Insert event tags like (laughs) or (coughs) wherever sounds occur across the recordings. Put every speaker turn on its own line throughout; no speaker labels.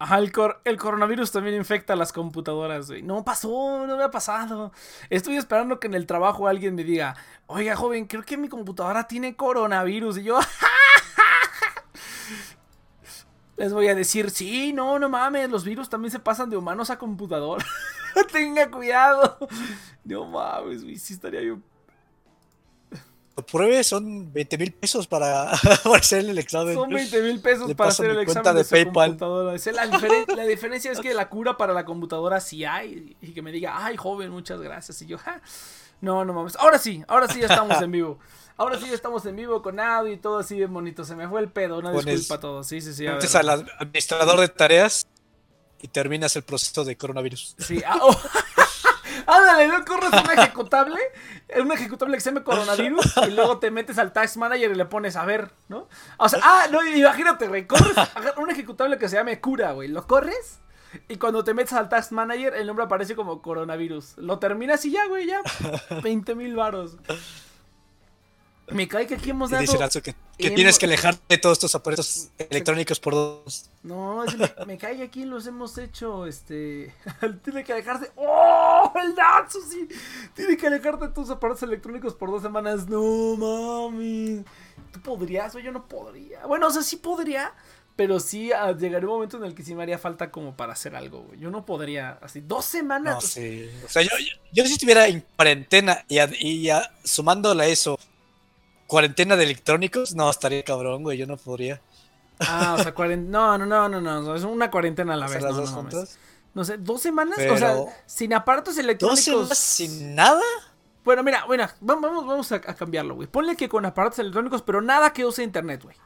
Ajá, el, coronavirus también infecta las computadoras, güey. No pasó, no me ha pasado. Estoy esperando que en el trabajo alguien me diga, oiga, joven, creo que mi computadora tiene coronavirus. Y yo, (laughs) les voy a decir, sí, no, no mames, los virus también se pasan de humanos a computador. (laughs) Tenga cuidado. No mames, güey, sí estaría bien
pruebe, son 20 mil pesos (laughs) para, hacer el examen.
Son 20 mil pesos para hacer el examen de, PayPal. (laughs) La, diferencia es que la cura para la computadora sí hay. Y que me diga, ay, joven, muchas gracias. Y yo, no, no mames. Ahora sí, ahora sí ya estamos en vivo. Ahora sí ya estamos en vivo con audio y todo así bien bonito. Se me fue el pedo, una disculpa a todos. Sí, sí, sí.
Antes al administrador de tareas y terminas el proceso de coronavirus.
Sí, ah, oh. Ándale, no corres un (laughs) ejecutable, un ejecutable que se llama coronavirus, (laughs) y luego te metes al Task Manager y le pones a ver, ¿no? O sea, ah, no, imagínate, güey, corres (laughs) un ejecutable que se llame cura, güey, lo corres. Y cuando te metes al Task Manager, el nombre aparece como coronavirus. Lo terminas y ya, güey, ya. 20 mil varos. Me cae que aquí hemos dado.
que, tienes que alejarte de todos estos aparatos electrónicos por dos.
No, me, cae que aquí los hemos hecho. Este. (laughs) Tiene que alejarse. ¡Oh! El Natsu sí. Tiene que alejarte de tus aparatos electrónicos por dos semanas. No mami. ¿Tú podrías o yo no podría? Bueno, o sea, sí podría. Pero sí ah, llegaría un momento en el que sí me haría falta como para hacer algo, güey. Yo no podría, así, dos semanas. No,
sí. O sea, yo, yo, si estuviera en cuarentena y, y sumándole a eso cuarentena de electrónicos, no, estaría cabrón, güey, yo no podría.
Ah, o sea, cuarentena. No, no, no, no, no, es una cuarentena a la vez. no, no, No sé, ¿dos semanas? O sea, sin aparatos electrónicos. ¿Dos semanas
sin nada?
Bueno, mira, bueno, vamos, vamos a, cambiarlo, güey. Ponle que con aparatos electrónicos, pero nada que use internet, güey.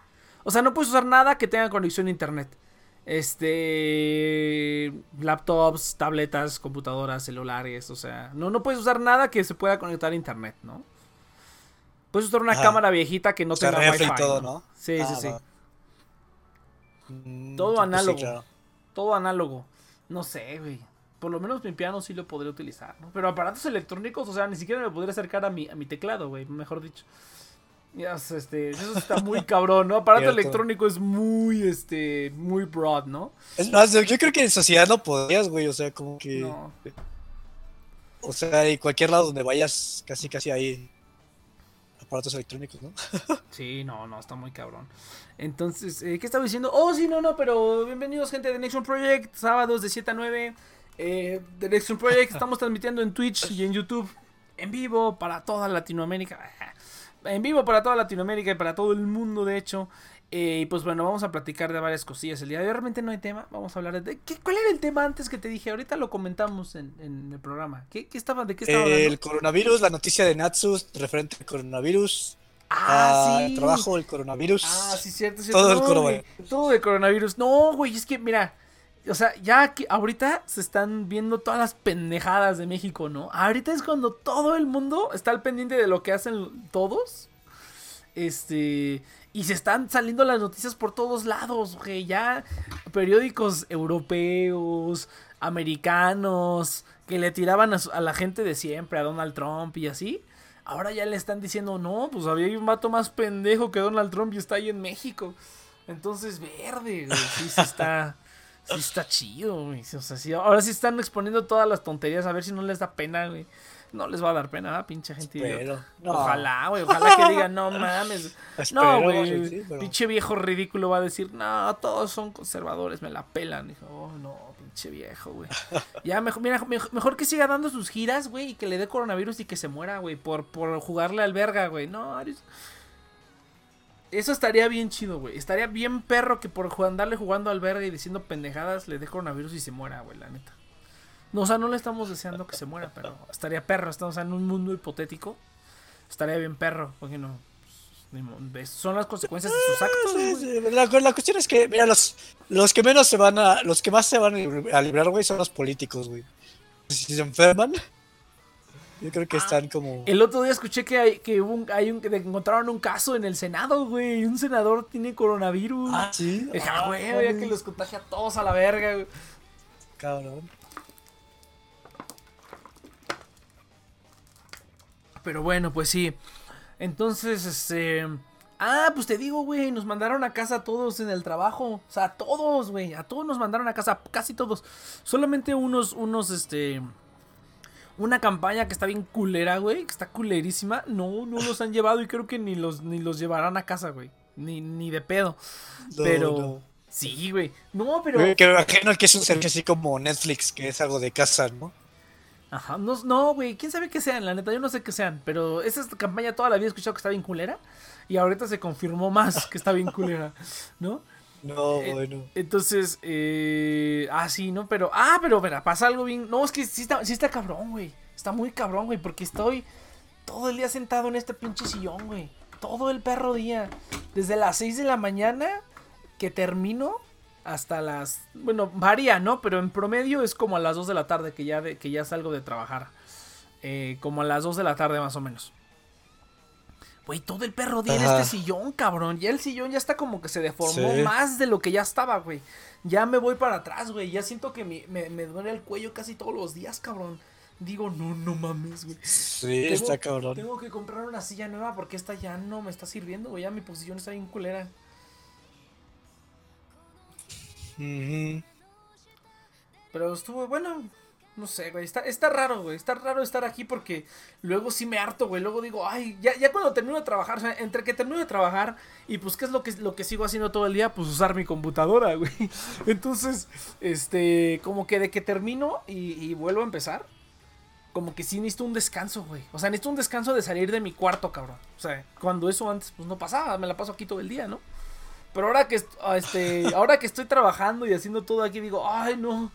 O sea, no puedes usar nada que tenga conexión a internet. Este. Laptops, tabletas, computadoras, celulares, o sea. No, no puedes usar nada que se pueda conectar a internet, ¿no? Puedes usar una cámara viejita que no tenga wifi. todo, ¿no? Sí, sí, ah, sí. Mm, todo pues análogo. Todo análogo. No sé, güey. Por lo menos mi piano sí lo podría utilizar, ¿no? Pero aparatos electrónicos, o sea, ni siquiera me podría acercar a mi, a mi teclado, güey, mejor dicho. Ya, este, eso está muy (laughs) cabrón, ¿no? Aparato electrónico es muy, este, muy broad, ¿no?
Es más, yo creo que en sociedad no podrías, güey, o sea, como que... No. O sea, en cualquier lado donde vayas, casi, casi ahí aparatos electrónicos, ¿no? (laughs)
sí, no, no, está muy cabrón. Entonces, eh, ¿qué estaba diciendo? Oh, sí, no, no, pero bienvenidos gente de Nexon Project, sábados de 7 a 9. Eh, de Nexon Project (laughs) estamos transmitiendo en Twitch y en YouTube en vivo para toda Latinoamérica. (laughs) En vivo para toda Latinoamérica y para todo el mundo, de hecho. Eh, y pues bueno, vamos a platicar de varias cosillas. El día de hoy realmente no hay tema. Vamos a hablar de. ¿qué, ¿Cuál era el tema antes que te dije? Ahorita lo comentamos en, en el programa. ¿Qué, qué estaba, ¿De qué estaba hablando?
El coronavirus, la noticia de Natsus referente al coronavirus.
Ah,
ah,
sí.
El trabajo del coronavirus.
Ah, sí, cierto, cierto.
Todo el
No,
coronavirus.
güey, Todo el coronavirus. No, güey, es que, mira. O sea, ya aquí, ahorita se están viendo todas las pendejadas de México, ¿no? Ahorita es cuando todo el mundo está al pendiente de lo que hacen todos. Este. Y se están saliendo las noticias por todos lados, güey. Ya periódicos europeos, americanos, que le tiraban a, su- a la gente de siempre, a Donald Trump y así. Ahora ya le están diciendo, no, pues había un vato más pendejo que Donald Trump y está ahí en México. Entonces, verde, güey. Sí, sí está. (laughs) Sí está chido, güey. Ahora sí están exponiendo todas las tonterías. A ver si no les da pena, güey. No les va a dar pena, pinche gente idiota.
No.
Ojalá, güey. Ojalá que digan, no (laughs) mames.
Espero,
No, güey.
sí, sí, pero-
Pinche viejo ridículo va a decir, no, todos son conservadores, me la pelan. Dijo, oh, no, pinche viejo, güey. (laughs) Ya, mejor, mira, mejor, mejor que siga dando sus giras, güey, y que le dé coronavirus y que se muera, güey, por, por jugarle al verga, güey. No, eres- Eso estaría bien chido, güey. Estaría bien perro que por andarle jugando al verga y diciendo pendejadas le dé coronavirus y se muera, güey, la neta. No, o sea, no le estamos deseando que se muera, pero estaría perro. Estamos en un mundo hipotético. Estaría bien perro, porque no. pues, Son las consecuencias de sus actos,
Sí,
güey.
sí, La, la cuestión es que, mira, los, los que menos se van a. Los que más se van a librar, güey, son los políticos, güey. Si se enferman, yo creo que están como.
El otro día escuché que hay, que hubo un, hay un, que encontraron un caso en el Senado, güey. Un senador tiene coronavirus.
Ah, sí.
Dije,
Ah,
"Ah, güey, que los contagia a todos a la verga, güey.
Cabrón.
Pero bueno, pues sí. Entonces, este. Ah, pues te digo, güey, nos mandaron a casa a todos en el trabajo. O sea, a todos, güey. A todos nos mandaron a casa, casi todos. Solamente unos, unos, este. Una campaña que está bien culera, güey. Que está culerísima. No, no los han llevado y creo que ni los, ni los llevarán a casa, güey. Ni, ni de pedo.
No,
pero.
no.
Sí, güey. No, pero.
Güey, Que que es un servicio así como Netflix, que es algo de casa, ¿no?
Ajá, no, no, güey, quién sabe qué sean, la neta, yo no sé qué sean, pero esa campaña toda la vida he escuchado que está bien culera y ahorita se confirmó más que está bien culera, ¿no?
No,
Eh,
bueno.
Entonces, eh, ah, sí, ¿no? Pero, ah, pero, verá, pasa algo bien, no, es que sí está, sí está cabrón, güey, está muy cabrón, güey, porque estoy todo el día sentado en este pinche sillón, güey, todo el perro día, desde las 6 de la mañana que termino hasta las, bueno, varía, ¿no? Pero en promedio es como a las 2 de la tarde que ya, de, que ya salgo de trabajar. Eh, como a las 2 de la tarde más o menos. Güey, todo el perro día en este sillón, cabrón. Ya el sillón ya está como que se deformó
Sí.
más de lo que ya estaba, güey. Ya me voy para atrás, güey. Ya siento que mi- me, me duele el cuello casi todos los días, cabrón. Digo, no, no mames, güey.
Sí,
Tengo-
está cabrón.
Tengo que comprar una silla nueva porque esta ya no me está sirviendo, güey. Ya mi posición está bien culera. Pero estuvo, bueno, no sé, güey. Está, está raro, güey. Está raro estar aquí porque luego sí me harto, güey. Luego digo, ay, ya, ya cuando termino de trabajar, o sea, entre que termino de trabajar y pues, ¿qué es lo que, lo que sigo haciendo todo el día? Pues usar mi computadora, (laughs) güey. Entonces, este, como que de que termino y, y vuelvo a empezar, como que sí necesito un descanso, güey. O sea, necesito un descanso de salir de mi cuarto, cabrón. O sea, cuando eso antes, pues no pasaba, me la paso aquí todo el día, ¿no? Pero ahora que, ah, este, ahora que estoy trabajando y haciendo todo aquí, digo, ay, no.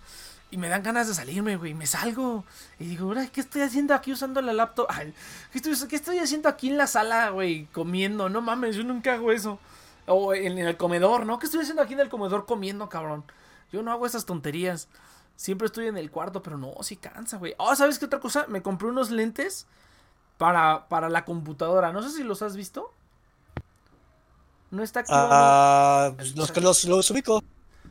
Y me dan ganas de salirme, güey. Me salgo. Y digo, ¿qué estoy haciendo aquí usando la laptop? Ay, ¿qué, estoy, qué estoy haciendo aquí en la sala, güey? Comiendo. No mames, yo nunca hago eso. O en, en el comedor, ¿no? ¿Qué estoy haciendo aquí en el comedor comiendo, cabrón? Yo no hago esas tonterías. Siempre estoy en el cuarto, pero no, sí cansa, güey. Oh, ¿sabes qué otra cosa? Me compré unos lentes para, para la computadora. No sé si los has visto. No está activado.
Ah, pues los que los, los ubico.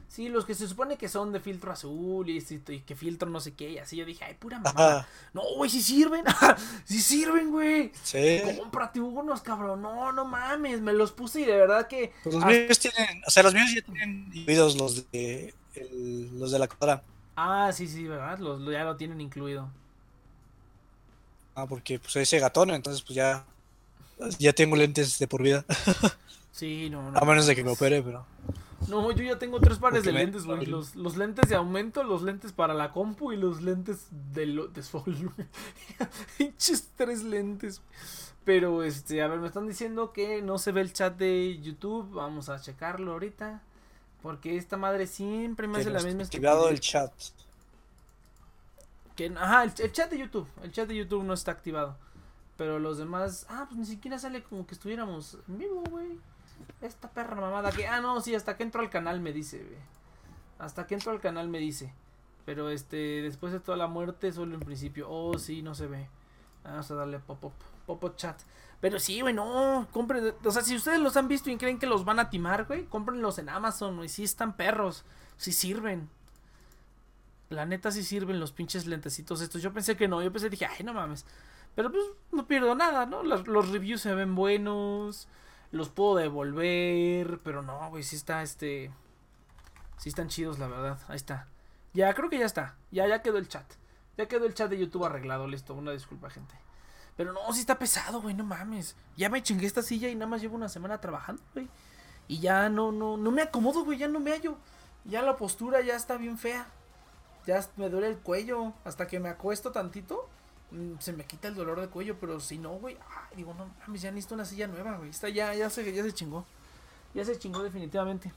Sí, los que se supone que son de filtro azul y, y- y que filtro no sé qué. Y así yo dije, ay, pura.
Ajá.
No, güey, sí sirven. (laughs) sí sirven, güey.
Sí.
Cómprate unos, cabrón. No, no mames. Me los puse y de verdad que.
Pues los
hasta-
míos tienen, o sea, los míos ya tienen incluidos los de el- los de la computadora.
Ah, sí, sí, ¿verdad? Los, lo- ya lo tienen incluido.
Ah, porque pues ese gatón, entonces pues ya Ya tengo lentes de por vida. (laughs)
Sí, no, no.
A menos de que me opere, pero.
No, yo ya tengo tres pares de
me-
lentes, güey. Los, los lentes de aumento, los lentes para la compu y los lentes de, lo- de sol, güey. (laughs) Pinches tres lentes. Pero, este, a ver, me están diciendo que no se ve el chat de YouTube. Vamos a checarlo ahorita. Porque esta madre siempre me hace la misma
activado el chat.
Que, ajá, el, el chat de YouTube. El chat de YouTube no está activado. Pero los demás. Ah, pues ni siquiera sale como que estuviéramos en vivo, güey. Esta perra mamada que. Ah, no, sí, hasta que entro al canal me dice. Hasta que entro al canal me dice. Pero este, después de toda la muerte, solo en principio. Oh, sí, no se ve. Vamos a darle pop-up. Pop-up chat. Pero sí, güey, no. Compren. O sea, si ustedes los han visto y creen que los van a timar, güey, cómprenlos en Amazon, güey. Sí están perros. Sí sirven. La neta sí sirven los pinches lentecitos estos. Yo pensé que no. Yo pensé, dije, ay, no mames. Pero pues no pierdo nada, ¿no? Los, los reviews se ven buenos. Los puedo devolver. Pero no, güey, sí está este. Sí están chidos, la verdad. Ahí está. Ya, creo que ya está. Ya, ya quedó el chat. Ya quedó el chat de YouTube arreglado. Listo. Una disculpa, gente. Pero no, sí está pesado, güey. No mames. Ya me chingué esta silla y nada más llevo una semana trabajando, güey. Y ya no, no, no me acomodo, güey. Ya no me hallo. Ya la postura ya está bien fea. Ya me duele el cuello. Hasta que me acuesto tantito. Mm, Se me quita el dolor de cuello. Pero si no, güey. ay, digo, no mames, ya necesito una silla nueva, güey. Esta ya, ya se, ya se chingó. Ya se chingó definitivamente.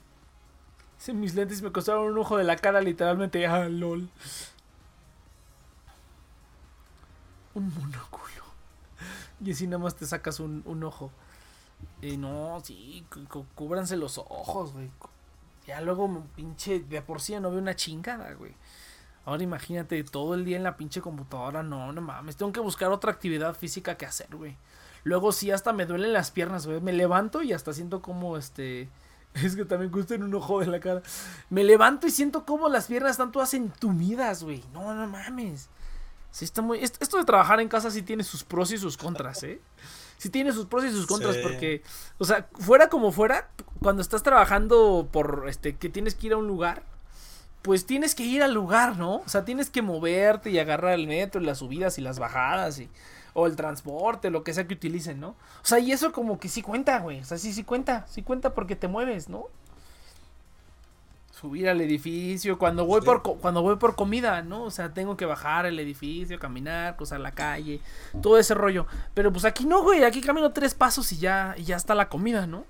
Mis lentes me costaron un ojo de la cara, literalmente. Ah, lol. Un monóculo. Y así nada más te sacas un, un ojo. Y no, sí, cúbranse los ojos, güey. Ya luego, pinche, de por sí ya no veo una chingada, güey. Ahora imagínate todo el día en la pinche computadora. No, no mames. Tengo que buscar otra actividad física que hacer, güey. Luego sí, hasta me duelen las piernas, güey. Me levanto y hasta siento como este. (laughs) Es que también gusta en un ojo de la cara. Me levanto y siento como las piernas están todas entumidas, güey. No, no mames. Sí está muy... est- Esto de trabajar en casa sí tiene sus pros y sus contras, ¿eh? Sí tiene sus pros y sus contras
Sí.
porque, o sea, fuera como fuera, cuando estás trabajando por, este, que tienes que ir a un lugar, pues tienes que ir al lugar, ¿no? O sea, tienes que moverte y agarrar el metro y las subidas y las bajadas y... O el transporte, lo que sea que utilicen, ¿no? O sea, y eso como que sí cuenta, güey. O sea, sí, sí cuenta. Sí cuenta porque te mueves, ¿no? Subir al edificio. Cuando voy
Sí.
por cuando voy por comida, ¿no? O sea, tengo que bajar el edificio, caminar, cruzar la calle, todo ese rollo. Pero pues aquí no, güey. Aquí camino tres pasos y ya, y ya está la comida, ¿no?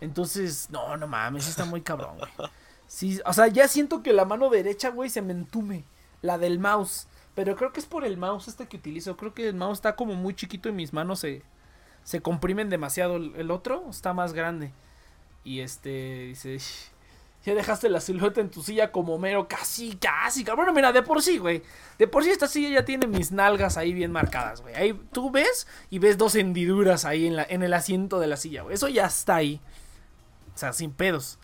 Entonces, no, no mames, está muy cabrón, güey. Sí, o sea, ya siento que la mano derecha, güey, se me entume. La del mouse. Pero creo que es por el mouse este que utilizo. Creo que el mouse está como muy chiquito y mis manos se, se comprimen demasiado. El, otro está más grande. Y este, dice, ya dejaste la silueta en tu silla como mero, casi, casi. Bueno, mira, de por sí, güey. De por sí esta silla ya tiene mis nalgas ahí bien marcadas, güey. Ahí tú ves y ves dos hendiduras ahí en, la, en el asiento de la silla, güey. Eso ya está ahí. O sea, sin pedos.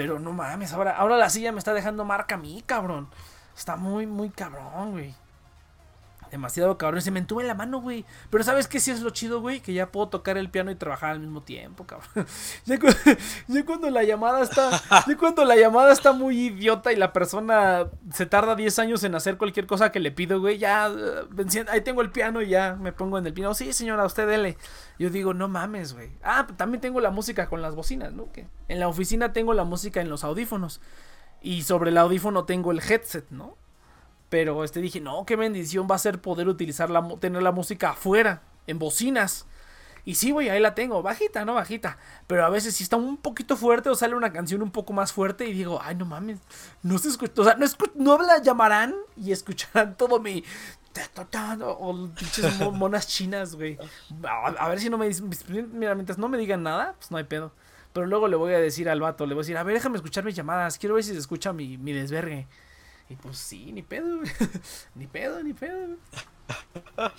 Pero no mames, ahora, ahora la silla me está dejando marca a mí, cabrón. Está muy, muy cabrón, güey. Demasiado cabrón. Se me entume la mano, güey. Pero ¿sabes qué sí es lo chido, güey? Que ya puedo tocar el piano y trabajar al mismo tiempo, cabrón. (laughs) Ya, cu- (laughs) ya cuando la llamada está. Ya cuando la llamada está muy idiota y la persona se tarda 10 años en hacer cualquier cosa que le pido, güey. Ya. encien- Ahí tengo el piano y ya me pongo en el piano. Sí, señora, usted dele. Yo digo, no mames, güey. Ah, también tengo la música con las bocinas, ¿no? Que en la oficina tengo la música en los audífonos. Y sobre el audífono tengo el headset, ¿no? Pero este dije, no, qué bendición va a ser poder utilizar la, tener la música afuera, en bocinas. Y sí, güey, ahí la tengo, bajita, no bajita. Pero a veces si está un poquito fuerte o sale una canción un poco más fuerte y digo, ay, no mames, no se escucha, o sea, no, escu- no la llamarán y escucharán (laughs) todo mi... O, pinches mo- monas chinas, güey. A, a ver si no me dicen, mira, mientras no me digan nada, pues no hay pedo. Pero luego le voy a decir al vato, le voy a decir, a ver, déjame escuchar mis llamadas, quiero ver si se escucha mi, mi desvergue. Y pues sí, ni pedo, güey. (laughs) ni pedo, ni pedo. (laughs)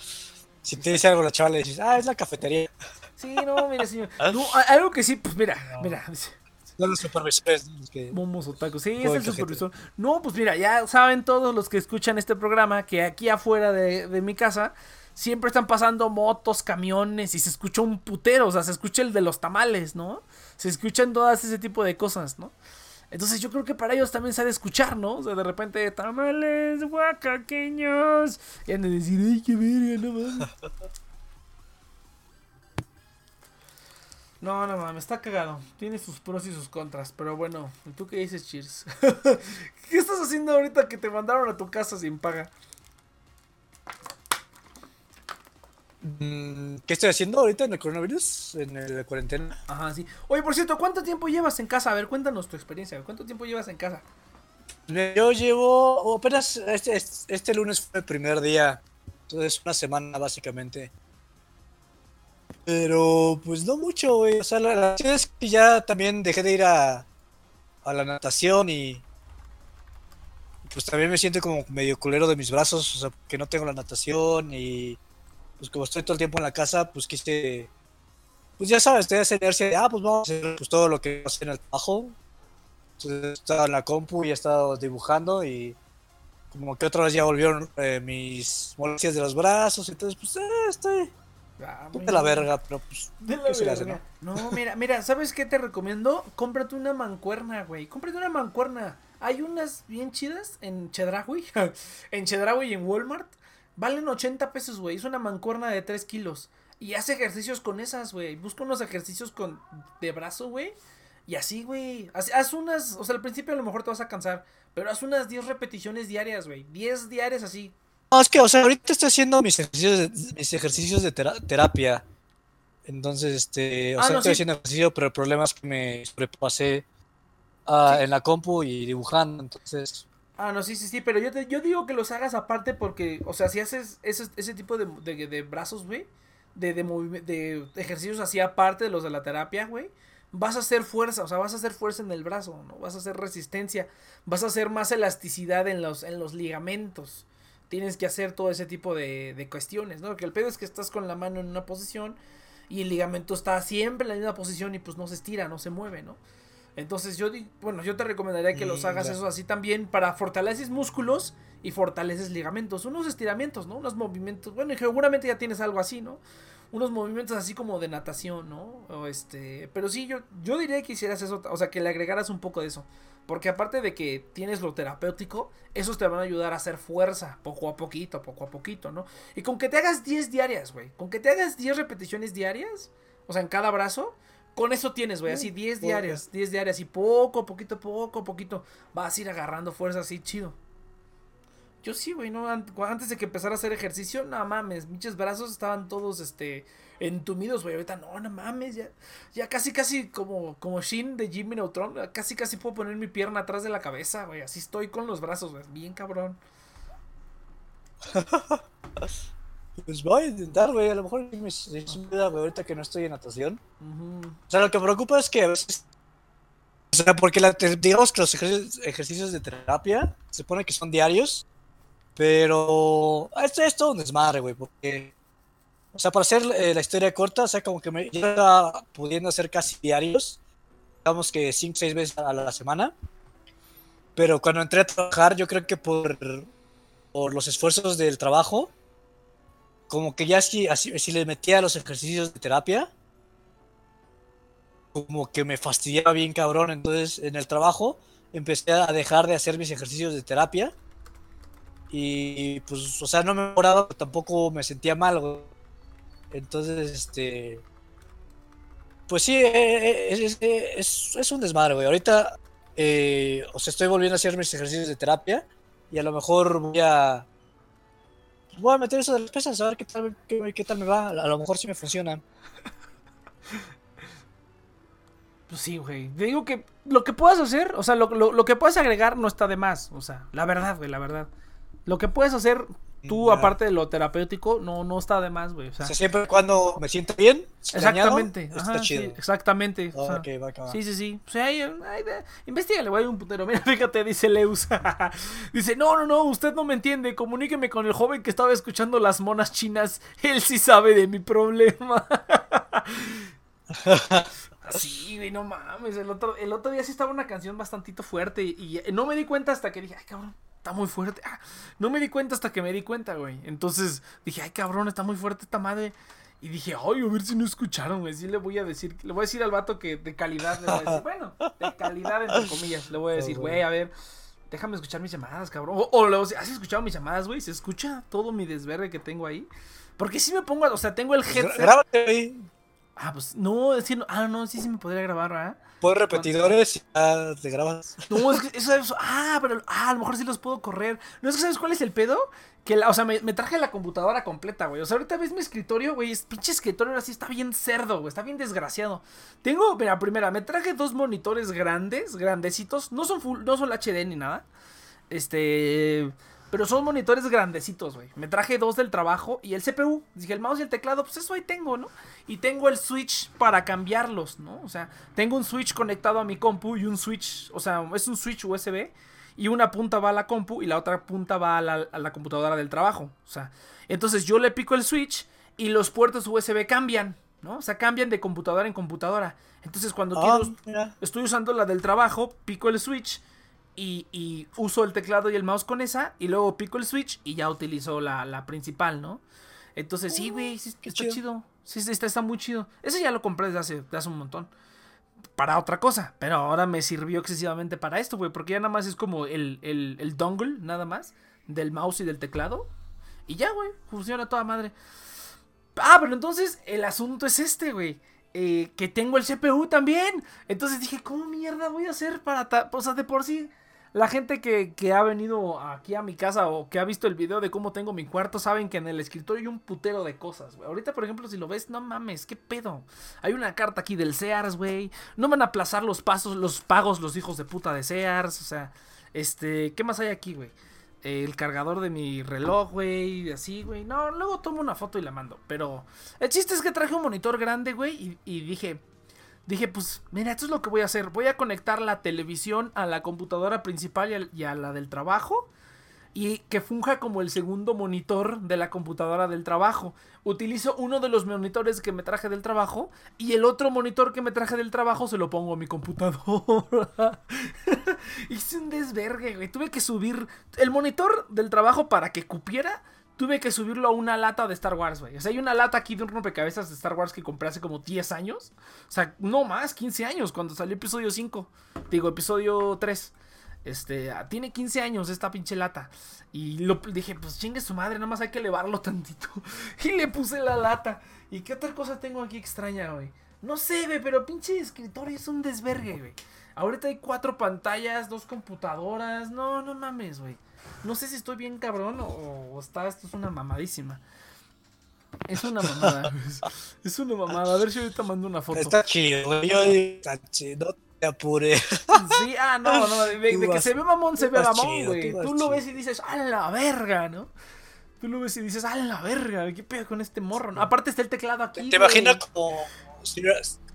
Si te dice algo la chava, le dices, ah, es la cafetería.
Sí, no, mire, señor. (laughs) No, a- algo que sí, pues mira, mira. dice,
Son los supervisores. ¿no? Los que...
Momos. Sí, es
Todo
el
el cajete.
supervisor. No, pues mira, ya saben todos los que escuchan este programa que aquí afuera de, de mi casa siempre están pasando motos, camiones y se escucha un putero. O sea, se escucha el de los tamales, ¿no? Se escuchan todas ese tipo de cosas, ¿no? Entonces yo creo que para ellos también se ha de escuchar, ¿no? O sea, de repente, tamales oaxaqueños. Y han de decir, ay, qué verga, no mames. No, no mames, está cagado. Tiene sus pros y sus contras. Pero bueno, ¿tú qué dices, Cheers? (laughs) ¿Qué estás haciendo ahorita que te mandaron a tu casa sin paga?
¿Qué estoy haciendo ahorita en el coronavirus? En el cuarentena.
Ajá, sí. Oye, por cierto, ¿cuánto tiempo llevas en casa? A ver, cuéntanos tu experiencia. ¿Cuánto tiempo llevas en casa?
Yo llevo, apenas este, este, este lunes fue el primer día. Entonces, una semana básicamente. Pero, pues no mucho, güey. O sea, la, la verdad es que ya también dejé de ir a, a la natación y. Pues también me siento como medio culero de mis brazos. O sea, que no tengo la natación y. Pues como estoy todo el tiempo en la casa, pues quise. Pues ya sabes, te esa inercia de, ah, pues vamos a hacer pues, todo lo que hacer en el trabajo. Entonces estaba en la compu y he estado dibujando y como que otra vez ya volvieron eh, mis molestias de los brazos. Entonces, pues eh, estoy.
Ah,
Ponte la verga, pero pues.
De la
¿qué se le hace,
verga. No, mira, mira, ¿sabes qué te recomiendo? Cómprate una mancuerna, güey. Cómprate una mancuerna. Hay unas bien chidas en Chedraui. (laughs) en Chedraui y en Walmart. Valen 80 pesos, güey. Es una mancuerna de 3 kilos. Y haz ejercicios con esas, güey. Busca unos ejercicios con de brazo, güey. Y así, güey. Haz, haz unas. O sea, al principio a lo mejor te vas a cansar. Pero haz unas 10 repeticiones diarias, güey. 10 diarias así.
No, es que, o sea, ahorita estoy haciendo mis ejercicios de, mis ejercicios de tera- terapia. Entonces, este, o
Ah,
sea,
no,
estoy
sí.
haciendo ejercicio, pero el problema es que me sobrepasé ah, en la compu y dibujando. Entonces,
Ah, no, sí, sí, sí, pero yo, te, yo digo que los hagas aparte porque, o sea, si haces ese, ese tipo de, de, de brazos, güey, de, de, de ejercicios así aparte de los de la terapia, güey, vas a hacer fuerza, o sea, vas a hacer fuerza en el brazo, ¿no? Vas a hacer resistencia, vas a hacer más elasticidad en los, en los ligamentos. Tienes que hacer todo ese tipo de, de cuestiones, ¿no? Porque el pedo es que estás con la mano en una posición y el ligamento está siempre en la misma posición y pues no se estira, no se mueve, ¿no? Entonces yo, bueno, yo te recomendaría que los hagas eso así también para fortaleces músculos y fortaleces ligamentos, unos estiramientos, ¿no? Unos movimientos, bueno, y seguramente ya tienes algo así, ¿no? Unos movimientos así como de natación, ¿no? O este, pero sí, yo, yo diría que hicieras eso, o sea, que le agregaras un poco de eso. Porque aparte de que tienes lo terapéutico, esos te van a ayudar a hacer fuerza, poco a poquito, poco a poquito, ¿no? Y con que te hagas 10 diarias, güey, con que te hagas 10 repeticiones diarias, o sea, en cada brazo, con eso tienes, güey, así 10
poco.
diarias, 10 diarias y poco a poquito, poco a poquito vas a ir agarrando fuerza así chido. Yo sí, güey, no Ant- antes de que empezara a hacer ejercicio, no mames, pinches brazos estaban todos este entumidos, güey. Ahorita no, no mames, ya ya casi casi como como Shin de Jimmy Neutron, casi casi puedo poner mi pierna atrás de la cabeza, güey. Así estoy con los brazos, güey, bien cabrón. (laughs)
pues voy a intentar, güey. A lo mejor me ayuda, güey, ahorita que no estoy en natación. O sea, lo que me preocupa es que a veces. O sea, porque la digamos que los ejercicios, de terapia se supone que son diarios. Pero. Esto es todo un desmadre, güey. Porque. O sea, para hacer eh, la historia corta, o sea, como que me yo estaba pudiendo hacer casi diarios. Digamos que 5 o 6 veces a la semana. Pero cuando entré a trabajar, yo creo que por, por los esfuerzos del trabajo, como que ya si, así, si le metía los ejercicios de terapia, como que me fastidiaba bien cabrón. Entonces, en el trabajo, empecé a dejar de hacer mis ejercicios de terapia. Y pues, o sea, no me mejoraba, pero tampoco me sentía mal, güey. Entonces, este. Pues sí, eh, eh, es, es- un desmadre, güey. Ahorita, eh, o sea, estoy volviendo a hacer mis ejercicios de terapia. Y a lo mejor voy a. Voy a meter eso de las pesas, a ver qué tal, qué, tal me va. A lo mejor sí me funcionan.
Pues sí, güey. Te digo que lo que puedas hacer, o sea, lo, lo, lo que puedes agregar no está de más. O sea, la verdad, güey, la verdad. Lo que puedes hacer tú, aparte de lo terapéutico, no, no está de más, güey. O sea,
O sea, siempre y cuando me siento bien,
exactamente.
dañado,
Ajá,
está
sí,
chido.
exactamente. o sea,
Ok, va.
Sí, sí, sí. O sea, ahí, ahí de- investígale, güey, un putero. Mira, (laughs) fíjate, dice Leus. (laughs) dice, no, no, no, usted no me entiende. Comuníqueme con el joven que estaba escuchando las monas chinas. Él sí sabe de mi problema. (laughs) Sí, güey, no mames. El otro, el otro día sí estaba una canción bastantito fuerte y, y no me di cuenta hasta que dije, ay, cabrón, está muy fuerte. Ah, no me di cuenta hasta que me di cuenta, güey. Entonces dije, ay, cabrón, está muy fuerte esta madre. Y dije, ay, a ver si no escucharon, güey. Sí le voy a decir, le voy a decir al vato que de calidad, le voy a decir, (laughs) bueno, de calidad entre comillas, le voy a decir, güey, a ver, déjame escuchar mis llamadas, cabrón. O, o le voy a decir, ¿has escuchado mis llamadas, güey? ¿Se escucha todo mi desvergue que tengo ahí? Porque si me pongo, o sea, tengo el
Pues
headset.
Grábate, güey.
Ah, pues no, es que no, ah, no, sí, sí me podría grabar, ¿verdad?
Puedes repetidores y ya te grabas.
No, es que eso, eso- ah, pero ah, a lo mejor sí los puedo correr. No es que sabes cuál es el pedo? Que la, o sea, me, me traje la computadora completa, güey. O sea, ahorita ves mi escritorio, güey. Es pinche escritorio ahora sí está bien cerdo, güey. Está bien desgraciado. Tengo, mira, primera, me traje dos monitores grandes, grandecitos. No son full, no son HD ni nada. Este. Pero son monitores grandecitos, güey. Me traje dos del trabajo y el CPU. Dije, el mouse y el teclado, pues eso ahí tengo, ¿no? Y tengo el switch para cambiarlos, ¿no? O sea, tengo un switch conectado a mi compu y un switch, o sea, es un switch USB. Y una punta va a la compu y la otra punta va a la, a la computadora del trabajo. O sea, entonces yo le pico el switch y los puertos USB cambian, ¿no? O sea, cambian de computadora en computadora. Entonces cuando quiero,
mira.
estoy usando la del trabajo, pico el switch y, y uso el teclado y el mouse con esa, y luego pico el switch y ya utilizo la, la principal, ¿no? Entonces, sí, güey, sí,
qué
está
chido.
chido. Sí, sí, está, está muy chido. Ese ya lo compré desde hace, desde hace un montón. Para otra cosa, pero ahora me sirvió excesivamente para esto, güey, porque ya nada más es como el, el, el dongle, nada más, del mouse y del teclado. Y ya, güey, funciona toda madre. Ah, pero entonces el asunto es este, güey. eh, que tengo el CPU también. Entonces dije, ¿cómo mierda voy a hacer para... O sea, de por sí, la gente que, que ha venido aquí a mi casa o que ha visto el video de cómo tengo mi cuarto saben que en el escritorio hay un putero de cosas, güey. Ahorita, por ejemplo, si lo ves, no mames, qué pedo. Hay una carta aquí del Sears, güey. No van a aplazar los pasos, los pagos, los hijos de puta de Sears. O sea, este, ¿qué más hay aquí, güey? el cargador de mi reloj, güey, así, güey. No, luego tomo una foto y la mando. Pero el chiste es que traje un monitor grande, güey, y, y dije, dije, pues, mira, esto es lo que voy a hacer. Voy a conectar la televisión a la computadora principal y, a la del trabajo. Y que funja como el segundo monitor de la computadora del trabajo. Utilizo uno de los monitores que me traje del trabajo. Y el otro monitor que me traje del trabajo se lo pongo a mi computadora. (laughs) Hice un desvergue, güey. Tuve que subir el monitor del trabajo para que cupiera. Tuve que subirlo a una lata de Star Wars, güey. O sea, hay una lata aquí de un rompecabezas de Star Wars que compré hace como 10 años. O sea, no más, 15 años, cuando salió episodio 5. Digo, episodio 3. Este, ah, tiene 15 años esta pinche lata. Y lo dije, pues chingue su madre, nada más hay que elevarlo (laughs) tantito. Y le puse la lata. ¿Y qué otra cosa tengo aquí extraña, güey? No sé, güey, pero pinche escritorio es un desvergue, güey. Ahorita hay cuatro pantallas, dos computadoras. No, no mames, güey. No sé si estoy bien cabrón o, o está, esto es una mamadísima. Es una mamada. (laughs) es una mamada. A ver si ahorita mando una foto.
Está chido, güey. Yo está chido. No te apures.
Sí, ah, no, no, de, que se ve mamón, se ve mamón,
chido,
güey.
tú
lo
chido.
ves y dices, ¡a la verga! ¿no? Tú lo ves y dices, ¡a la verga! ¿Qué pedo con este morro? no? Aparte está el teclado aquí.
Te imaginas como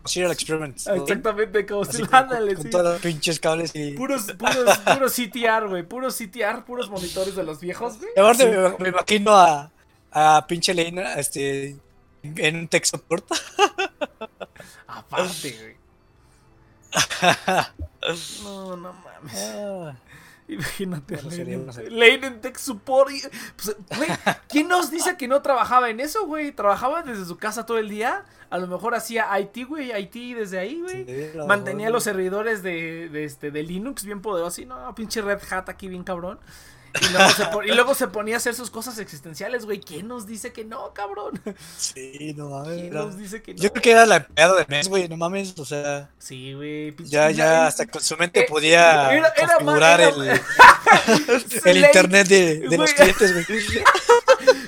Serial Experiments. ¿no?
Exactamente, como si ándale,
con
sí.
todos los pinches cables y.
Puros, puros, puros CTR, güey. Puros CTR, puros monitores de los viejos, güey.
Y aparte me, me imagino a, a pinche Leina este, en un tech support. (laughs)
Aparte, güey. (laughs) No, no mames.
Ah,
Imagínate Lane, en- Tech Support. y- pues, güey, ¿quién nos dice que no trabajaba en eso, güey? Trabajaba desde su casa todo el día. A lo mejor hacía IT, güey, IT desde ahí, güey.
sí,
Mantenía
mejor,
los servidores de, de, este, de Linux bien poderosos. Y no, pinche Red Hat aquí bien cabrón. Y luego, se pon- y luego se ponía a hacer sus cosas existenciales, güey. ¿Quién nos dice que no, cabrón?
Sí, no mames.
¿Quién
era-
nos dice que no?
Yo creo que era la empleada del mes, güey, no mames, o sea,
Sí, güey.
ya, ya hasta con su mente
eh,
podía
era-
configurar
era-
el, (laughs) el internet de, de los clientes, güey. (laughs)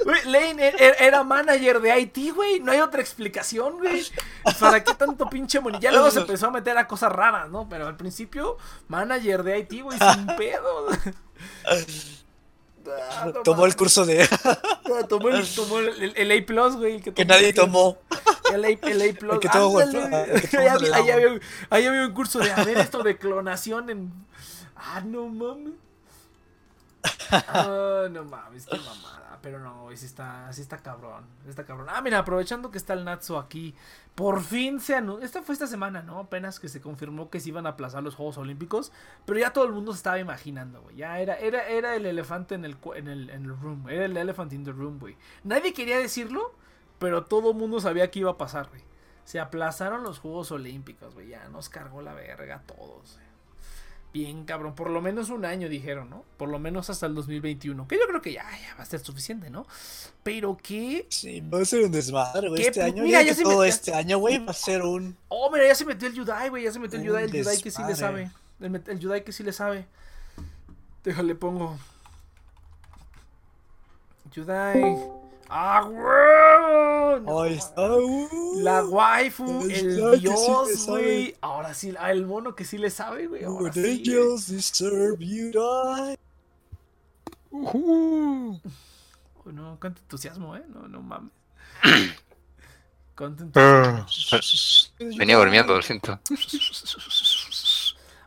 Güey, Lane er- er- era manager de IT, güey. No hay otra explicación, güey. ¿Para qué tanto pinche money? Ya luego se empezó a meter a cosas raras, ¿no? Pero al principio, manager de IT, güey, sin pedo. Ah, no
Tomó el curso de
Ah, Tomó el, tomó el, el- el A güey.
que
tomó-
nadie tomó.
El A, el A Plus.
El que todo que
Ahí había- había, un curso de, a ver, esto de clonación en... Ah, no mames. Ah, no mames, qué mamada. Pero no, güey, sí está, sí está cabrón. Está cabrón. Ah, mira, aprovechando que está el Natsu aquí. Por fin se anunció. Esta fue esta semana, ¿no? Apenas que se confirmó que se iban a aplazar los Juegos Olímpicos. Pero ya todo el mundo se estaba imaginando, güey. Ya era, era, era el elefante en el, en, el, en el room. Era el elephant in the room, güey. Nadie quería decirlo, pero todo el mundo sabía que iba a pasar, güey. Se aplazaron los Juegos Olímpicos, güey. Ya nos cargó la verga a todos, güey. Bien, cabrón. Por lo menos un año dijeron, ¿no? Por lo menos hasta el 2021. Que yo creo que ya, ya va a ser suficiente, ¿no? Pero que.
Sí, va a ser un desmadre, güey. Este año. Mira, ya se todo este año, güey, va a ser un.
Oh, mira, ya se metió el Yudai, güey. Ya se metió el Yudai. El Yudai que sí le sabe. El, el Yudai que sí le sabe. Déjale, pongo. Yudai. ¡Ah, güey!
Ahí está, uh,
La waifu, el dios, güey. Ahora sí, el mono que sí le sabe, güey. Ahora sí.
deserve you die.
Uh oh, no, cuánto entusiasmo, eh. No, no mames. (coughs) cuánto entusiasmo.
Venía durmiendo, lo siento. (laughs)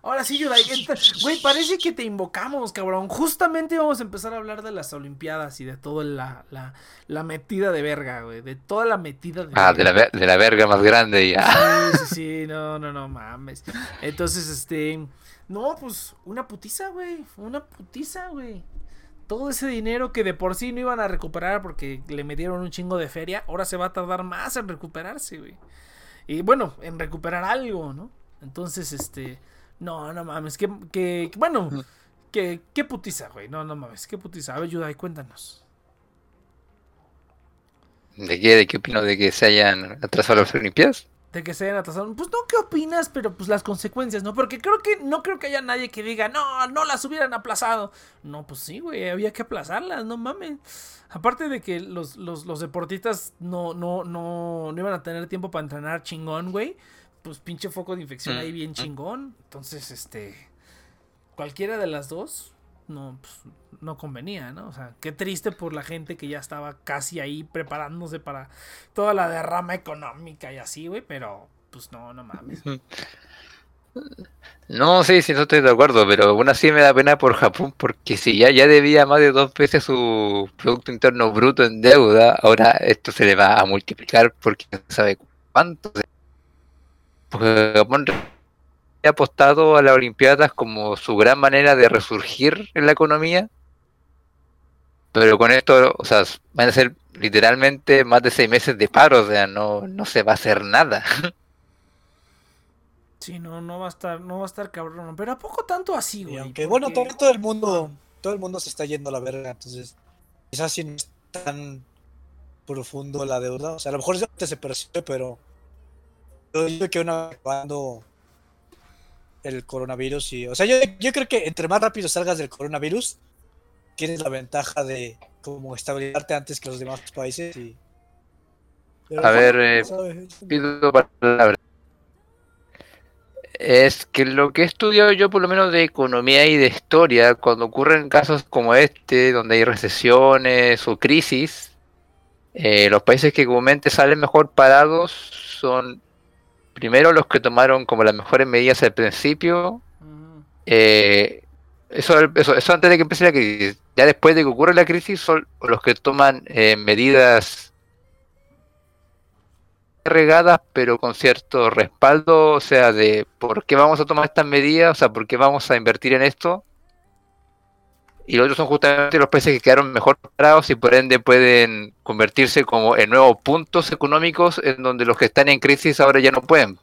Ahora sí, Yudai. Güey, parece que te invocamos, cabrón. Justamente vamos a empezar a hablar de las Olimpiadas y de toda la, la, la metida de verga, güey. De toda la metida
de Ah, de la, de la verga más grande
ya. Sí, sí, sí. No, no, no mames. Entonces, este. No, pues una putiza, güey. Una putiza, güey. Todo ese dinero que de por sí no iban a recuperar porque le metieron un chingo de feria, ahora se va a tardar más en recuperarse, güey. Y bueno, en recuperar algo, ¿no? Entonces, este no, no mames, que, que, bueno, que, qué putiza, güey. No, no mames, qué putiza. A ver, ayuda y cuéntanos.
¿De qué? ¿De qué opino? ¿De que se hayan atrasado las Olimpiadas?
De que se hayan atrasado. Pues no, ¿qué opinas? Pero pues las consecuencias, ¿no? Porque creo que no creo que haya nadie que diga, no, no las hubieran aplazado. No, pues sí, güey, había que aplazarlas, no mames. Aparte de que los, los, los deportistas no, no, no, no iban a tener tiempo para entrenar chingón, güey pues pinche foco de infección ahí bien chingón. Entonces, este, cualquiera de las dos no, pues, no convenía, ¿no? O sea, qué triste por la gente que ya estaba casi ahí preparándose para toda la derrama económica y así, güey, pero pues no, no mames.
No, sí, sí, no estoy de acuerdo, pero aún así me da pena por Japón, porque si ya, ya debía más de dos veces su Producto Interno Bruto en deuda, ahora esto se le va a multiplicar porque no sabe cuánto porque Japón ha apostado a las Olimpiadas como su gran manera de resurgir en la economía. Pero con esto, o sea, van a ser literalmente más de seis meses de paro, o sea, no, no se va a hacer nada. (laughs)
Sí, no, no va a estar, no va a estar cabrón. Pero a poco tanto así, güey.
aunque bueno, todo, el mundo, todo el mundo se está yendo a la verga, entonces quizás si no es tan profundo la deuda. O sea, a lo mejor se percibe, pero yo digo que una cuando el coronavirus y o sea yo, yo, creo que entre más rápido salgas del coronavirus tienes la ventaja de como estabilizarte antes que los demás países y
a ver eh, pido palabras. Es que lo que he estudiado yo por lo menos de economía y de historia cuando ocurren casos como este donde hay recesiones o crisis eh, los países que comúnmente salen mejor parados son primero los que tomaron como las mejores medidas al principio. Eh, eso, eso, antes de que empiece la crisis. Ya después de que ocurre la crisis son los que toman eh, medidas regadas pero con cierto respaldo, o sea, de por qué vamos a tomar estas medidas, o sea, por qué vamos a invertir en esto y los otros son justamente los países que quedaron mejor parados y por ende pueden convertirse como en nuevos puntos económicos en donde los que están en crisis ahora ya no pueden.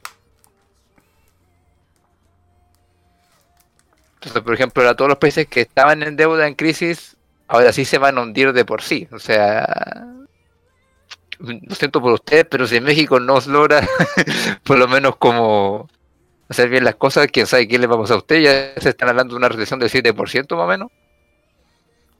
Entonces, por ejemplo, a todos los países que estaban en deuda en crisis, ahora sí se van a hundir de por sí. O sea, lo siento por ustedes, pero si México no logra, (laughs) por lo menos como hacer bien las cosas, quién sabe qué le vamos a usted, ya se están hablando de una recesión del 7% más o menos.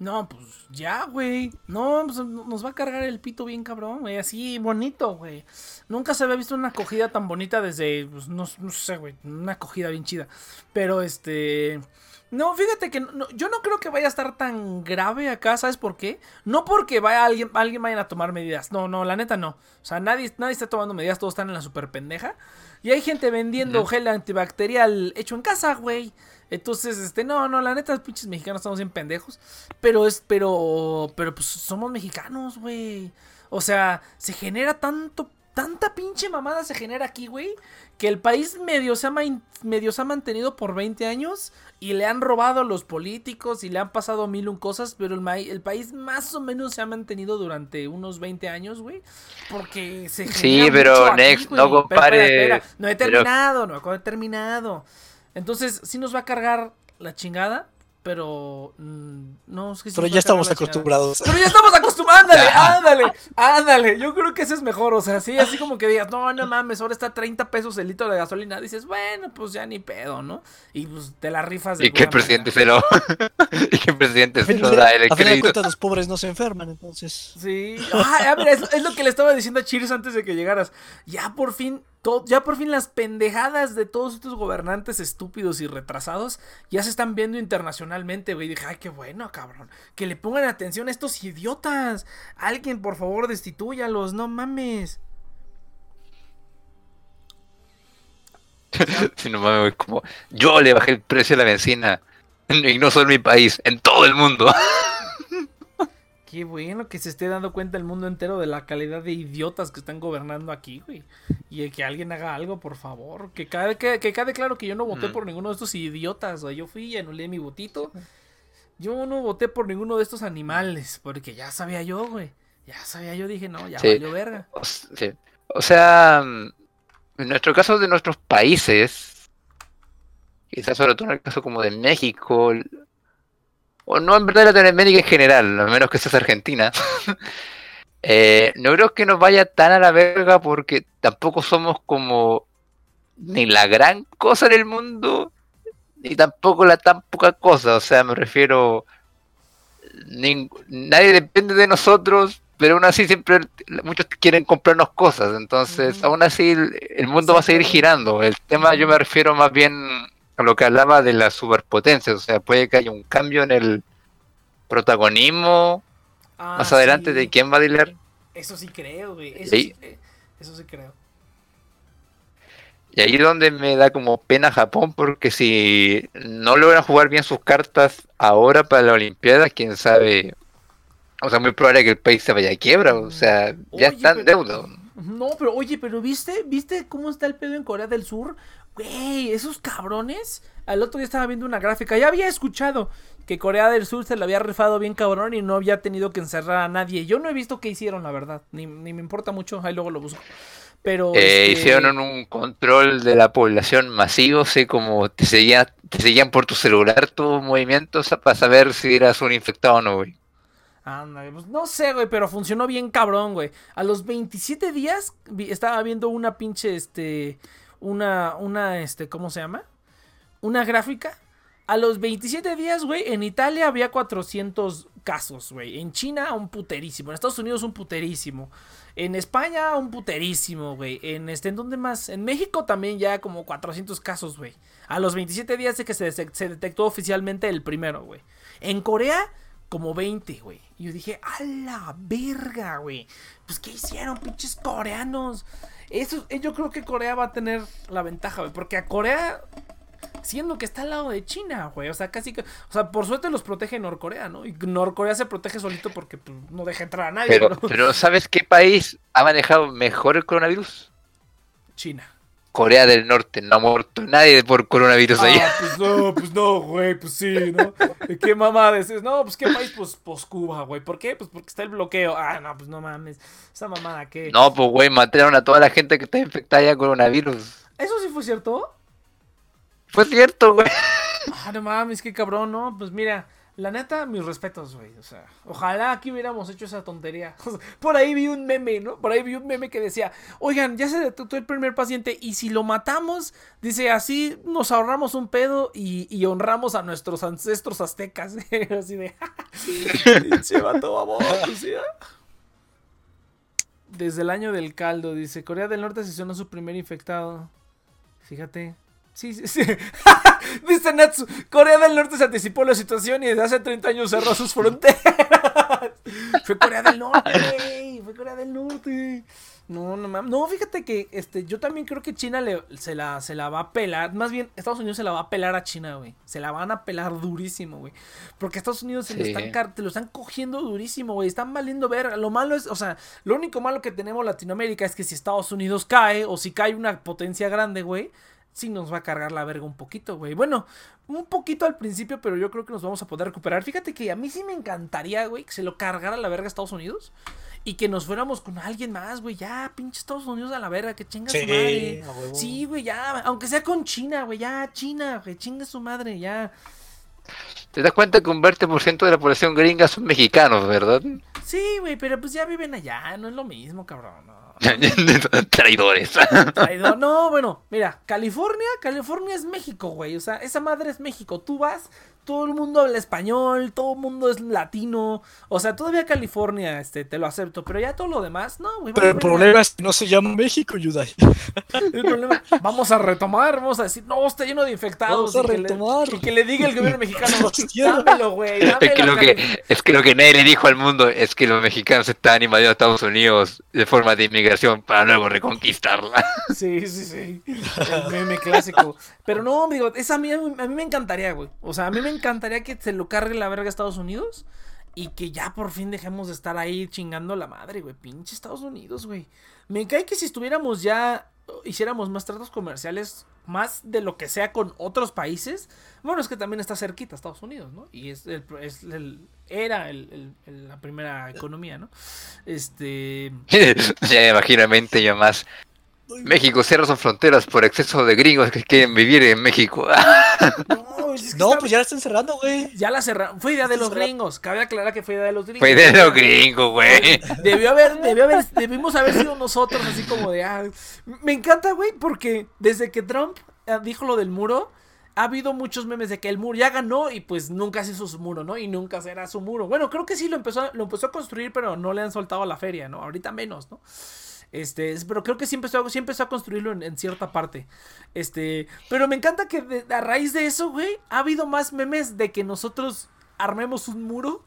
No, pues ya, güey. No, pues nos va a cargar el pito bien cabrón, güey. Así bonito, güey. Nunca se había visto una acogida tan bonita desde, pues, no, sé, güey. Una acogida bien chida. Pero este... No, fíjate que yo no creo que vaya a estar tan grave acá, ¿sabes por qué? No porque vaya alguien, alguien vaya a tomar medidas. No, no, la neta no. O sea, nadie, nadie está tomando medidas, todos están en la super pendeja. Y hay gente vendiendo gel antibacterial hecho en casa, güey. Entonces, este, no, no, la neta, los pinches mexicanos estamos bien pendejos. Pero es, pero, pero pues somos mexicanos, güey. O sea, se genera tanto, tanta pinche mamada se genera aquí, güey. Que el país medio se, ha medio se ha mantenido por 20 años y le han robado a los políticos y le han pasado mil un cosas, pero el, el país más o menos se ha mantenido durante unos 20 años, güey. Porque se
Sí, pero Next, no compare.
No he terminado, no he terminado. Entonces, sí nos va a cargar la chingada, pero mm, no es que sí
Pero ya
a
estamos
chingada.
acostumbrados.
Pero ya estamos acostumbrados, ándale, (laughs) ándale, ándale. Yo creo que ese es mejor, o sea, sí, así como que digas, no, no mames, ahora está a 30 pesos el litro de gasolina. Dices, bueno, pues ya ni pedo, ¿no? Y pues te la rifas de
Y que (laughs) el presidente
manera.
se lo. y que el presidente
A
se lo da el
a fin de
crédito.
cuentas los pobres no se enferman, entonces.
Sí. Ah, mira, es, es lo que le estaba diciendo a Cheers antes de que llegaras. Ya por fin, ya por fin las pendejadas de todos estos gobernantes estúpidos y retrasados ya se están viendo internacionalmente, güey. Dije, ay, qué bueno, cabrón. Que le pongan atención a estos idiotas. Alguien, por favor, destituyalos, no mames. (laughs)
Si no mames, güey, como yo le bajé el precio a la benzina. (laughs) Y no solo en mi país, en todo el mundo. (laughs)
Qué bueno que se esté dando cuenta el mundo entero de la calidad de idiotas que están gobernando aquí, güey. Y el que alguien haga algo, por favor. Que quede, que, que quede claro que yo no voté
Mm.
por ninguno de estos idiotas, güey. Yo fui y anulé mi votito. Yo no voté por ninguno de estos animales, porque ya sabía yo, güey. Ya sabía yo, dije, no, ya
Sí.
valió verga.
O, sí. O sea, mm, en nuestro caso de nuestros países, quizás sobre todo en el caso como de México, o no en verdad Latinoamérica en general, a menos que seas Argentina, (laughs) eh, no creo que nos vaya tan a la verga porque tampoco somos como ni la gran cosa en el mundo, ni tampoco la tan poca cosa, o sea, me refiero, ning- nadie depende de nosotros, pero aún así siempre muchos quieren comprarnos cosas, entonces aún así el, el mundo va a seguir girando. El tema yo me refiero más bien a lo que hablaba de las superpotencias, o sea, puede que haya un cambio en el protagonismo
Ah,
más adelante
sí.
de quién va a dilear.
Eso sí creo, güey. Eso
Sí.
sí, cre- eso sí creo.
Y ahí es donde me da como pena Japón, porque si no logran jugar bien sus cartas ahora para la Olimpiada, quién sabe. O sea, muy probable que el país se vaya a quiebra, o sea, ya
Oye,
está en
pero-
deuda.
No, pero oye, pero ¿viste? ¿Viste cómo está el pedo en Corea del Sur? Güey, esos cabrones. Al otro día estaba viendo una gráfica. Ya había escuchado que Corea del Sur se lo había rifado bien cabrón y no había tenido que encerrar a nadie. Yo no he visto qué hicieron, la verdad. Ni, ni me importa mucho. Ahí luego lo busco. Pero.
Eh,
este,
Hicieron un control de la población masivo, sé como te seguían, te seguían por tu celular tus movimientos para saber si eras un infectado o no, güey.
Ándale, pues no sé, güey, pero funcionó bien cabrón, güey. A los 27 días estaba viendo una pinche, este, una, una, este, ¿cómo se llama? Una gráfica. A los 27 días, güey, en Italia había 400 casos, güey. En China, un puterísimo. En Estados Unidos, un puterísimo. En España, un puterísimo, güey. En este, ¿en dónde más? En México también ya como 400 casos, güey. A los 27 días de que se, se- detectó oficialmente el primero, güey. En Corea, como 20, güey. Y yo dije, a la verga, güey. Pues, ¿qué hicieron, pinches coreanos? Eso, eh, yo creo que Corea va a tener la ventaja, güey. Porque a Corea, siendo que está al lado de China, güey. O sea, casi que. O sea, por suerte los protege Norcorea, ¿no? Y Norcorea se protege solito porque pues, no deja entrar a nadie,
Pero,
¿no?
pero ¿sabes qué país ha manejado mejor el coronavirus?
China.
Corea del Norte, no ha muerto nadie por coronavirus allá.
Ah, pues no, pues no, güey, pues sí, ¿no? ¿Qué mamada es? No, pues qué país, pues, pues Cuba, güey. ¿Por qué? Pues porque está el bloqueo. Ah, no, pues no mames. Esa mamada, ¿qué?
No, pues güey, mataron a toda la gente que está infectada ya con coronavirus.
¿Eso sí fue cierto?
Fue cierto, güey.
Ah, no mames, qué cabrón, ¿no? Pues mira, la neta, mis respetos, güey. O sea, ojalá aquí hubiéramos hecho esa tontería. (laughs) Por ahí vi un meme, ¿no? Por ahí vi un meme que decía, oigan, ya se detectó el primer paciente y si lo matamos, dice, así nos ahorramos un pedo y, honramos a nuestros ancestros aztecas. (laughs) así de, (laughs) vato baboso, ¿sí, ah? Desde el año del caldo, dice, Corea del Norte asesinó a su primer infectado. Fíjate. Sí, sí, sí. (laughs) Dice Natsu, Corea del Norte se anticipó la situación y desde hace 30 años cerró sus fronteras. (laughs) Fue Corea del Norte, güey. Fue Corea del Norte. No, no mames. No, fíjate que este, yo también creo que China le, se, la, se la va a pelar. Más bien, Estados Unidos se la va a pelar a China, güey. Se la van a pelar durísimo, güey. Porque Estados Unidos se lo están, te lo están cogiendo durísimo, güey. Están valiendo ver. Lo malo es, o sea, lo único malo que tenemos Latinoamérica es que si Estados Unidos cae o si cae una potencia grande, güey, sí nos va a cargar la verga un poquito, güey. Bueno, un poquito al principio, pero yo creo que nos vamos a poder recuperar. Fíjate que a mí sí me encantaría, güey, que se lo cargara la verga a Estados Unidos y que nos fuéramos con alguien más, güey. Ya, pinche Estados Unidos a la verga, que chinga
Sí,
su madre. Sí, güey, ya, aunque sea con China, güey, ya, China, güey, chinga su madre, ya.
¿Te das cuenta que un 20% de la población gringa son mexicanos, verdad?
Sí, güey, pero pues ya viven allá, no es lo mismo, cabrón. no. (laughs)
Traidores.
Traidor. No, bueno, mira, California, California es México, güey. O sea, esa madre es México. Tú vas, todo el mundo habla español, todo el mundo es latino. O sea, todavía California, este, te lo acepto. Pero ya todo lo demás, no, güey.
Pero el problema es que no se llama México, Yudai. (laughs)
El problema- Vamos a retomar, vamos a decir, no, está lleno de infectados.
Vamos a
y que le-
retomar.
Y que le diga el gobierno mexicano, (laughs) dámelo, güey.
Es que, lo que,
Cali".
es que lo que nadie le dijo al mundo es que los mexicanos estaban invadiendo a Estados Unidos de forma de inmigración para luego reconquistarla. (laughs)
Sí, sí, sí. El meme clásico. Pero no, digo, esa a mí, a mí me encantaría, güey. O sea, a mí me encantaría que se lo cargue la verga a Estados Unidos y que ya por fin dejemos de estar ahí chingando la madre, güey. Pinche Estados Unidos, güey. Me cae que si estuviéramos ya, hiciéramos más tratos comerciales, más de lo que sea con otros países. Bueno, es que también está cerquita Estados Unidos, ¿no? Y es el, es era la primera economía, ¿no? Este... (laughs)
ya me imagino en mente yo más. México cierra sus fronteras por exceso de gringos que quieren vivir en México. (laughs)
No, (laughs) es que
No,
está-
pues ya la están cerrando, güey.
Ya la cerraron. Fue idea de los gringos. Cabe aclarar que fue idea de los gringos.
Fue de los gringos, güey. (laughs)
Debió haber, debió haber, debimos haber sido nosotros, así como de. ah, me encanta, güey, porque desde que Trump ah, dijo lo del muro, ha habido muchos memes de que el muro ya ganó y pues nunca se hizo su muro, ¿no? Y nunca será su muro. Bueno, creo que sí lo empezó, lo empezó a construir, pero no le han soltado a la feria, ¿no? Ahorita menos, ¿no? Este, es- pero creo que sí empezó, sí empezó a construirlo en, en cierta parte. Este, pero me encanta que de- a raíz de eso, güey, ha habido más memes de que nosotros armemos un muro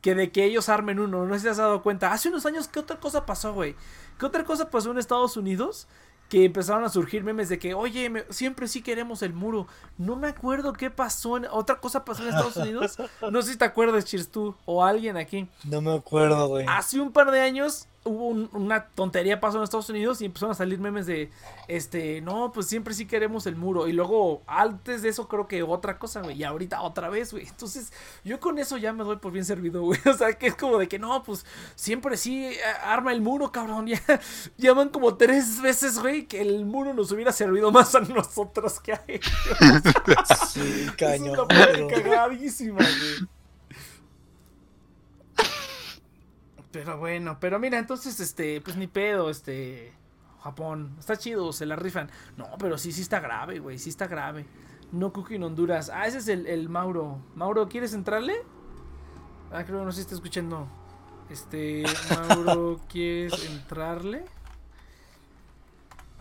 que de que ellos armen uno. No sé si te has dado cuenta. Hace unos años, ¿qué otra cosa pasó, güey? ¿Qué otra cosa pasó en Estados Unidos? Que empezaron a surgir memes de que, oye, me- siempre sí queremos el muro. No me acuerdo qué pasó. En, ¿Otra cosa pasó en Estados Unidos? (laughs) No sé si te acuerdas, Cheers, tú o alguien aquí.
No me acuerdo, güey.
Hace un par de años hubo un- una tontería pasó en Estados Unidos y empezaron a salir memes de, este, no, pues siempre sí queremos el muro. Y luego, antes de eso, creo que otra cosa, güey. Y ahorita otra vez, güey. Entonces, yo con eso ya me doy por bien servido, güey. (laughs) O sea, que es como de que no, pues siempre sí eh, arma el muro, cabrón. (laughs) Ya, ya van como tres veces, güey, que el muro nos hubiera servido más a nosotros que a ellos. (laughs)
Sí,
Es
cañón.
una
pero-
cagadísima, güey. Pero bueno, pero mira, entonces, este, pues ni pedo, este, Japón, está chido, se la rifan. No, pero sí, sí está grave, güey, sí está grave. No cookie en Honduras. Ah, ese es el, el Mauro. Mauro, ¿quieres entrarle? Ah, creo que no si está escuchando. Este, Mauro, (laughs) ¿quieres entrarle?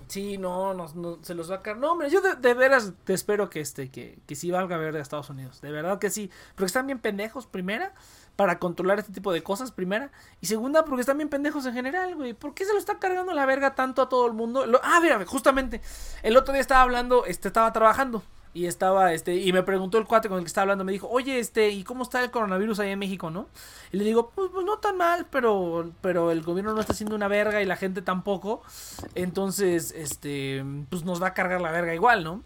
Sí, no, no, no, se los va a caer. No, hombre, yo de, de veras te espero que este, que, que sí valga ver de Estados Unidos. De verdad que sí. Porque están bien pendejos, primera, para controlar este tipo de cosas, primera. Y segunda, porque están bien pendejos en general, güey. ¿Por qué se lo está cargando la verga tanto a todo el mundo? Lo- ah, mira, justamente. El otro día estaba hablando, este, estaba trabajando. Y estaba, este, y me preguntó el cuate con el que estaba hablando, me dijo, oye, este, ¿y cómo está el coronavirus ahí en México, no? Y le digo, pues, pues no tan mal, pero, pero el gobierno no está haciendo una verga y la gente tampoco. Entonces, este, pues nos va a cargar la verga igual, ¿no?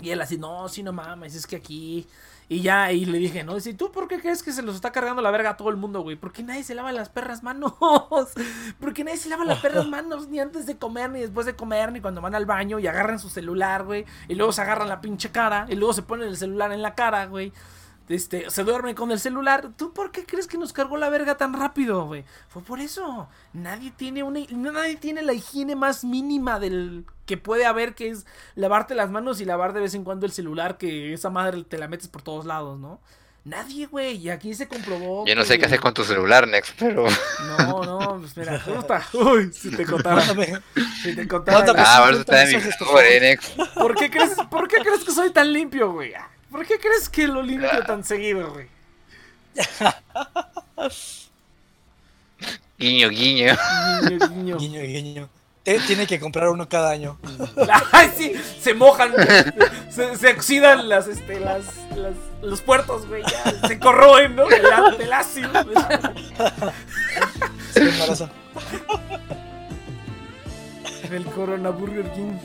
Y él así, no, sí, no mames, es que aquí... Y ya, y le dije, ¿no? Dice, ¿tú por qué crees que se los está cargando la verga a todo el mundo, güey? ¿Por qué nadie se lava las perras manos? (laughs) ¿Por qué nadie se lava las perras (laughs) manos ni antes de comer, ni después de comer, ni cuando van al baño y agarran su celular, güey? Y luego se agarran la pinche cara, y luego se ponen el celular en la cara, güey. Este, se duermen con el celular. ¿Tú por qué crees que nos cargó la verga tan rápido, güey? Fue por eso. Nadie tiene una nadie tiene la higiene más mínima del que puede haber, que es lavarte las manos y lavar de vez en cuando el celular, que esa madre te la metes por todos lados, ¿no? Nadie, güey. Y aquí se comprobó.
Yo no sé
que-
qué hacer con tu celular, Nex, pero.
No, no, pues mira, ¿cómo está? (laughs) Uy, si te contara. Si te contara.
Mándame.
Ah, ahora
50
está en mi eh, Nex.
¿Por qué crees, por qué crees que soy tan limpio, güey? ¿Por qué crees que lo limpio tan (laughs) seguido, güey?
Guiño, guiño.
Guiño, guiño. (laughs)
Guiño, guiño. Te- Tiene que comprar uno cada año. (laughs)
Ay, sí, se mojan, se, se oxidan las, este, las, las, los puertos, güey, ya, se corroen, ¿no? Del, á- del ácido.
Se embaraza.
El Corona Burger King.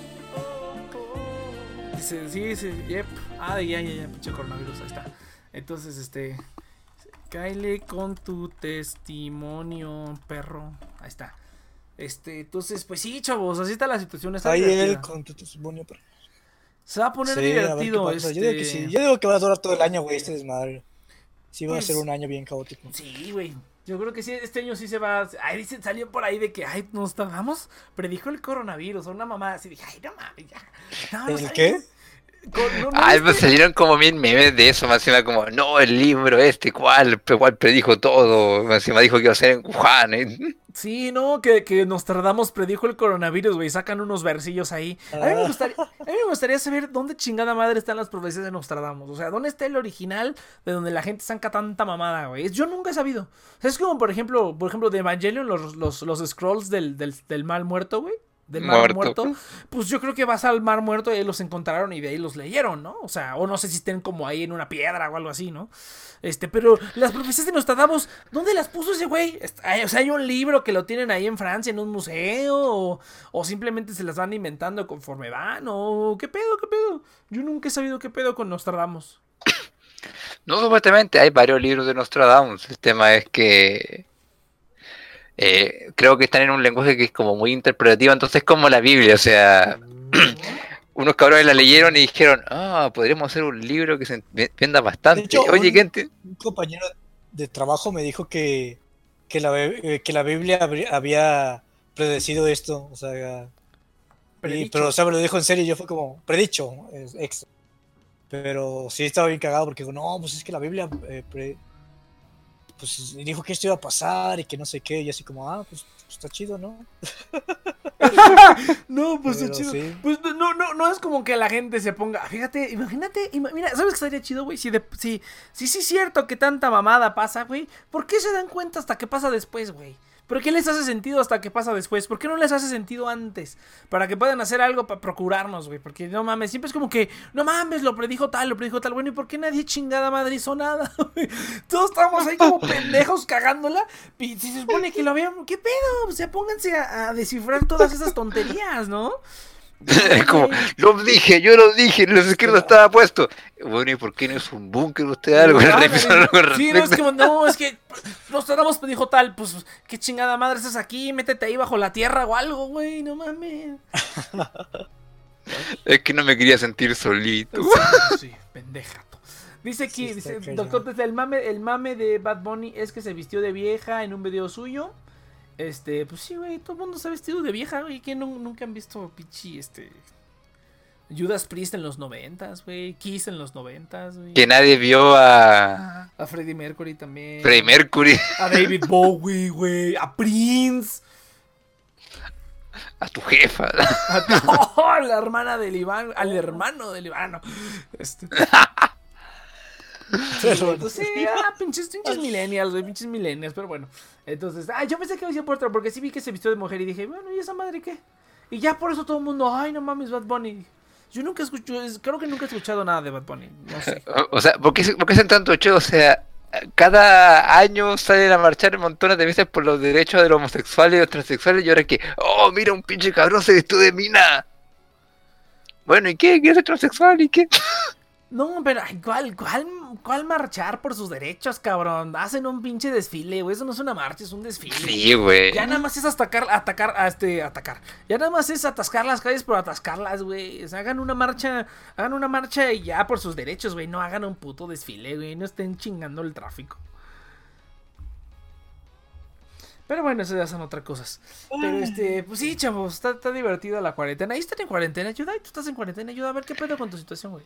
Sí, sí, yep. Ah, ya, ya, ya, pinche coronavirus, ahí está. Entonces, este. Kyle con tu testimonio, perro. Ahí está. Este, entonces, pues sí, chavos, así está la situación. Está
Ahí él con tu testimonio, pero.
Se va a poner
Sí, a
divertido.
pasa. Yo digo que
este-
sí. Yo digo que va a durar todo el año, güey, este desmadre. Sí, va a
Pues-
ser un año bien caótico.
Sí, güey. Yo creo que sí, este año sí se va. Ahí dice, salió por ahí de que, ay, nos tardamos. Predijo el coronavirus. O una mamá así dije, ay, no mames, ya. No, no
¿El
saben
qué?
Con- no-
Ay,
viste-
pues salieron como mil memes de eso, más encima como, no, el libro este, cuál, cuál predijo todo, más encima dijo que iba a ser en Wuhan. ¿eh?
Sí, no, que, que Nostradamus predijo el coronavirus, güey. Sacan unos versillos ahí. A mí, me
Ah.
gustaría, a mí me gustaría saber dónde chingada madre están las profecías de Nostradamus. O sea, ¿dónde está el original de donde la gente saca tanta mamada, güey? Yo nunca he sabido. O sea, es como, por ejemplo, por ejemplo, de Evangelion, los, los, los scrolls del, del, del mal muerto, güey. Del mar
Muerto.
muerto. Pues yo creo que vas al mar muerto y ahí los encontraron y de ahí los leyeron, ¿no? O sea, o no sé si estén como ahí en una piedra o algo así, ¿no? Este, pero las profecías de Nostradamus, ¿dónde las puso ese güey? O sea, hay un libro que lo tienen ahí en Francia en un museo o, o simplemente se las van inventando conforme van o qué pedo, qué pedo. Yo nunca he sabido qué pedo con Nostradamus. (coughs)
No, supuestamente hay varios libros de Nostradamus. El tema es que eh, creo que están en un lenguaje que es como muy interpretativo, entonces es como la Biblia, o sea, (clears throat) unos cabrones la leyeron y dijeron, ah, podríamos hacer un libro que se venda bastante.
De hecho,
Oye,
un-
gente,
Un compañero de trabajo me dijo que, que, la, eh, que la Biblia había predecido esto. O sea, y- pero o sea, me lo dijo en serio y yo fue como, predicho, es extra. Pero sí estaba bien cagado porque digo, no, pues es que la Biblia eh, pre- pues dijo que esto iba a pasar y que no sé qué. Y así como, ah, pues, pues está chido, ¿no? (laughs)
No, pues está chido.
sí.
Pues no, no, no es como que la gente se ponga. Fíjate, imagínate, ima- mira, ¿sabes qué estaría chido, güey? Si, de, si, si sí es cierto que tanta mamada pasa, güey, ¿por qué se dan cuenta hasta que pasa después, güey? ¿Por qué les hace sentido hasta que pasa después? ¿Por qué no les hace sentido antes? Para que puedan hacer algo para procurarnos, güey. Porque no mames, siempre es como que, no mames, lo predijo tal, lo predijo tal. Bueno, ¿y por qué nadie chingada madre hizo nada? (laughs) güey? Todos estamos ahí como pendejos cagándola. Y si se supone que lo habían. ¿Qué pedo? O sea, pónganse a descifrar todas esas tonterías, ¿no? (laughs)
es como, (laughs) lo dije, yo lo dije, en los escritos estaba puesto. Bueno, ¿y por qué no es un búnker usted algo? Algo (laughs) al
Sí, no, es que, no, es que Nostradamus me dijo tal, pues, qué chingada madre estás aquí, métete ahí bajo la tierra o algo, güey, no mames.
Es que no me quería sentir solito.
Sí, sí, pendejato. Dice aquí,
Sí,
dice, doctor, desde el mame, el mame de Bad Bunny es que se vistió de vieja en un video suyo. Este, pues sí, güey, todo el mundo se ha vestido de vieja, güey. ¿Quién nu- nunca han visto pichi, este... Judas Priest en los noventas, güey. Kiss en los noventas, güey.
Que nadie vio a
A Freddie Mercury también.
Freddie Mercury,
A David Bowie, güey. A Prince.
a tu jefa.
A no, (laughs) a la hermana del Iván. Al hermano del Iván. no. Este. (laughs) (laughs) Sí, ah, pinches, pinches millennials, güey, pinches millennials, pero bueno. Entonces, ah, yo pensé que iba a decir por otro, porque sí vi que se vistió de mujer y dije, bueno, ¿y esa madre qué? Y ya por eso todo el mundo, ay, no mames, Bad Bunny. Yo nunca escucho, es- creo que nunca he escuchado nada de Bad Bunny, no sé.
O- (laughs) O sea, ¿por qué, por qué hacen tanto show? O sea, cada año salen a marchar montones de veces por los derechos de los homosexuales y los transexuales y ahora que, oh, mira, un pinche cabrón se vistió de mina. Bueno, ¿y qué? ¿Qué es transexual? ¿Y qué? (laughs)
No, pero ay, ¿cuál, cuál, cuál marchar por sus derechos, cabrón? Hacen un pinche desfile, güey, eso no es una marcha, es un desfile.
Sí, güey.
Ya nada más es atacar, atacar, a este, atacar. Ya nada más es atascar las calles por atascarlas, güey. O sea, hagan una marcha, hagan una marcha y ya por sus derechos, güey. No hagan un puto desfile, güey. No estén chingando el tráfico. Pero bueno, eso ya son otras cosas. Pero este, pues sí, chavos, está, está divertida la cuarentena. Ahí están en cuarentena, ayuda, tú estás en cuarentena, ayuda a ver qué pedo con tu situación, güey.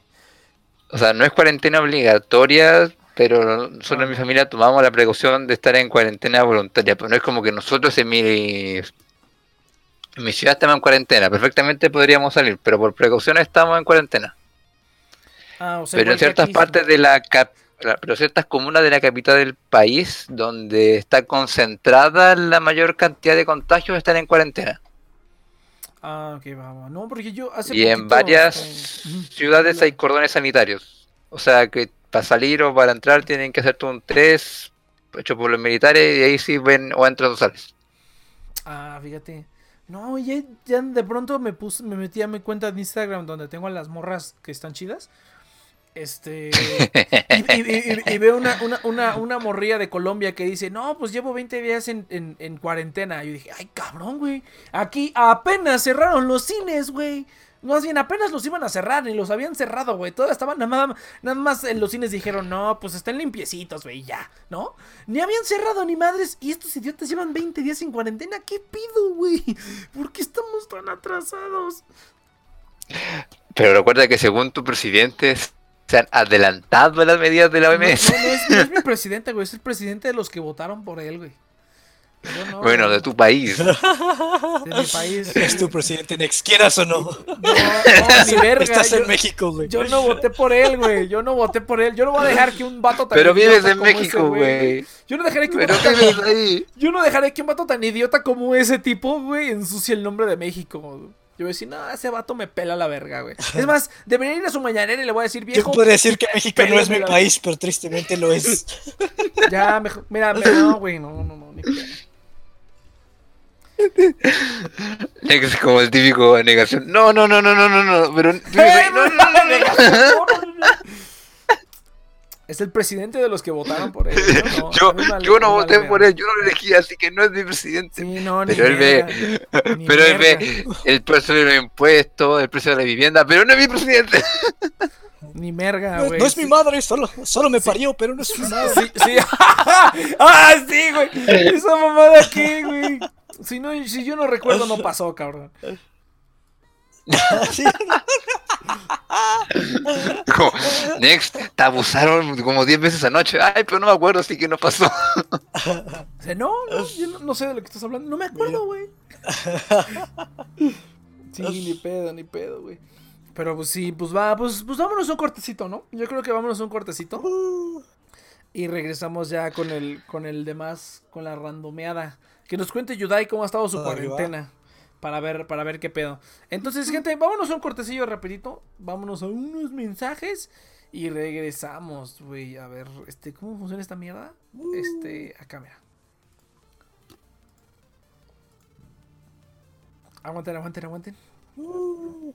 O sea, no es cuarentena obligatoria, pero nosotros en mi familia tomamos la precaución de estar en cuarentena voluntaria. Pero no es como que nosotros en mi, en mi ciudad estamos en cuarentena. Perfectamente podríamos salir, pero por precaución estamos en cuarentena.
Ah, o sea,
Pero en ciertas partes de la cap- la- pero ciertas comunas de la capital del país donde está concentrada la mayor cantidad de contagios están en cuarentena.
Ah, ok, va, va. No, porque yo hace
Y en varias
este,
ciudades hay cordones sanitarios. O sea que para salir o para entrar tienen que hacerte un 3 hecho por los militares y ahí sí ven o entras o sales.
Ah, fíjate. No, ya, ya de pronto me puse, me metí a mi cuenta de Instagram donde tengo a las morras que están chidas. Este. Y, y- y- y (laughs) veo una, una, una, una morrilla de Colombia que dice: No, pues llevo 20 días en, en, en cuarentena. Y yo dije: Ay, cabrón, güey. Aquí apenas cerraron los cines, güey. Más bien, apenas los iban a cerrar, ni los habían cerrado, güey. Todos estaban, nada más, nada más en los cines dijeron, no, pues están limpiecitos, güey, ya, ¿no? Ni habían cerrado ni madres. Y estos idiotas llevan 20 días en cuarentena. ¿Qué pido, güey? ¿Por qué estamos tan atrasados?
Pero recuerda que según tu presidente se han adelantado las medidas de la
No,
OMS.
no, no es, no es mi (laughs) presidente, güey. Es el presidente de los que votaron por él, güey. No,
bueno,
güey.
de tu país. (laughs)
De mi país.
Es tu presidente Nex, quieras o no.
No, (laughs) no, ni verga.
Estás
yo,
en México, güey.
yo no voté por él, güey. Yo no voté por él. Yo no voy a dejar que un vato tan
Pero vives
idiota
en
ese
México, güey.
Yo no dejaré que un vato tan-
vives ahí.
Yo no dejaré que un vato tan idiota como ese tipo, güey, ensucie el nombre de México. Yo voy a decir, no, ese vato me pela la verga, güey. Es más, debería ir a su mañanera y le voy a decir,
Yo
viejo,
podría decir que México no es mi
Mira.
país, pero tristemente lo es.
ya, mejor, mira, me- no, güey, no, no, no, ni.
Es como el típico negación. No, no, no, no, no, no, no. Pero ahí. No, no, no, no, no.
Es el presidente de los que votaron por él. (laughs) ¿no?
Yo,
vale-
yo no voté
vale
por él, yo no lo elegí, así que no es mi presidente.
Sí, no, ni
Pero él ve, (laughs) pero él ve el precio de los impuestos, el precio de la vivienda, pero no es mi presidente. (laughs)
Ni merga,
No,
güey.
no es mi madre, solo, solo me parió, pero no es mi madre.
Sí, sí. ah, sí, güey. Esa mamada aquí, güey. Si, no, si yo no recuerdo, no pasó, cabrón. (laughs)
Como, Next, te abusaron como 10 veces anoche. Ay, pero no me acuerdo, así que no pasó. (laughs)
O sea, no, no, yo no, no sé de lo que estás hablando. No me acuerdo, güey. (laughs) Sí, ni pedo, ni pedo, güey. Pero pues sí, pues va, pues, pues vámonos un cortecito, ¿no? Yo creo que vámonos un cortecito. Y regresamos ya con el, con el demás, con la randomeada. Que nos cuente Yudai cómo ha estado su
va.
Para ver, para ver qué pedo. Entonces, gente, vámonos a un cortecillo rapidito. Vámonos a unos mensajes. Y regresamos, güey. A ver, este, ¿cómo funciona esta mierda? Este, acá, mira. Aguanten, aguanten, aguanten. Dice,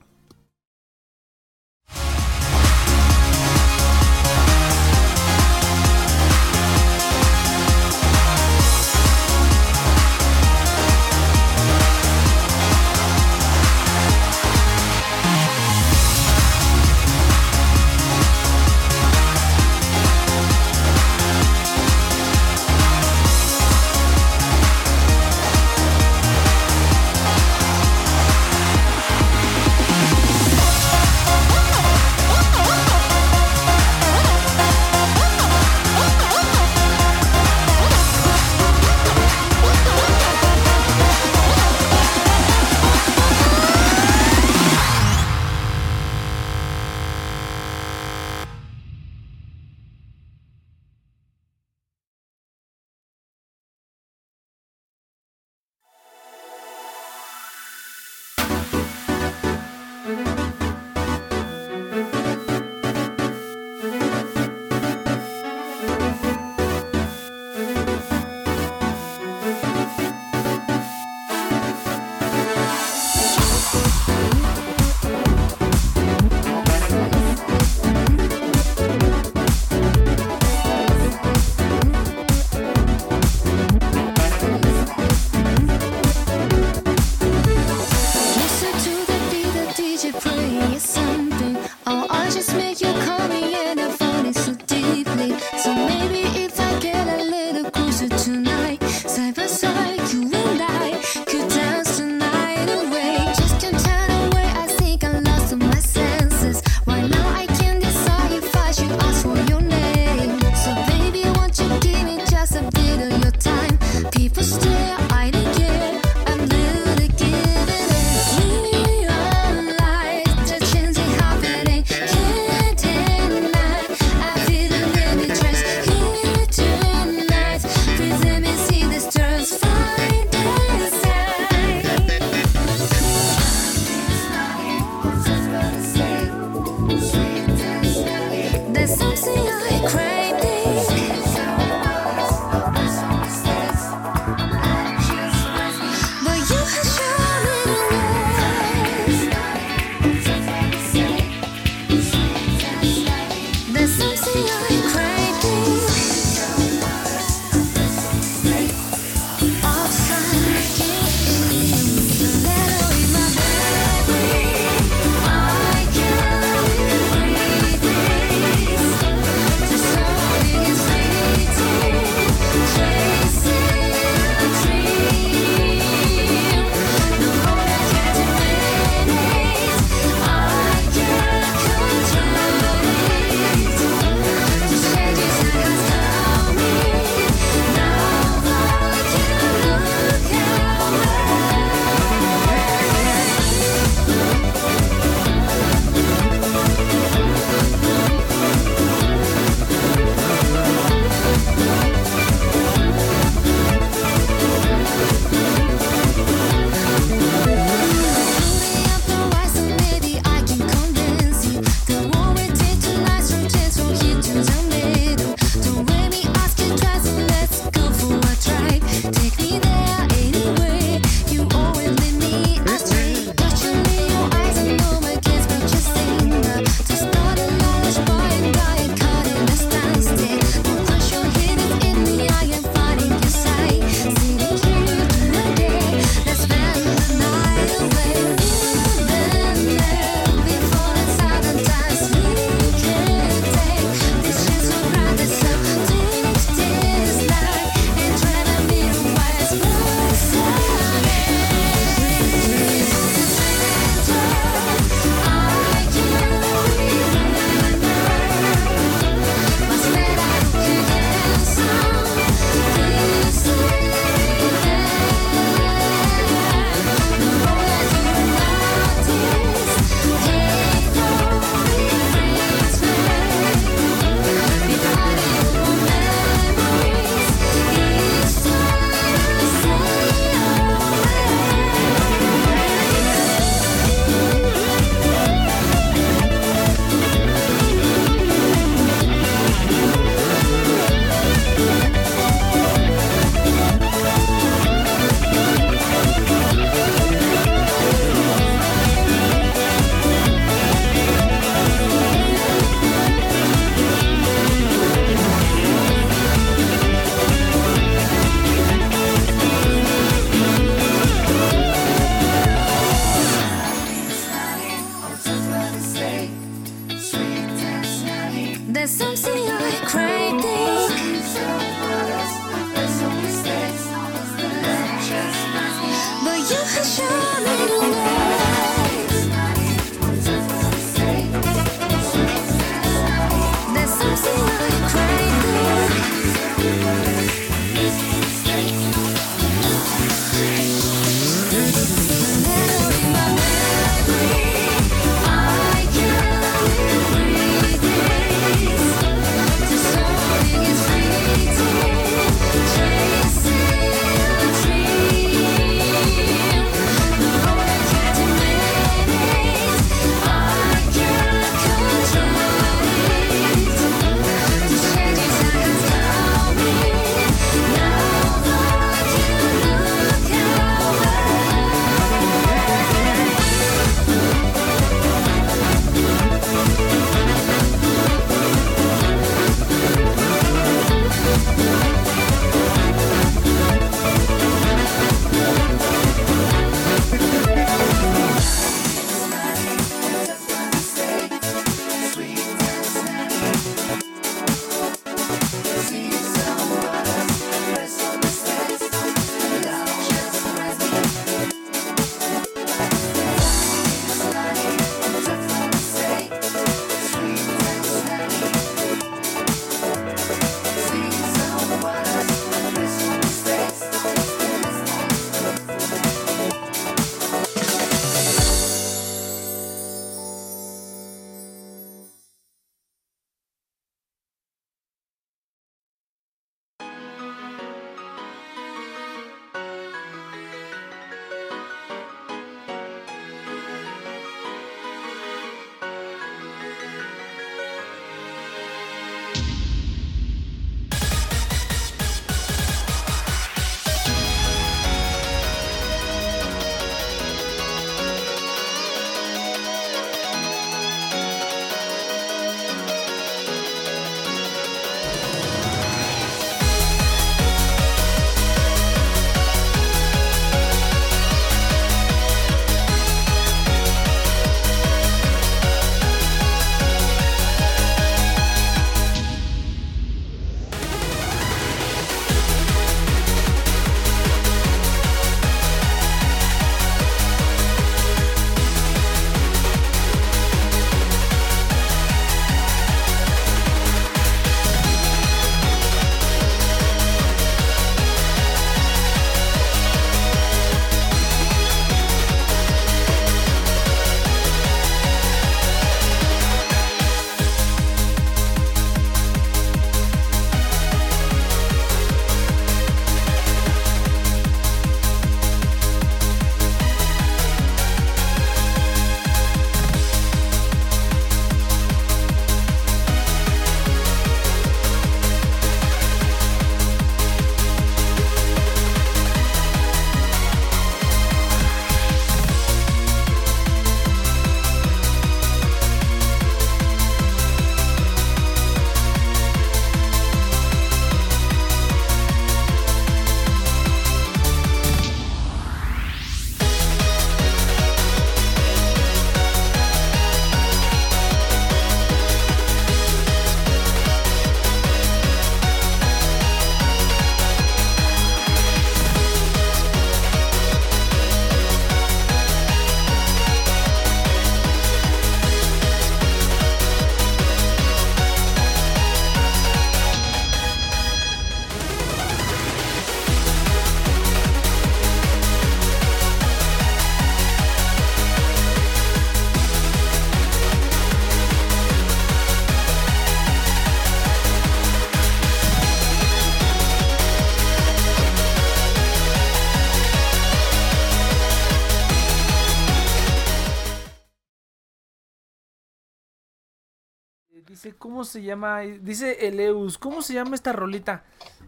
¿cómo se llama? Dice Eleus, ¿cómo se llama esta rolita?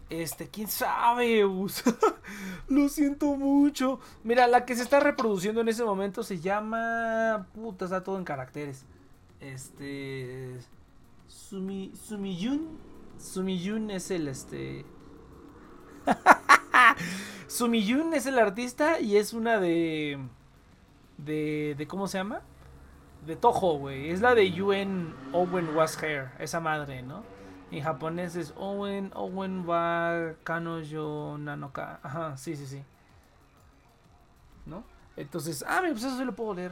Este, quién sabe, Eus. (laughs) Lo siento mucho. Mira, la que se está reproduciendo en ese momento se llama. Puta, está todo en caracteres. Este. Sumi, Sumiyun. Sumiyun es el este. (laughs) Sumiyun es el artista y es una de. De. de ¿Cómo se llama? De Toho, güey. Es la de Yuen Owen Was Hair. Esa madre, ¿no? En japonés es Owen, Owen wa Kanojo Nanoka. Ajá, sí, sí, sí. ¿No? Entonces, ah, pues eso sí lo puedo leer.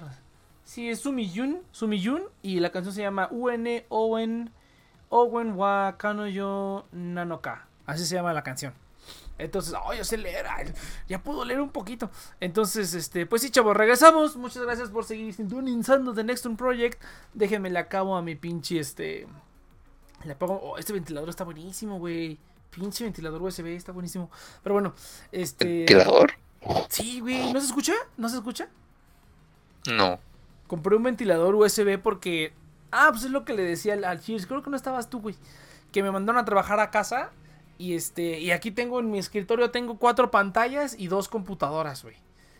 Sí, es Sumiyun, Sumiyun. Y la canción se llama UN Owen, Owen wa Kanojo Nanoka. Así se llama la canción. Entonces, oh, yo sé leer, ya puedo leer un poquito. Entonces, este, pues sí, chavos, regresamos. Muchas gracias por seguir sintonizando The Next One Project. Déjenme le acabo a mi pinche, este, le pongo, oh, este ventilador está buenísimo, güey. Pinche ventilador USB está buenísimo. Pero bueno, este.
¿Ventilador?
Sí, güey. ¿No se escucha? ¿No se escucha?
No.
Compré un ventilador USB porque. Ah, pues es lo que le decía al, al Creo que no estabas tú, güey. Que me mandaron a trabajar a casa. Y este. Y aquí tengo en mi escritorio tengo cuatro pantallas y dos computadoras, güey.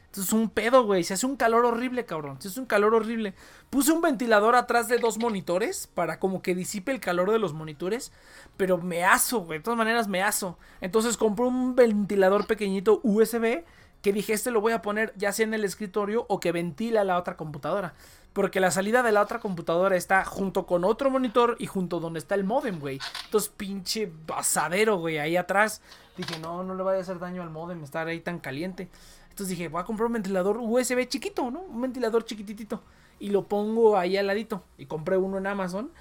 Esto es un pedo, güey. Se hace un calor horrible, cabrón. Se hace un calor horrible. Puse un ventilador atrás de dos monitores para como que disipe el calor de los monitores. Pero me aso, güey. De todas maneras me aso. Entonces compré un ventilador pequeñito USB que dije, este lo voy a poner ya sea en el escritorio o que ventila la otra computadora. Porque la salida de la otra computadora está junto con otro monitor y junto donde está el modem, güey. Entonces, pinche basadero, güey, ahí atrás. Dije, no, no le vaya a hacer daño al modem estar ahí tan caliente. Entonces dije, voy a comprar un ventilador USB chiquito, ¿no? Un ventilador chiquititito. Y lo pongo ahí al ladito. Y compré uno en Amazon.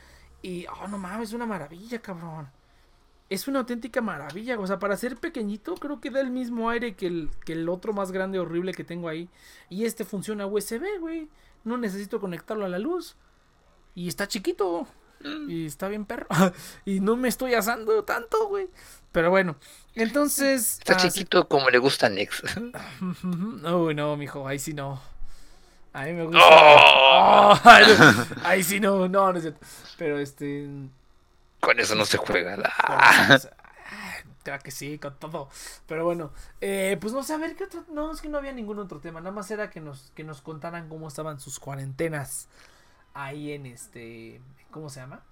Y, oh, no mames, es una maravilla, cabrón. Es una auténtica maravilla. O sea, para ser pequeñito, creo que da el mismo aire que el, que el otro más grande, horrible que tengo ahí. Y este funciona USB, güey. No necesito conectarlo a la luz. Y está chiquito. Y está bien perro. (laughs) y no me estoy asando tanto, güey. Pero bueno, entonces.
Está ah, chiquito como le gusta a Nex. (laughs)
Uy, no, mijo, ahí sí no. A mí me gusta. ¡Oh! (laughs) ahí sí no, no, no es cierto. Pero este.
Con eso no se juega.
Que sí, con todo. Pero bueno, eh, pues no sé, a ver qué otro. No, es que no había ningún otro tema. Nada más era que nos, que nos contaran cómo estaban sus cuarentenas ahí en este. ¿Cómo se llama?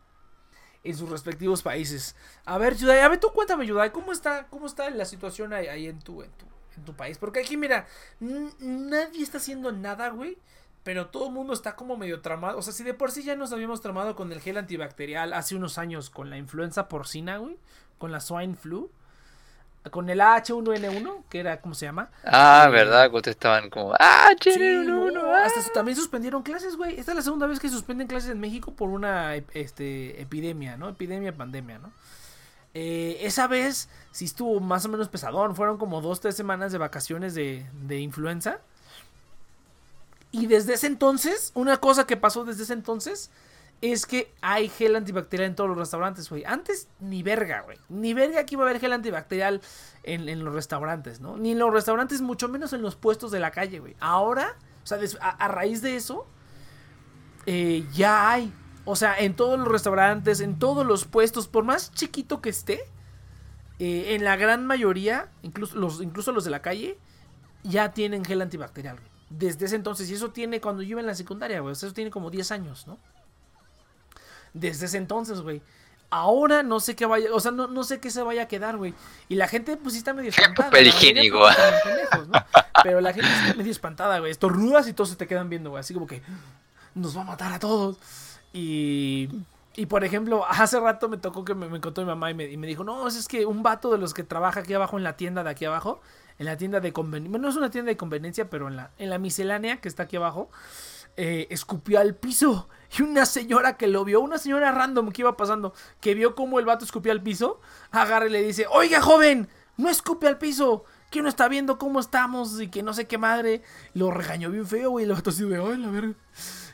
en sus respectivos países. A ver, Yudai, a ver, tú cuéntame, Yudai, ¿cómo está, cómo está la situación ahí, en, tu, en, tu, en tu país? Porque aquí, mira, nadie está haciendo nada, güey. Pero todo el mundo está como medio tramado. O sea, si de por sí ya nos habíamos tramado con el gel antibacterial hace unos años con la influenza porcina, güey. Con la swine flu con el H1N1, que era, ¿cómo se llama?
Ah, eh, ¿verdad? Estaban como, ah, H1N1.
hasta también suspendieron clases, güey. Esta es la segunda vez que suspenden clases en México por una este, epidemia, ¿no? Epidemia, pandemia, ¿no? Eh, esa vez sí estuvo más o menos pesadón. Fueron como dos, tres semanas de vacaciones de, de influenza. Y desde ese entonces, una cosa que pasó desde ese entonces es que hay gel antibacterial en todos los restaurantes, güey. Antes ni verga, güey. Ni verga que iba a haber gel antibacterial en, los restaurantes, ¿no? Ni en los restaurantes, mucho menos en los puestos de la calle, güey. Ahora, o sea, a, raíz de eso, eh, ya hay. O sea, en todos los restaurantes, en todos los puestos, por más chiquito que esté, eh, en la gran mayoría, incluso los, incluso los de la calle, ya tienen gel antibacterial, güey. Desde ese entonces, y eso tiene cuando yo iba en la secundaria, güey. Eso tiene como 10 años, ¿no? Desde ese entonces, güey. Ahora no sé qué vaya, o sea, no, no sé qué se vaya a quedar, güey. Y la gente, pues sí está medio espantada.
Papel higiénico. (laughs)
Pero la gente está medio espantada, güey. rudas y todos se te quedan viendo, güey. Así como que nos va a matar a todos. Y, y por ejemplo, hace rato me tocó que me, encontró mi mamá y me, y me, dijo, no, es que un vato de los que trabaja aquí abajo en la tienda de aquí abajo, en la tienda de conveniencia, no es una tienda de conveniencia, pero en la, en la miscelánea que está aquí abajo, eh, escupió al piso. Y una señora que lo vio, una señora random que iba pasando, que vio cómo el vato escupió al piso, agarra y le dice, oiga joven, no escupe al piso, que uno está viendo cómo estamos y que no sé qué madre. Lo regañó bien feo, güey, el vato así de, ay, la verga.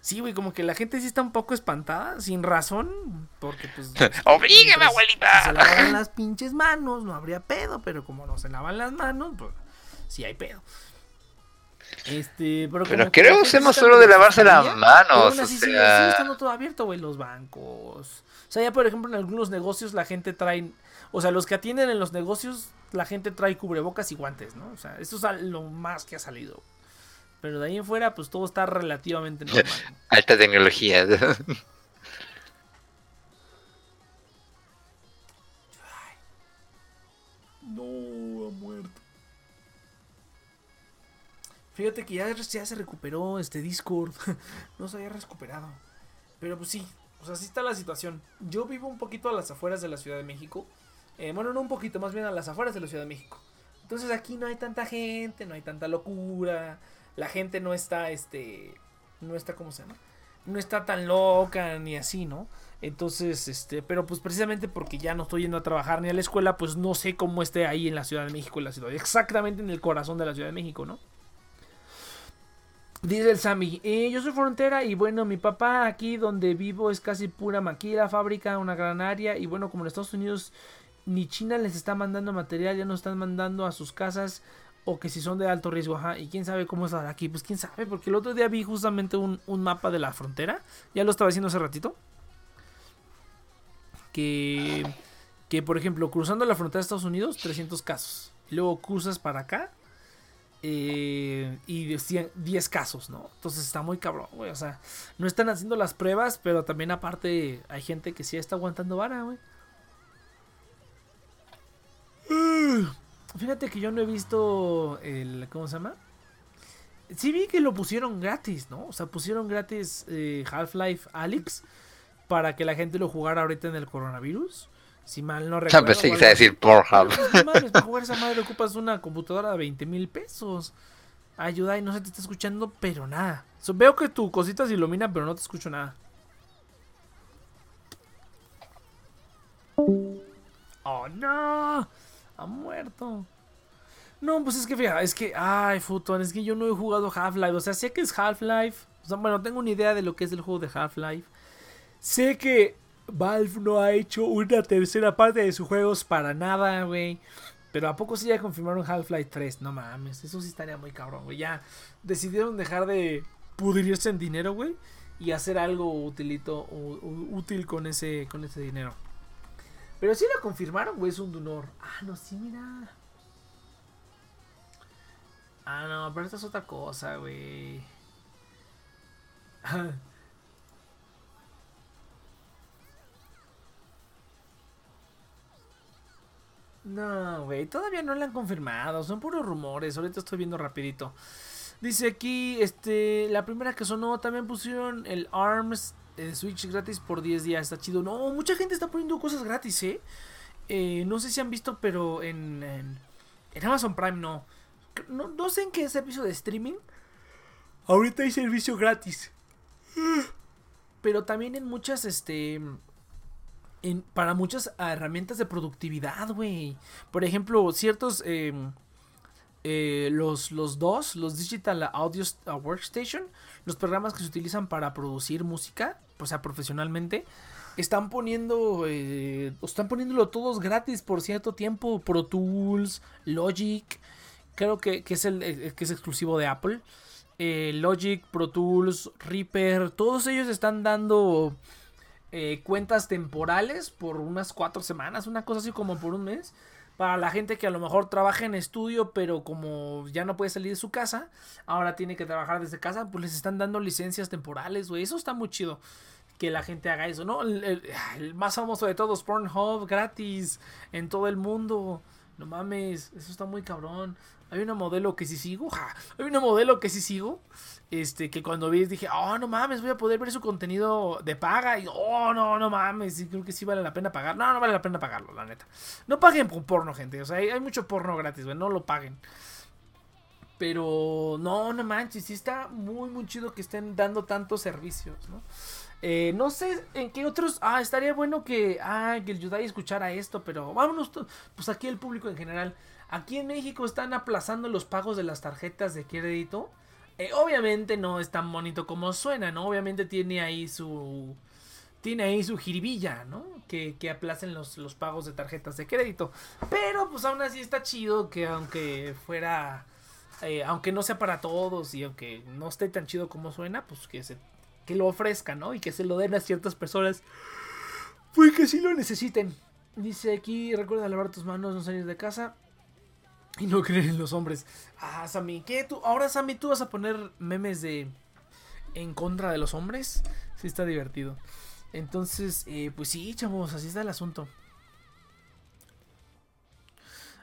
Sí, güey, como que la gente sí está un poco espantada, sin razón, porque pues... (laughs)
¡Obrígueme, abuelita!
se lavan las pinches manos, no habría pedo, pero como no se lavan las manos, pues sí hay pedo. Este, pero,
pero creo que hacemos solo de lavarse las manos. o sea...
sigue, estando todo abierto, güey. Los bancos, sea, ya por ejemplo en algunos negocios la gente trae, o sea, los que atienden en los negocios, la gente trae cubrebocas y guantes, ¿no? O sea, eso es lo más que ha salido. Pero de ahí en fuera, pues todo está relativamente normal. (laughs)
Alta tecnología. (laughs)
No, Fíjate que ya, se recuperó este Discord. (laughs) no se había recuperado. Pero pues sí, sea, así está la situación. Yo vivo un poquito a las afueras de la Ciudad de México. Eh, bueno, no un poquito, más bien a las afueras de la Ciudad de México. Entonces aquí no hay tanta gente, no hay tanta locura. La gente no está, este, no está, ¿cómo se llama? No está tan loca ni así, ¿no? Entonces, este, pero pues precisamente porque ya no estoy yendo a trabajar ni a la escuela, pues no sé cómo esté ahí en la Ciudad de México, en la ciudad, exactamente en el corazón de la Ciudad de México, ¿no? Dice el Sammy, eh, yo soy frontera y bueno, mi papá aquí donde vivo es casi pura maquila, fábrica, una gran área y bueno, como en Estados Unidos ni China les está mandando material, ya no están mandando a sus casas o que si son de alto riesgo, ajá, y quién sabe cómo estará aquí, pues quién sabe, porque el otro día vi justamente un, un mapa de la frontera, ya lo estaba haciendo hace ratito, que, que por ejemplo, cruzando la frontera de Estados Unidos, 300 casos, y luego cruzas para acá, eh, y 10 casos, ¿no? Entonces está muy cabrón, güey. O sea, no están haciendo las pruebas, pero también aparte hay gente que sí está aguantando vara, güey. Fíjate que yo no he visto el... ¿Cómo se llama? Sí vi que lo pusieron gratis, ¿no? O sea, pusieron gratis eh, Half-Life Alyx para que la gente lo jugara ahorita en el coronavirus. Si mal no recuerdo.
Pensé que decir Pornhub.
Pues, para jugar esa madre ocupas una computadora de 20 mil pesos. Ayuda y no se te está escuchando, pero nada. veo que tu cosita se ilumina, pero no te escucho nada. Oh, no. Ha muerto. No, pues es que fíjate, es que, ay, Futon, es que yo no he jugado Half-Life. O sea, sé que es Half-Life. O sea, bueno, tengo una idea de lo que es el juego de Half-Life. Sé que Valve no ha hecho una tercera parte de sus juegos para nada, güey. Pero ¿a poco sí ya confirmaron Half-Life 3? No mames, eso sí estaría muy cabrón, güey. Ya decidieron dejar de pudrirse en dinero, güey. Y hacer algo utilito, útil con ese, con ese dinero. Pero sí lo confirmaron, güey, es un Dunor. Ah, no, sí, mira. Ah, no, pero esta es otra cosa, güey. (laughs) No, güey, todavía no lo han confirmado, son puros rumores, ahorita estoy viendo rapidito. Dice aquí, este, la primera que sonó, también pusieron el ARMS de Switch gratis por 10 días, está chido. No, mucha gente está poniendo cosas gratis, ¿eh? eh no sé si han visto, pero en, en, Amazon Prime no. no. No sé en qué servicio de streaming. Ahorita hay servicio gratis. Pero también en muchas, este para muchas herramientas de productividad, güey. Por ejemplo, ciertos... Em, eh, los, los dos, los Digital Audio Workstation, los programas que se utilizan para producir música, o sea, profesionalmente, están poniendo, eh, están poniéndolo todos gratis por cierto tiempo. Pro Tools, Logic, creo que, es, el, eh, que es exclusivo de Apple. Logic, Pro Tools, Reaper, todos ellos están dando eh, cuentas temporales por unas cuatro semanas, una cosa así como por un mes. Para la gente que a lo mejor trabaja en estudio, pero como ya no puede salir de su casa, ahora tiene que trabajar desde casa, pues les están dando licencias temporales, güey. Eso está muy chido que la gente haga eso, ¿no? El, más famoso de todos, Pornhub, gratis, en todo el mundo. No mames, eso está muy cabrón. Hay una modelo que sí sigo, hay una modelo que sí sigo, este, que cuando vi dije, oh, no mames, voy a poder ver su contenido de paga. Y, oh, no, no mames, creo que sí vale la pena pagar. No, no vale la pena pagarlo, la neta. No paguen por porno, gente. O sea, hay, mucho porno gratis, no lo paguen. Pero, no, no manches, sí está muy, muy chido que estén dando tantos servicios, ¿no? Eh, no sé en qué otros. Ah, estaría bueno que. Ah, que el Yudai escuchara esto, pero vámonos. Pues aquí el público en general. Aquí en México están aplazando los pagos de las tarjetas de crédito. Eh, obviamente no es tan bonito como suena, ¿no? Obviamente tiene ahí su. Tiene ahí su jiribilla, ¿no? Que, que aplacen los, los pagos de tarjetas de crédito. Pero pues aún así está chido que aunque fuera. Eh, aunque no sea para todos y aunque no esté tan chido como suena, pues que se que lo ofrezcan, ¿no? Y que se lo den a ciertas personas. Fue que sí lo necesiten. Dice aquí, recuerda lavar tus manos, no salir de casa. Y no creer en los hombres. Ah, Sammy, ¿qué tú? Ahora, Sammy, ¿tú vas a poner memes de... en contra de los hombres? Sí, está divertido. Entonces, eh, pues sí, chavos, así está el asunto.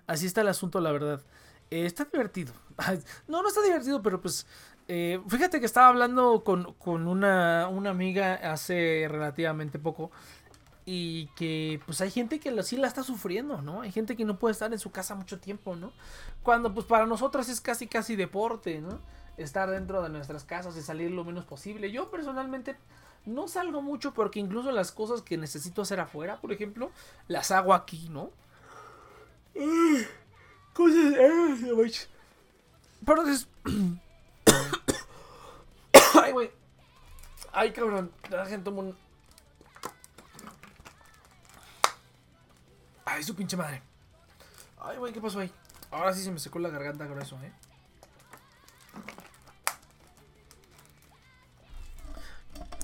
Así está el asunto, la verdad. Eh, está divertido. No, no está divertido, pero pues... eh, fíjate que estaba hablando con, con una, una amiga hace relativamente poco y que pues hay gente que lo- sí la está sufriendo, ¿no? Hay gente que no puede estar en su casa mucho tiempo, ¿no? Cuando pues para nosotros es casi casi deporte, ¿no? Estar dentro de nuestras casas y salir lo menos posible. Yo personalmente no salgo mucho porque incluso las cosas que necesito hacer afuera, por ejemplo, las hago aquí, ¿no? Cosas... Pero es... (coughs) Ay, güey. Ay, cabrón. La gente toma un... Ay, su pinche madre. Ay, güey, ¿qué pasó ahí? Ahora sí se me secó la garganta grueso, ¿eh?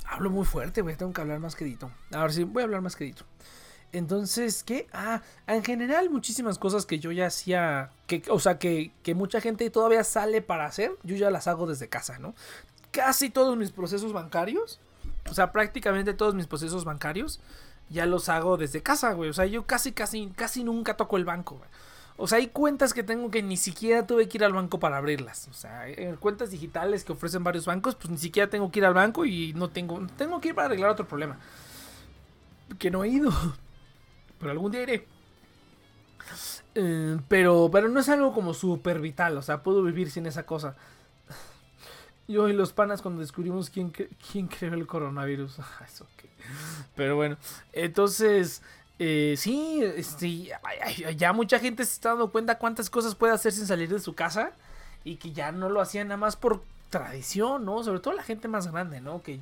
Hablo muy fuerte, güey. Tengo que hablar más quedito. Ahora sí, voy a hablar más quedito. Entonces, ¿qué? Ah, en general, muchísimas cosas que yo ya hacía, que, o sea, que, que mucha gente todavía sale para hacer, yo ya las hago desde casa, ¿no? Casi todos mis procesos bancarios, o sea, prácticamente todos mis procesos bancarios, ya los hago desde casa, güey. O sea, yo casi, casi, casi nunca toco el banco, güey. O sea, hay cuentas que tengo que ni siquiera tuve que ir al banco para abrirlas. O sea, en cuentas digitales que ofrecen varios bancos, pues ni siquiera tengo que ir al banco y no tengo, tengo que ir para arreglar otro problema. Que no he ido. (laughs) Pero algún día iré. Eh, pero, pero no es algo como súper vital. O sea, puedo vivir sin esa cosa. (laughs) Yo y los panas cuando descubrimos quién, quién creó el coronavirus. (laughs) Ah, Eso. (laughs) Pero bueno, entonces, eh, sí, este, ya mucha gente se está dando cuenta cuántas cosas puede hacer sin salir de su casa y que ya no lo hacían nada más por tradición, ¿no? Sobre todo la gente más grande, ¿no? Que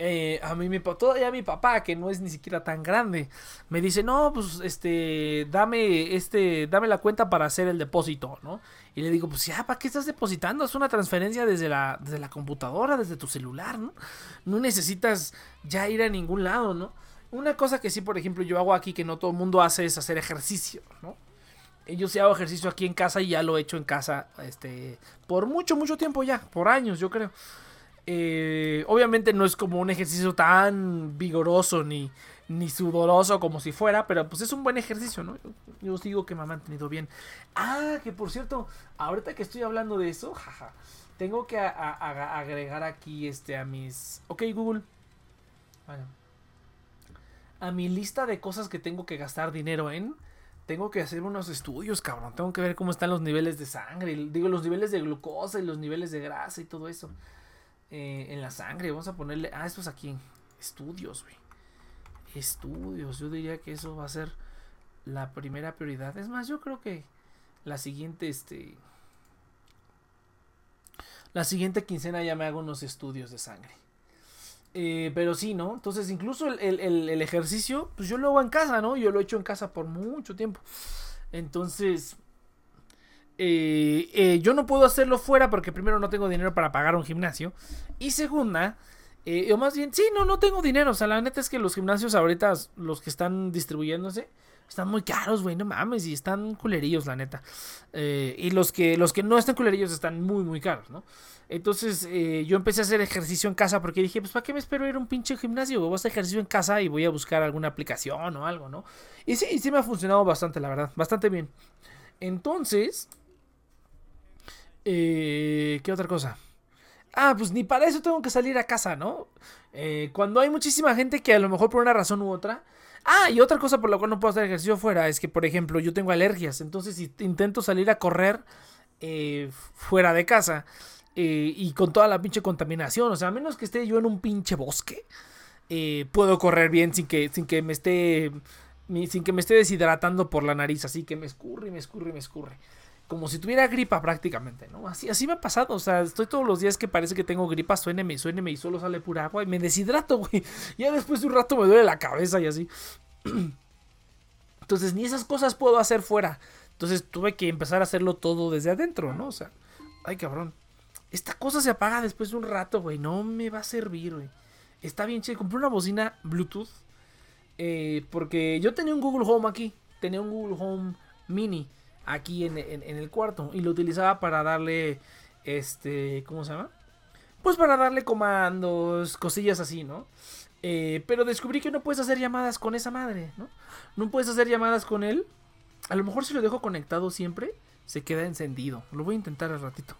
eh, a mí, mi, todavía mi papá, que no es ni siquiera tan grande, me dice, no, pues, este, dame, este, dame la cuenta para hacer el depósito, ¿no? Y le digo, pues ya, ¿para qué estás depositando? Es una transferencia desde la, desde la computadora, desde tu celular, ¿no? No necesitas ya ir a ningún lado, ¿no? Una cosa que sí, por ejemplo, yo hago aquí que no todo el mundo hace es hacer ejercicio, ¿no? Yo sí hago ejercicio aquí en casa y ya lo he hecho en casa, este, por mucho, mucho tiempo ya, por años, yo creo. Eh, obviamente no es como un ejercicio tan vigoroso ni, ni sudoroso como si fuera, pero pues es un buen ejercicio, ¿no? Yo, os digo que me ha mantenido bien. Ah, que por cierto, ahorita que estoy hablando de eso, jaja, tengo que a- agregar aquí este a mis... Ok, Google. Bueno. A mi lista de cosas que tengo que gastar dinero en, tengo que hacer unos estudios, cabrón. Tengo que ver cómo están los niveles de sangre, digo, los niveles de glucosa y los niveles de grasa y todo eso. Eh, en la sangre, vamos a ponerle... Ah, esto es aquí. Estudios, güey. Estudios. Yo diría que eso va a ser la primera prioridad. Es más, yo creo que la siguiente, este... La siguiente quincena ya me hago unos estudios de sangre. Eh, pero sí, ¿no? Entonces, incluso el, el- ejercicio, pues yo lo hago en casa, ¿no? Yo lo he hecho en casa por mucho tiempo. Entonces, eh, eh, yo no puedo hacerlo fuera porque primero no tengo dinero para pagar un gimnasio. Y segunda, o más bien, sí, no, no tengo dinero. O sea, la neta es que los gimnasios ahorita, los que están distribuyéndose, están muy caros, güey, no mames, y están culerillos, la neta. Eh, y los que, los que no están culerillos están muy, muy caros, ¿no? Entonces eh, yo empecé a hacer ejercicio en casa porque dije, pues ¿para qué me espero ir a un pinche gimnasio? Voy a hacer ejercicio en casa y voy a buscar alguna aplicación o algo, ¿no? Y sí, sí me ha funcionado bastante, la verdad, bastante bien. Entonces, eh, ¿qué otra cosa? Ah, pues ni para eso tengo que salir a casa, ¿no? Eh, cuando hay muchísima gente que a lo mejor por una razón u otra... Ah, y otra cosa por la cual no puedo hacer ejercicio fuera es que, por ejemplo, yo tengo alergias. Entonces, si intento salir a correr eh, fuera de casa eh, y con toda la pinche contaminación, o sea, a menos que esté yo en un pinche bosque, eh, puedo correr bien sin que, sin que me esté... sin que me esté deshidratando por la nariz, así que me escurre, me escurre, me escurre como si tuviera gripa prácticamente, ¿no? Así, así me ha pasado, o sea, estoy todos los días que parece que tengo gripa, suéneme, y suéneme y solo sale pura agua y me deshidrato, (laughs) güey. Ya después de un rato me duele la cabeza y así. (clears throat) Entonces, ni esas cosas puedo hacer fuera. Entonces, tuve que empezar a hacerlo todo desde adentro, ¿no? O sea, ay, cabrón. Esta cosa se apaga después de un rato, güey. No me va a servir, güey. Está bien, che. Compré una bocina Bluetooth Eh, porque yo tenía un Google Home aquí. Tenía un Google Home Mini aquí en, en- en el cuarto. Y lo utilizaba para darle. Este. ¿Cómo se llama? Pues para darle comandos, cosillas así, ¿no? Eh, pero descubrí que no puedes hacer llamadas con esa madre, ¿no? No puedes hacer llamadas con él. A lo mejor si lo dejo conectado siempre, se queda encendido. Lo voy a intentar al ratito.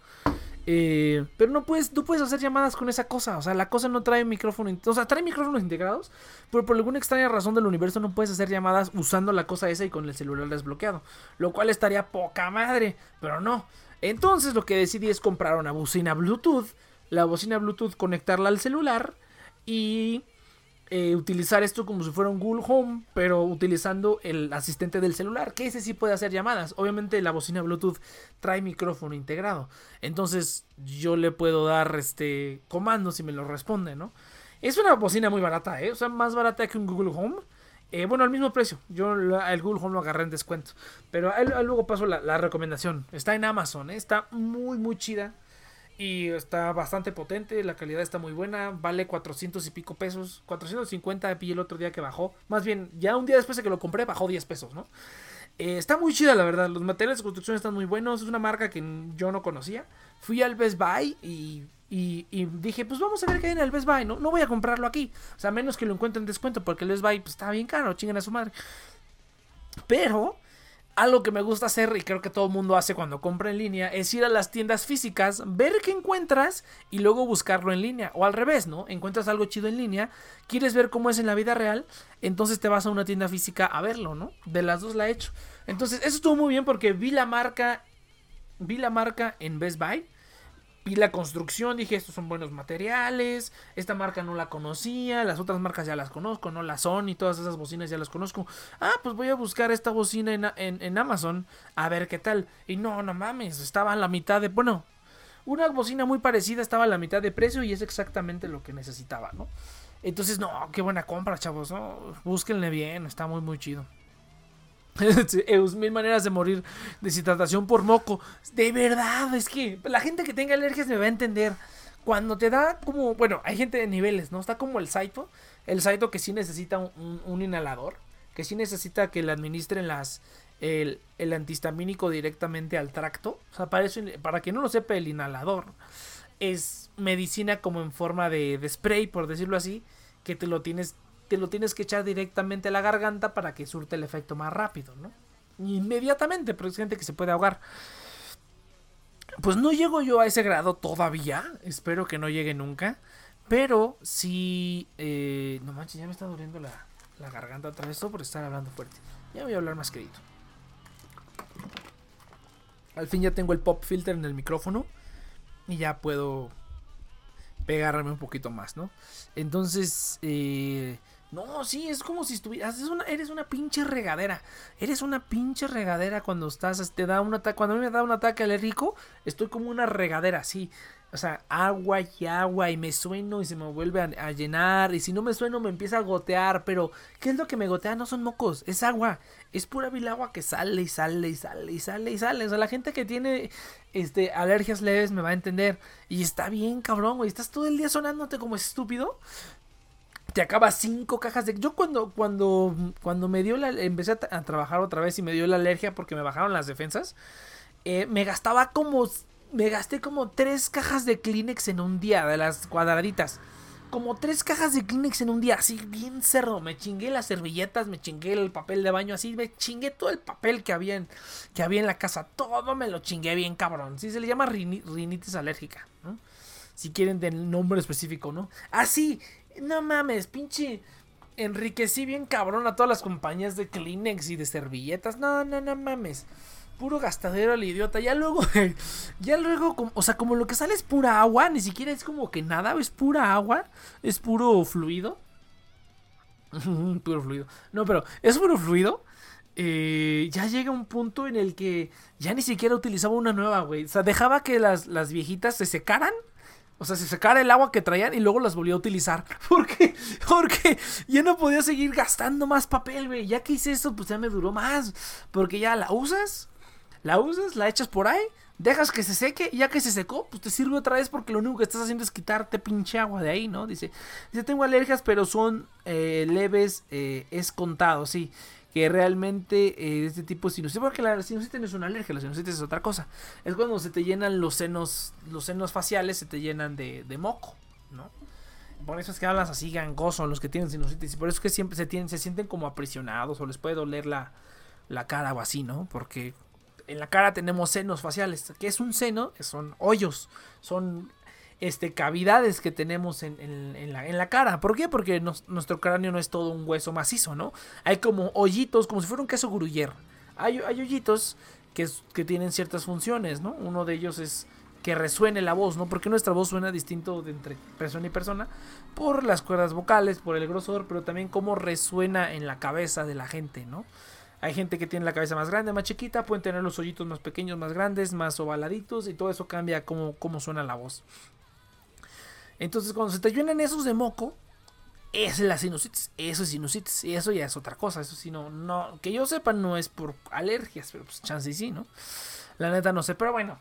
Eh, pero no puedes, no puedes hacer llamadas con esa cosa. O sea, la cosa no trae micrófono. O sea, trae micrófonos integrados. Pero por alguna extraña razón del universo no puedes hacer llamadas usando la cosa esa y con el celular desbloqueado. Lo cual estaría poca madre. Pero no. Entonces lo que decidí es comprar una bocina Bluetooth. La bocina Bluetooth conectarla al celular. Y eh, utilizar esto como si fuera un Google Home, pero utilizando el asistente del celular, que ese sí puede hacer llamadas. Obviamente la bocina Bluetooth trae micrófono integrado, entonces yo le puedo dar este comandos y me lo responde, ¿no? Es una bocina muy barata, ¿eh? O sea, más barata que un Google Home. Eh, bueno, al mismo precio. Yo el Google Home lo agarré en descuento. Pero luego paso la, la recomendación. Está en Amazon, ¿eh? Está muy, muy chida. Y está bastante potente, la calidad está muy buena, vale 400 y pico pesos, 450 pillé el otro día que bajó, más bien, ya un día después de que lo compré bajó 10 pesos, ¿no? Eh, está muy chida la verdad, los materiales de construcción están muy buenos, es una marca que yo no conocía, fui al Best Buy y, y- dije, pues vamos a ver qué hay en el Best Buy, ¿no? No voy a comprarlo aquí, o sea, menos que lo encuentre en descuento, porque el Best Buy pues, está bien caro, chingan a su madre. Pero algo que me gusta hacer y creo que todo el mundo hace cuando compra en línea es ir a las tiendas físicas, ver qué encuentras y luego buscarlo en línea. O al revés, ¿no? Encuentras algo chido en línea, quieres ver cómo es en la vida real, entonces te vas a una tienda física a verlo, ¿no? De las dos la he hecho. Entonces, eso estuvo muy bien porque vi la marca, vi la marca en Best Buy. Vi la construcción, dije, estos son buenos materiales, esta marca no la conocía, las otras marcas ya las conozco, ¿no? La Sony, todas esas bocinas ya las conozco. Ah, pues voy a buscar esta bocina en, en- en Amazon a ver qué tal. Y no, no mames, estaba a la mitad de... Bueno, una bocina muy parecida estaba a la mitad de precio y es exactamente lo que necesitaba, ¿no? Entonces, no, qué buena compra, chavos, ¿no? Búsquenle bien, está muy, muy chido. (laughs) Mil maneras de morir deshidratación por moco. De verdad, es que la gente que tenga alergias me va a entender. Cuando te da como, bueno, hay gente de niveles, ¿no? Está como el Saito. El Saito que sí necesita un, inhalador. Que sí necesita que le administren las, el, el antihistamínico directamente al tracto. O sea, para, eso, para quien no lo sepa, el inhalador es medicina como en forma de spray, por decirlo así. Que te lo tienes te lo tienes que echar directamente a la garganta para que surte el efecto más rápido, ¿no? Inmediatamente, pero es gente que se puede ahogar. Pues no llego yo a ese grado todavía, espero que no llegue nunca, pero sí... eh, no manches, ya me está doliendo la, la garganta otra vez, por estar hablando fuerte. Ya voy a hablar más querido. Al fin ya tengo el pop filter en el micrófono y ya puedo pegarme un poquito más, ¿no? Entonces, eh, no, sí, es como si estuvieras, es una, eres una pinche regadera, eres una pinche regadera cuando estás, te da un ataque, cuando a mí me da un ataque alérgico, estoy como una regadera, sí, o sea, agua y agua y me sueno y se me vuelve a, llenar y si no me sueno me empieza a gotear, pero ¿qué es lo que me gotea? No son mocos, es agua, es pura vil agua que sale y sale y sale y sale y sale, o sea, la gente que tiene este alergias leves me va a entender. Y está bien, cabrón, güey, estás todo el día sonándote como estúpido te acabas cinco cajas de. Yo cuando, cuando, cuando me dio la. Empecé a, trabajar otra vez y me dio la alergia porque me bajaron las defensas. eh, me gastaba como. Me gasté como tres cajas de Kleenex en un día, de las cuadraditas. Como tres cajas de Kleenex en un día, así bien cerdo. Me chingué las servilletas, me chingué el papel de baño, así me chingué todo el papel que había en, que había en la casa. Todo me lo chingué bien, cabrón. Sí, se le llama rini- rinitis alérgica. Si quieren del nombre específico, ¿no? Así, no mames, pinche. Enriquecí bien cabrón a todas las compañías de Kleenex y de servilletas. No, no, no mames. Puro gastadero al idiota. Ya luego, (laughs) ya luego, o sea, como lo que sale es pura agua, ni siquiera es como que nada, es pura agua, es puro fluido. (laughs) puro fluido. No, pero es puro fluido. eh, ya llega un punto en el que ya ni siquiera utilizaba una nueva, güey. O sea, dejaba que las, las viejitas se secaran. O sea, se secara el agua que traían y luego las volvió a utilizar. (laughs) ¿Por qué? Porque ya no podía seguir gastando más papel, güey. Ya que hice eso, pues ya me duró más. Porque ya la usas, la usas, la echas por ahí, Dejas que se seque y ya que se secó, pues te sirve otra vez porque lo único que estás haciendo es quitarte pinche agua de ahí, ¿no? Dice, dice tengo alergias pero son eh, leves, eh, es contado, sí. Que realmente eh, este tipo de sinusitis, porque la sinusitis no es una alergia, la sinusitis es otra cosa. Es cuando se te llenan los senos, los senos faciales se te llenan de, de moco, ¿no? Por eso es que hablas así gangoso los que tienen sinusitis. Y por eso es que siempre se, tienen, se sienten como aprisionados o les puede doler la, la cara o así, ¿no? Porque en la cara tenemos senos faciales. ¿Qué es un seno? Son hoyos, son este, cavidades que tenemos en, en, la, en la, cara. ¿Por qué? Porque nuestro cráneo no es todo un hueso macizo, ¿no? Hay como hoyitos, como si fuera un queso gruyer. Hay, hay hoyitos que, que tienen ciertas funciones, ¿no? Uno de ellos es que resuene la voz, ¿no? Porque nuestra voz suena distinto entre persona y persona por las cuerdas vocales, por el grosor, pero también cómo resuena en la cabeza de la gente, ¿no? Hay gente que tiene la cabeza más grande, más chiquita, pueden tener los hoyitos más pequeños, más grandes, más ovaladitos y todo eso cambia cómo, cómo suena la voz. Entonces cuando se te llenan esos de moco, es la sinusitis, eso es sinusitis, y eso ya es otra cosa, eso sí, no, no, que yo sepa no es por alergias, pero pues chance y sí, ¿no? La neta no sé, pero bueno,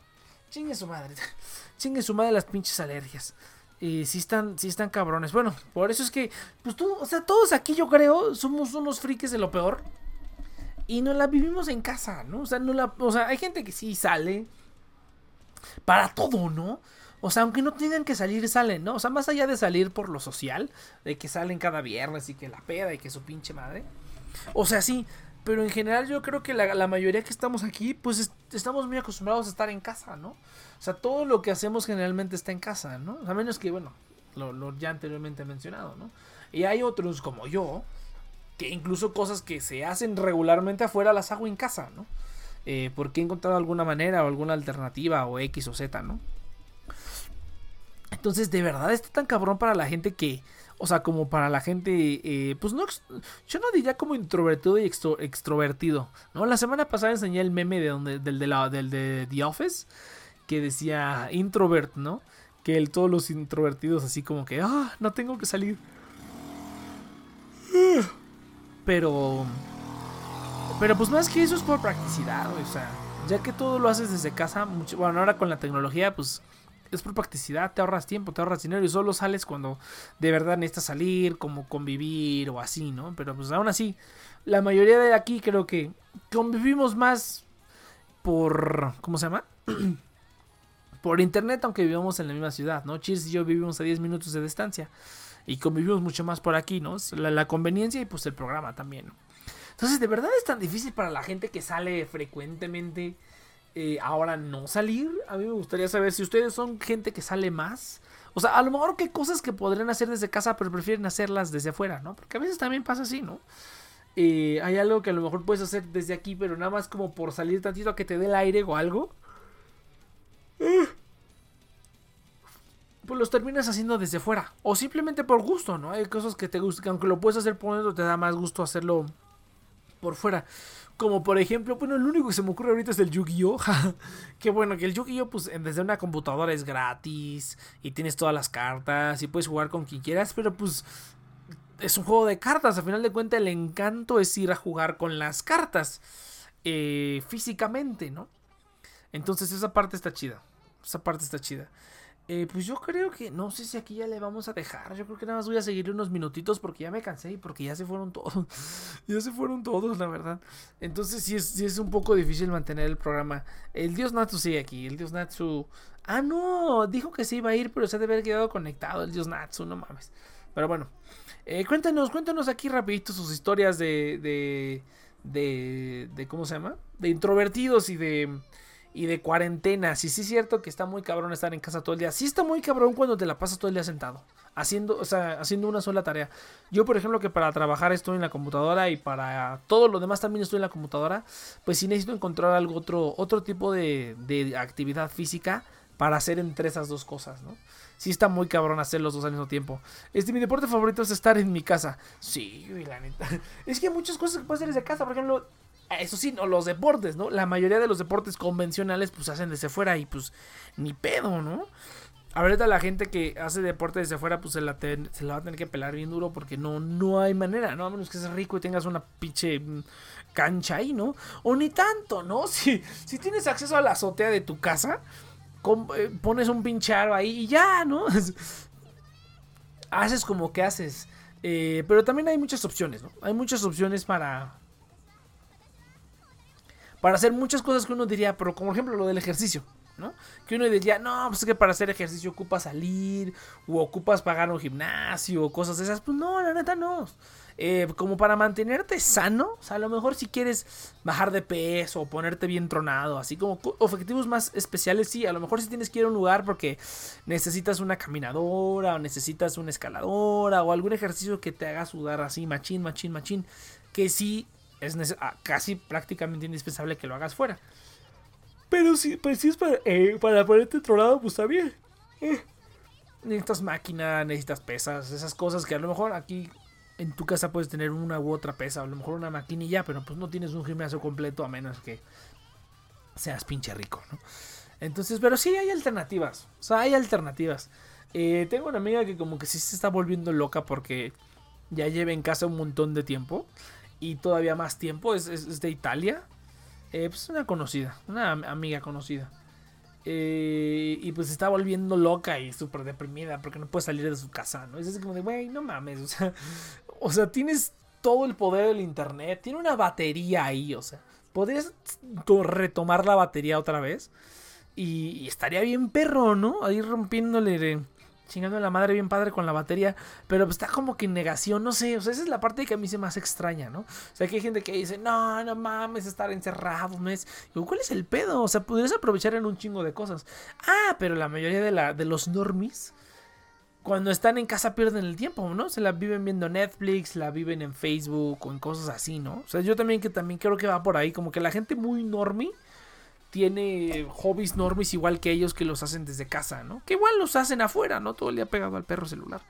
chingue su madre, (laughs) chingue su madre las pinches alergias. Y sí están, sí están cabrones. Bueno, por eso es que, pues tú, o sea, todos aquí yo creo somos unos frikis de lo peor y no la vivimos en casa, ¿no? O sea, no la, o sea, hay gente que sí sale para todo, ¿no? O sea, aunque no tengan que salir, salen, ¿no? O sea, más allá de salir por lo social, de que salen cada viernes y que la peda y que su pinche madre. O sea, sí, pero en general yo creo que la, mayoría que estamos aquí, pues estamos muy acostumbrados a estar en casa, ¿no? O sea, todo lo que hacemos generalmente está en casa, ¿no? A menos que, bueno, lo, lo ya anteriormente mencionado, ¿no? Y hay otros como yo, que incluso cosas que se hacen regularmente afuera las hago en casa, ¿no? Eh, porque he encontrado alguna manera o alguna alternativa o X o Z, ¿no? Entonces, de verdad está tan cabrón para la gente que, o sea, como para la gente, eh, pues no, yo no diría como introvertido y extrovertido, ¿no? La semana pasada enseñé el meme de donde, del, de la, del de The Office, que decía introvert, ¿no? Que el, todos los introvertidos así como que, ah, no tengo que salir. Pero. Pero pues más que eso es por practicidad, O sea, ya que todo lo haces desde casa, bueno, ahora con la tecnología, pues es por practicidad, te ahorras tiempo, te ahorras dinero y solo sales cuando de verdad necesitas salir, como convivir o así, ¿no? Pero pues aún así, la mayoría de aquí creo que convivimos más por. ¿Cómo se llama? (clears throat) por internet, aunque vivamos en la misma ciudad, ¿no? Cheers y yo vivimos a 10 minutos de distancia y convivimos mucho más por aquí, ¿no? La, conveniencia y pues el programa también, ¿no? Entonces, ¿de verdad es tan difícil para la gente que sale frecuentemente eh, ahora no salir? A mí me gustaría saber si ustedes son gente que sale más. O sea, a lo mejor qué cosas que podrían hacer desde casa, pero prefieren hacerlas desde afuera, ¿no? Porque a veces también pasa así, ¿no? Eh, hay algo que a lo mejor puedes hacer desde aquí, pero nada más como por salir tantito a que te dé el aire o algo pues los terminas haciendo desde fuera. O simplemente por gusto, ¿no? Hay cosas que te gustan, que aunque lo puedes hacer por dentro, te da más gusto hacerlo por fuera. Como por ejemplo, bueno, el único que se me ocurre ahorita es el Yu-Gi-Oh! (laughs) que bueno, que el Yu-Gi-Oh! pues desde una computadora es gratis y tienes todas las cartas y puedes jugar con quien quieras, pero pues es un juego de cartas. Al final de cuentas, el encanto es ir a jugar con las cartas eh, físicamente, ¿no? Entonces esa parte está chida. Esa parte está chida. Eh, pues yo creo que, no sé si aquí ya le vamos a dejar. Yo creo que nada más voy a seguir unos minutitos porque ya me cansé y porque ya se fueron todos. (laughs) ya se fueron todos, la verdad. Entonces sí es, es un poco difícil mantener el programa. El Dios Natsu sigue aquí. El Dios Natsu... Ah, no, dijo que se iba a ir, pero se debe haber quedado conectado el Dios Natsu, no mames. Pero bueno, eh, cuéntanos, cuéntanos aquí rapidito sus historias de, de, de, de, ¿cómo se llama? De introvertidos y de y de cuarentena. Si sí es cierto que está muy cabrón estar en casa todo el día. Sí está muy cabrón cuando te la pasas todo el día sentado. Haciendo, o sea, haciendo una sola tarea. Yo, por ejemplo, que para trabajar estoy en la computadora y para todo lo demás también estoy en la computadora. Pues sí necesito encontrar algo otro, otro tipo de, de actividad física para hacer entre esas dos cosas, ¿no? Sí está muy cabrón hacer los dos al mismo tiempo. Este, mi deporte favorito es estar en mi casa. Sí, la neta. (laughs) Es que hay muchas cosas que puedes hacer desde casa. Por ejemplo, eso sí, no, los deportes, ¿no? La mayoría de los deportes convencionales pues hacen desde fuera y pues ni pedo, ¿no? Ahorita la gente que hace deporte desde afuera, pues se la, se la va a tener que pelar bien duro porque no, no hay manera, ¿no? A menos que seas rico y tengas una pinche mm, cancha ahí, ¿no? O ni tanto, ¿no? (laughs) Si, si tienes acceso a la azotea de tu casa, eh, pones un pinche aro ahí y ya, ¿no? (laughs) haces como que haces. Eh, pero también hay muchas opciones, ¿no? Hay muchas opciones para... Para hacer muchas cosas que uno diría, pero como ejemplo lo del ejercicio. ¿no? Que uno diría, no, pues es que para hacer ejercicio ocupas salir, o ocupas pagar un gimnasio, o cosas esas. Pues no, la neta no. Eh, como para mantenerte sano, o sea, a lo mejor si quieres bajar de peso o ponerte bien tronado, así como objetivos más especiales, sí, a lo mejor si tienes que ir a un lugar porque necesitas una caminadora o necesitas una escaladora o algún ejercicio que te haga sudar así, machín, machín, machín, que sí es ah, casi prácticamente indispensable que lo hagas fuera. Pero si, pues si es para, eh, para ponerte tronado, pues está bien. Eh, necesitas máquina, necesitas pesas, esas cosas que a lo mejor aquí en tu casa puedes tener una u otra pesa, a lo mejor una maquinilla, pero pues no tienes un gimnasio completo a menos que seas pinche rico, ¿no? Entonces, pero sí hay alternativas, o sea, hay alternativas. Eh, tengo una amiga que como que sí se está volviendo loca porque ya lleva en casa un montón de tiempo y todavía más tiempo, es, es, de Italia, eh, pues una conocida, una amiga conocida. Eh, y pues está volviendo loca y súper deprimida porque no puede salir de su casa, ¿no? Es así como de, güey, no mames, (laughs) o sea, o sea, tienes todo el poder del internet, tiene una batería ahí, o sea, podrías retomar la batería otra vez y, estaría bien perro, ¿no? Ahí rompiéndole chingando a la madre bien padre con la batería, pero pues está como que en negación, no sé, o sea, esa es la parte que a mí se me hace extraña, ¿no? O sea, que hay gente que dice, no, no mames, estar encerrado, ¿no es? Digo, ¿cuál es el pedo? O sea, podrías aprovechar en un chingo de cosas. Ah, pero la mayoría de, la, de los normies cuando están en casa pierden el tiempo, ¿no? Se la viven viendo Netflix, la viven en Facebook o en cosas así, ¿no? O sea, yo también que también creo que va por ahí, como que la gente muy normie tiene hobbies normies igual que ellos que los hacen desde casa, ¿no? Que igual los hacen afuera, ¿no? Todo el día pegado al perro celular.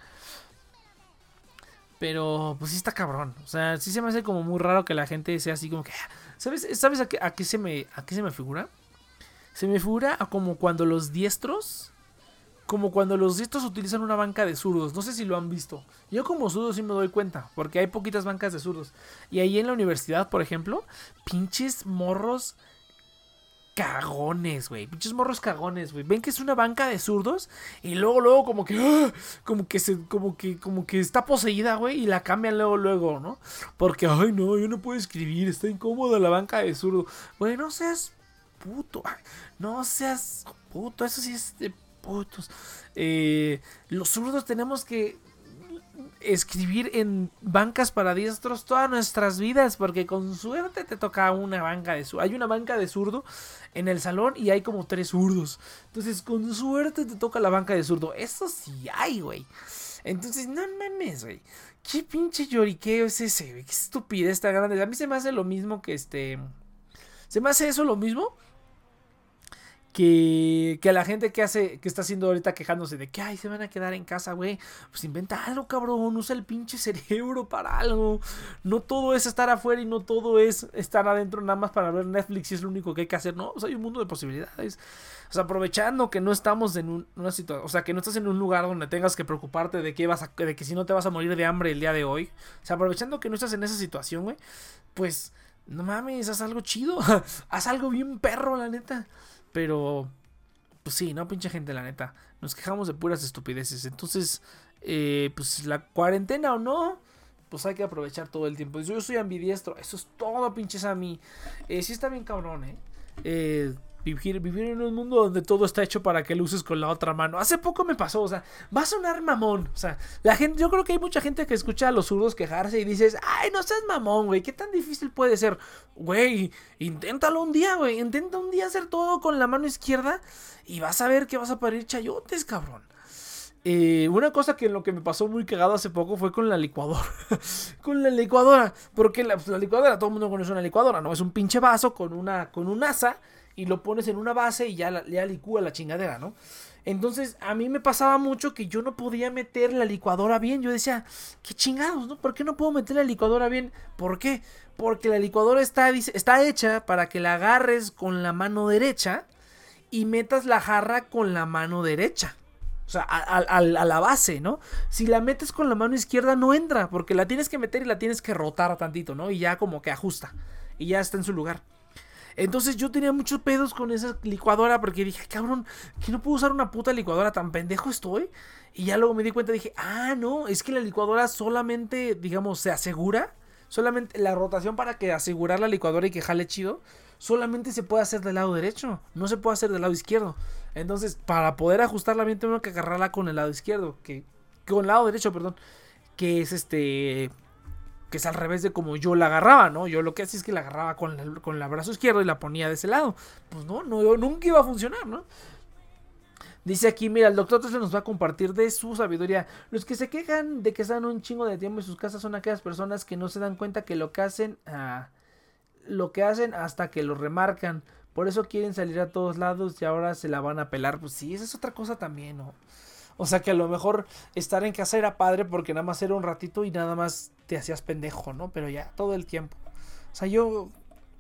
Pero pues sí está cabrón. O sea, sí se me hace como muy raro que la gente sea así como que... ¿Sabes, ¿sabes a, qué, a qué se me, a qué se me figura? Se me figura a como cuando los diestros como cuando los diestros utilizan una banca de zurdos. No sé si lo han visto. Yo como zurdo sí me doy cuenta, porque hay poquitas bancas de zurdos. Y ahí en la universidad, por ejemplo, pinches morros cagones, güey. Pinches morros cagones, güey. Ven que es una banca de zurdos y luego luego como que ¡ah! como que se como que como que está poseída, güey, y la cambian luego luego, ¿no? Porque ay, no, yo no puedo escribir, está incómoda la banca de zurdo. Güey, no seas puto. No seas puto, eso sí es de eh, los zurdos tenemos que escribir en bancas para diestros todas nuestras vidas, porque con suerte te toca una banca de zurdo. Hay una banca de zurdo en el salón y hay como tres zurdos. Entonces, con suerte te toca la banca de zurdo. Eso sí hay, güey. Entonces, no mames, güey. ¿Qué pinche lloriqueo es ese, güey? Qué estupidez tan grande. A mí se me hace lo mismo que este. Se me hace eso lo mismo que, que a la gente que hace, que está haciendo ahorita quejándose de que, ay, se van a quedar en casa, güey, pues inventa algo, cabrón, usa el pinche (laughs) cerebro para algo. No todo es estar afuera y no todo es estar adentro nada más para ver Netflix y es lo único que hay que hacer, no, o sea, hay un mundo de posibilidades. O sea, aprovechando que no estamos en una situación, o sea, que no estás en un lugar donde tengas que preocuparte de que vas a, de que si no te vas a morir de hambre el día de hoy. O sea, aprovechando que no estás en esa situación, güey, pues no mames, haz algo chido, (laughs) haz algo bien perro, la neta. Pero, pues sí, no, pinche gente, la neta. Nos quejamos de puras estupideces. Entonces, eh, pues la cuarentena o no, pues hay que aprovechar todo el tiempo. Yo soy ambidiestro, eso es todo, pinches a mí. Eh, sí está bien cabrón, ¿eh? eh Vivir, vivir, en un mundo donde todo está hecho para que lo uses con la otra mano. Hace poco me pasó, o sea, va a sonar mamón. O sea, la gente, yo creo que hay mucha gente que escucha a los zurdos quejarse y dices, ay, no seas mamón, güey, ¿qué tan difícil puede ser? Güey, inténtalo un día, güey, intenta un día hacer todo con la mano izquierda y vas a ver que vas a parir chayotes, cabrón. Eh, una cosa que lo que me pasó muy cagado hace poco fue con la licuadora. (laughs) con la licuadora. Porque la, pues, la, licuadora, todo el mundo conoce una licuadora, ¿no? Es un pinche vaso con una, con un asa y lo pones en una base y ya, ya licúa la chingadera, ¿no? Entonces a mí me pasaba mucho que yo no podía meter la licuadora bien. Yo decía, qué chingados, ¿no? ¿Por qué no puedo meter la licuadora bien? ¿Por qué? Porque la licuadora está, está hecha para que la agarres con la mano derecha y metas la jarra con la mano derecha. O sea, a, la base, ¿no? Si la metes con la mano izquierda no entra, porque la tienes que meter y la tienes que rotar tantito, ¿no? Y ya como que ajusta. Y ya está en su lugar. Entonces yo tenía muchos pedos con esa licuadora porque dije, cabrón, que no puedo usar una puta licuadora, tan pendejo estoy. Y ya luego me di cuenta, dije, ah, no, es que la licuadora solamente, digamos, se asegura, solamente la rotación para que asegurar la licuadora y que jale chido, solamente se puede hacer del lado derecho, no se puede hacer del lado izquierdo. Entonces, para poder ajustarla bien, tengo que agarrarla con el lado izquierdo, que con el lado derecho, perdón, que es este que es al revés de como yo la agarraba, ¿no? Yo lo que hacía es que la agarraba con, el- con el brazo izquierdo y la ponía de ese lado. Pues no, no, nunca iba a funcionar, ¿no? Dice aquí, mira, el doctor Tesla nos va a compartir de su sabiduría. Los que se quejan de que están un chingo de tiempo en sus casas son aquellas personas que no se dan cuenta que lo que hacen, ah, lo que hacen hasta que lo remarcan. Por eso quieren salir a todos lados y ahora se la van a pelar. Pues sí, esa es otra cosa también, ¿no? O sea que a lo mejor estar en casa era padre porque nada más era un ratito y nada más te hacías pendejo, ¿no? Pero ya, todo el tiempo. O sea, yo,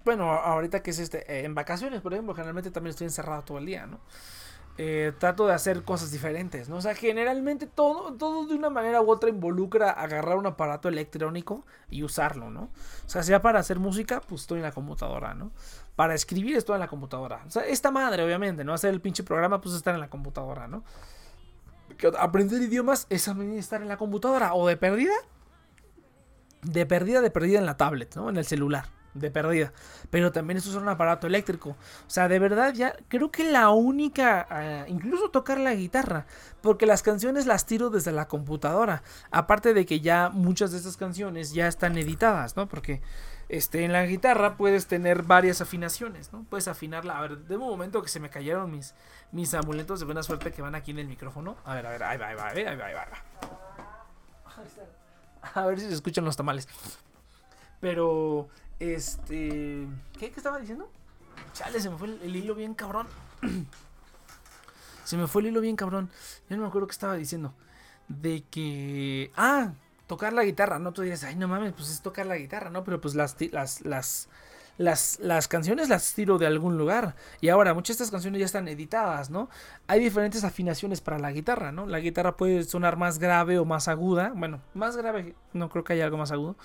bueno, ahorita que es este, eh, en vacaciones, por ejemplo, generalmente también estoy encerrado todo el día, ¿no? Eh, trato de hacer cosas diferentes, ¿no? O sea, generalmente todo, todo de una manera u otra involucra agarrar un aparato electrónico y usarlo, ¿no? O sea, sea para hacer música, pues estoy en la computadora, ¿no? Para escribir estoy en la computadora. O sea, esta madre, obviamente, ¿no? Hacer el pinche programa, pues estar en la computadora, ¿no? Aprender idiomas es estar en la computadora o de perdida. De perdida, de perdida en la tablet, ¿no? En el celular. De perdida. Pero también es un aparato eléctrico. O sea, de verdad ya creo que la única... ah, incluso tocar la guitarra. Porque las canciones las tiro desde la computadora. Aparte de que ya muchas de estas canciones ya están editadas, ¿no? Porque este, en la guitarra puedes tener varias afinaciones, ¿no? Puedes afinarla. A ver, de un momento que se me cayeron mis, mis amuletos de buena suerte que van aquí en el micrófono. A ver, a ver, ahí va, ahí va, ahí va, ahí va. Ahí va. (laughs) A ver si se escuchan los tamales. Pero, este... ¿Qué, ¿Qué estaba diciendo? Chale, se me fue el, el hilo bien cabrón. (clears throat) se me fue el hilo bien cabrón. Ya no me acuerdo qué estaba diciendo. De que... Ah, tocar la guitarra, ¿no? Tú dices, ay, no mames, pues es tocar la guitarra, ¿no? Pero pues las, las, las, las, las canciones las tiro de algún lugar. Y ahora, muchas de estas canciones ya están editadas, ¿no? Hay diferentes afinaciones para la guitarra, ¿no? La guitarra puede sonar más grave o más aguda. Bueno, más grave, no creo que haya algo más agudo.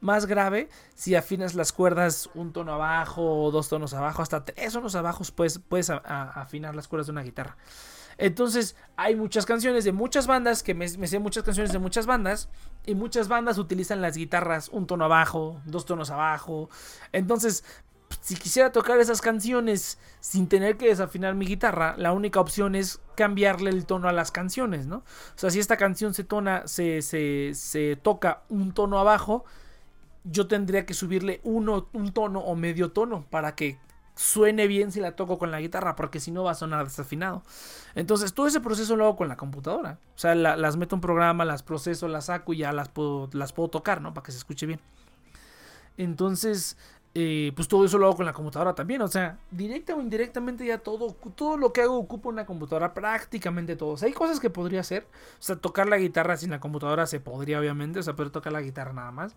Más grave si afinas las cuerdas un tono abajo o dos tonos abajo, hasta tres tonos abajo puedes, puedes afinar las cuerdas de una guitarra. Entonces, hay muchas canciones de muchas bandas, que me, sé muchas canciones de muchas bandas, y muchas bandas utilizan las guitarras un tono abajo, dos tonos abajo. Entonces, si quisiera tocar esas canciones sin tener que desafinar mi guitarra, la única opción es cambiarle el tono a las canciones, ¿no? O sea, si esta canción se tona, se, se toca un tono abajo, yo tendría que subirle uno, un tono o medio tono para que suene bien si la toco con la guitarra, porque si no va a sonar desafinado. Entonces, todo ese proceso lo hago con la computadora. O sea, la- las meto en un programa, las proceso, las saco y ya las puedo, las puedo tocar, ¿no? Para que se escuche bien. Entonces, eh, pues todo eso lo hago con la computadora también. O sea, directa o indirectamente ya todo, todo lo que hago ocupa una computadora, prácticamente todo. O sea, hay cosas que podría hacer. O sea, tocar la guitarra sin la computadora se podría, obviamente. O sea, pero tocar la guitarra nada más.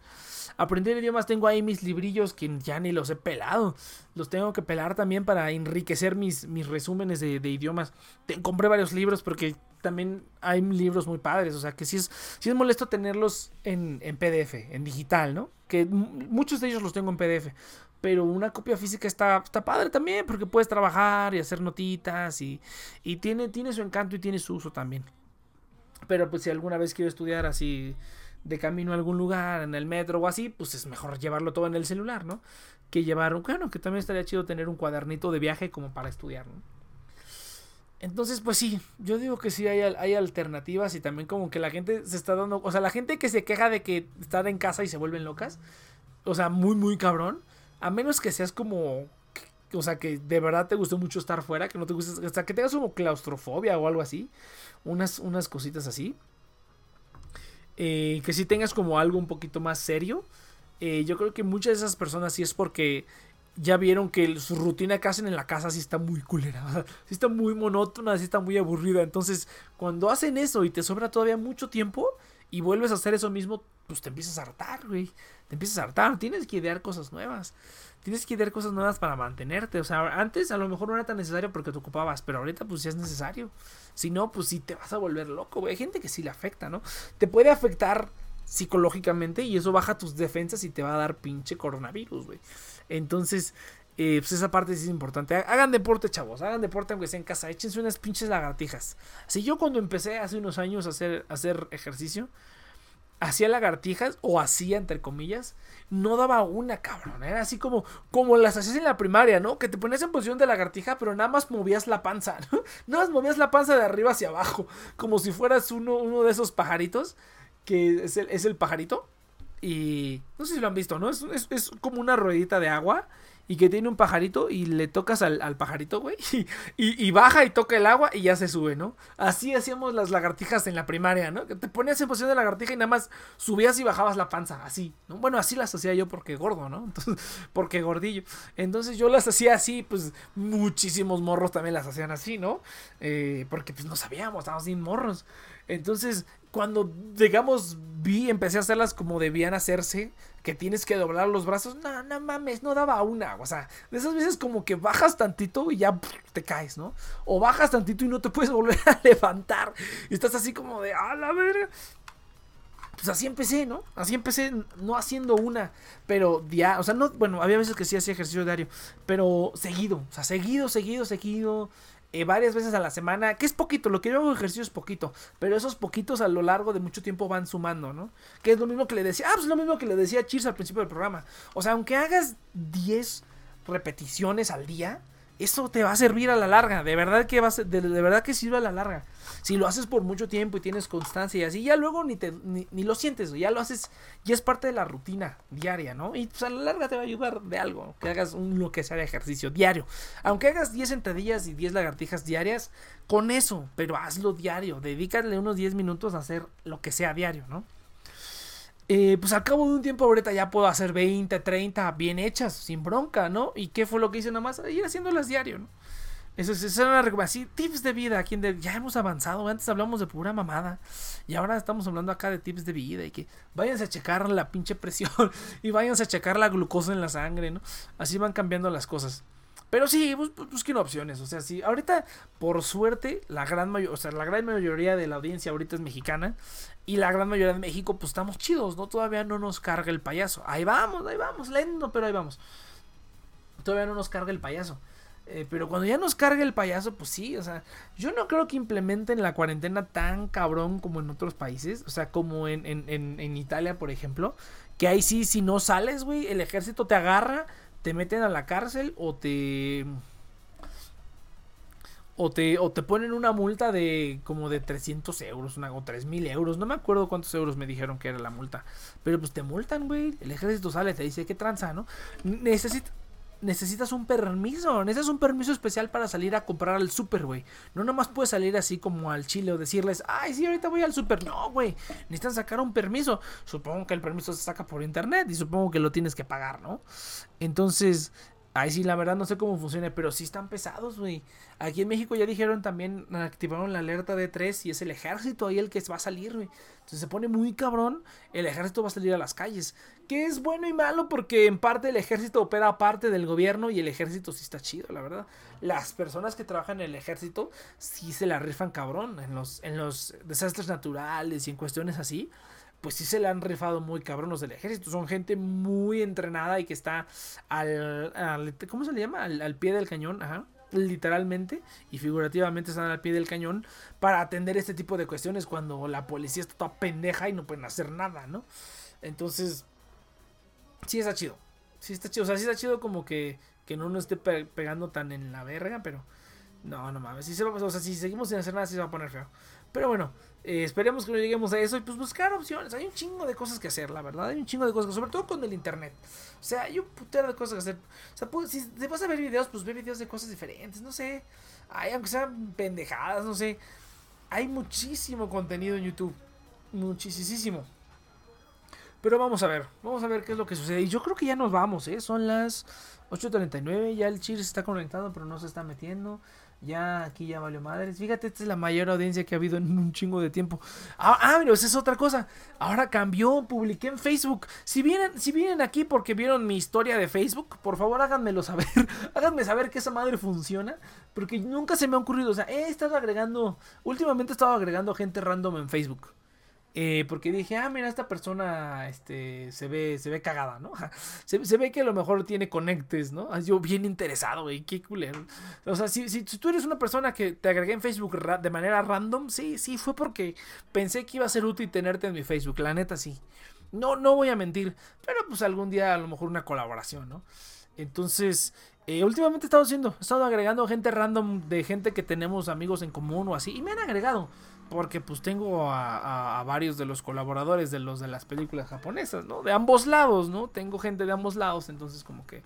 Aprender idiomas, tengo ahí mis librillos que ya ni los he pelado. Los tengo que pelar también para enriquecer mis, mis resúmenes de, de idiomas. Te- compré varios libros porque también hay libros muy padres. O sea, que sí es, sí es molesto tenerlos en, en PDF, en digital, ¿no? Que muchos de ellos los tengo en PDF. Pero una copia física está, está padre también porque puedes trabajar y hacer notitas y, y tiene, tiene su encanto y tiene su uso también. Pero pues si alguna vez quiero estudiar así de camino a algún lugar, en el metro o así, pues es mejor llevarlo todo en el celular, ¿no? Que llevar, bueno, que también estaría chido tener un cuadernito de viaje como para estudiar, ¿no? Entonces, pues sí, yo digo que sí hay, hay alternativas y también como que la gente se está dando, o sea, la gente que se queja de que están en casa y se vuelven locas, o sea, muy, muy cabrón, a menos que seas como, o sea, que de verdad te guste mucho estar fuera, que no te guste, sea, que tengas como claustrofobia o algo así, unas, unas cositas así, eh, que si tengas como algo un poquito más serio, eh, yo creo que muchas de esas personas sí es porque ya vieron que su rutina que hacen en la casa sí está muy culera, (laughs) sí está muy monótona, sí está muy aburrida. Entonces, cuando hacen eso y te sobra todavía mucho tiempo y vuelves a hacer eso mismo, pues te empiezas a hartar, güey. Te empiezas a hartar, tienes que idear cosas nuevas. tienes que idear cosas nuevas para mantenerte. O sea, antes a lo mejor no era tan necesario porque te ocupabas, pero ahorita pues ya es necesario. Si no, pues sí te vas a volver loco, güey. Hay gente que sí le afecta, ¿no? Te puede afectar psicológicamente y eso baja tus defensas y te va a dar pinche coronavirus, güey. Entonces, eh, pues esa parte sí es importante. Hagan deporte, chavos. Hagan deporte aunque sea en casa. Échense unas pinches lagartijas. Si yo cuando empecé hace unos años a hacer, hacer ejercicio, hacía lagartijas o hacía entre comillas, no daba una, cabrón. Era así como, como las hacías en la primaria, ¿no? Que te ponías en posición de lagartija, pero nada más movías la panza, ¿no? (laughs) Nada más movías la panza de arriba hacia abajo, como si fueras uno, uno de esos pajaritos, que es el, es el pajarito. Y no sé si lo han visto, ¿no? Es, es, como una ruedita de agua y que tiene un pajarito y le tocas al, al pajarito, güey, (laughs) y, baja y toca el agua y ya se sube, ¿no? Así hacíamos las lagartijas en la primaria, ¿no? Te ponías en posición de lagartija y nada más subías y bajabas la panza, así, ¿no? Bueno, así las hacía yo porque gordo, ¿no? (laughs) Entonces, porque gordillo. Entonces yo las hacía así, pues muchísimos morros también las hacían así, ¿no? Eh, porque pues no sabíamos, estábamos sin morros. Entonces, cuando, digamos, vi, empecé a hacerlas como debían hacerse, que tienes que doblar los brazos, no, no mames, no daba una, o sea, de esas veces como que bajas tantito y ya te caes, ¿no? O bajas tantito y no te puedes (laughs) volver a levantar, y estás así como de, a la verga. Pues así empecé, ¿no? Así empecé, no haciendo una, pero ya, o sea, no, bueno, había veces que sí hacía ejercicio diario, pero seguido, o sea, seguido, seguido, seguido, eh, varias veces a la semana, que es poquito, lo que yo hago ejercicio es poquito, pero esos poquitos a lo largo de mucho tiempo van sumando, ¿no? Que es lo mismo que le decía, ah, pues lo mismo que le decía Cheers al principio del programa. O sea, aunque hagas 10 repeticiones al día, eso te va a servir a la larga, de verdad que va a ser, de, de, verdad que sirve a la larga. Si lo haces por mucho tiempo y tienes constancia y así, ya luego ni, te, ni, ni, lo sientes, ya lo haces, ya es parte de la rutina diaria, ¿no? Y pues a la larga te va a ayudar de algo, que hagas un, lo que sea de ejercicio diario. Aunque hagas 10 sentadillas y 10 lagartijas diarias, con eso, pero hazlo diario, dedícale unos 10 minutos a hacer lo que sea diario, ¿no? Eh, pues al cabo de un tiempo ahorita ya puedo hacer 20, 30 bien hechas, sin bronca, ¿no? ¿Y qué fue lo que hice nada más? Ir haciéndolas diario, ¿no? Eso es, eso es una así, tips de vida, aquí de, ya hemos avanzado, antes hablamos de pura mamada y ahora estamos hablando acá de tips de vida y que váyanse a checar la pinche presión (laughs) y váyanse a checar la glucosa en la sangre, ¿no? Así van cambiando las cosas. Pero sí, bus busquen opciones. O sea, sí, ahorita, por suerte, la gran o sea, la gran mayoría de la audiencia ahorita es mexicana. Y la gran mayoría de México, pues estamos chidos, ¿no? Todavía no nos carga el payaso. Ahí vamos, ahí vamos, lento, pero ahí vamos. Todavía no nos carga el payaso. Eh, pero cuando ya nos cargue el payaso, pues sí, o sea, yo no creo que implementen la cuarentena tan cabrón como en otros países, o sea, como en, en, en, en Italia, por ejemplo, que ahí sí, si no sales, güey, el ejército te agarra, te meten a la cárcel o te o te, o te ponen una multa de como de 300 euros, una, o 3000 euros, no me acuerdo cuántos euros me dijeron que era la multa, pero pues te multan, güey, el ejército sale, te dice que tranza, ¿no? Necesita, necesitas un permiso, necesitas un permiso especial para salir a comprar al super, güey. No nomás puedes salir así como al chile o decirles, ay, sí, ahorita voy al super. No, güey, necesitan sacar un permiso. Supongo que el permiso se saca por internet y supongo que lo tienes que pagar, ¿no? Entonces, Ahí sí, la verdad no sé cómo funciona, pero sí están pesados, güey. Aquí en México ya dijeron también, activaron la alerta de 3 y es el ejército ahí el que va a salir, güey. Entonces se pone muy cabrón, el ejército va a salir a las calles. Que es bueno y malo porque en parte el ejército opera aparte del gobierno y el ejército sí está chido, la verdad. Las personas que trabajan en el ejército sí se la rifan cabrón en los, en los desastres naturales y en cuestiones así pues sí se le han rifado muy cabrón los del ejército. Son gente muy entrenada y que está al, ¿cómo se le llama? Al, pie del cañón, ajá. Literalmente y figurativamente están al pie del cañón para atender este tipo de cuestiones cuando la policía está toda pendeja y no pueden hacer nada, ¿no? Entonces, sí está chido. Sí está chido. O sea, sí está chido como que, que no nos esté pe pegando tan en la verga, pero no, no mames. Si, o sea, si seguimos sin hacer nada, sí se va a poner feo. Pero bueno, eh, esperemos que no lleguemos a eso y pues buscar opciones. Hay un chingo de cosas que hacer, la verdad. Hay un chingo de cosas, sobre todo con el internet. O sea, hay un putero de cosas que hacer. O sea, pues, si te vas a ver videos, pues ve videos de cosas diferentes. No sé. Hay, aunque sean pendejadas, no sé. Hay muchísimo contenido en YouTube. Muchísimo. Pero vamos a ver, vamos a ver qué es lo que sucede. Y yo creo que ya nos vamos, ¿eh? Son las 8.39, ya el Cheers está conectado, pero no se está metiendo. Ya aquí ya valió madres. Fíjate, esta es la mayor audiencia que ha habido en un chingo de tiempo. Ah, ah mira, esa es otra cosa. Ahora cambió, publiqué en Facebook. Si vienen, si vienen aquí porque vieron mi historia de Facebook, por favor háganmelo saber. (laughs) háganme saber que esa madre funciona. Porque nunca se me ha ocurrido. O sea, he estado agregando. Últimamente he estado agregando gente random en Facebook. Eh, porque dije, ah, mira, esta persona este, se, ve, se ve cagada, ¿no? (laughs) Se, ve que a lo mejor tiene conectes, ¿no? Yo bien interesado, güey, qué culero. O sea, si, si, tú eres una persona que te agregué en Facebook de manera random, sí, sí, fue porque pensé que iba a ser útil tenerte en mi Facebook, la neta sí. No, no voy a mentir, pero pues algún día a lo mejor una colaboración, ¿no? Entonces, eh, últimamente he estado haciendo, he estado agregando gente random de gente que tenemos amigos en común o así, y me han agregado. Porque pues tengo a, varios de los colaboradores de los de las películas japonesas, ¿no? De ambos lados, ¿no? Tengo gente de ambos lados, entonces como que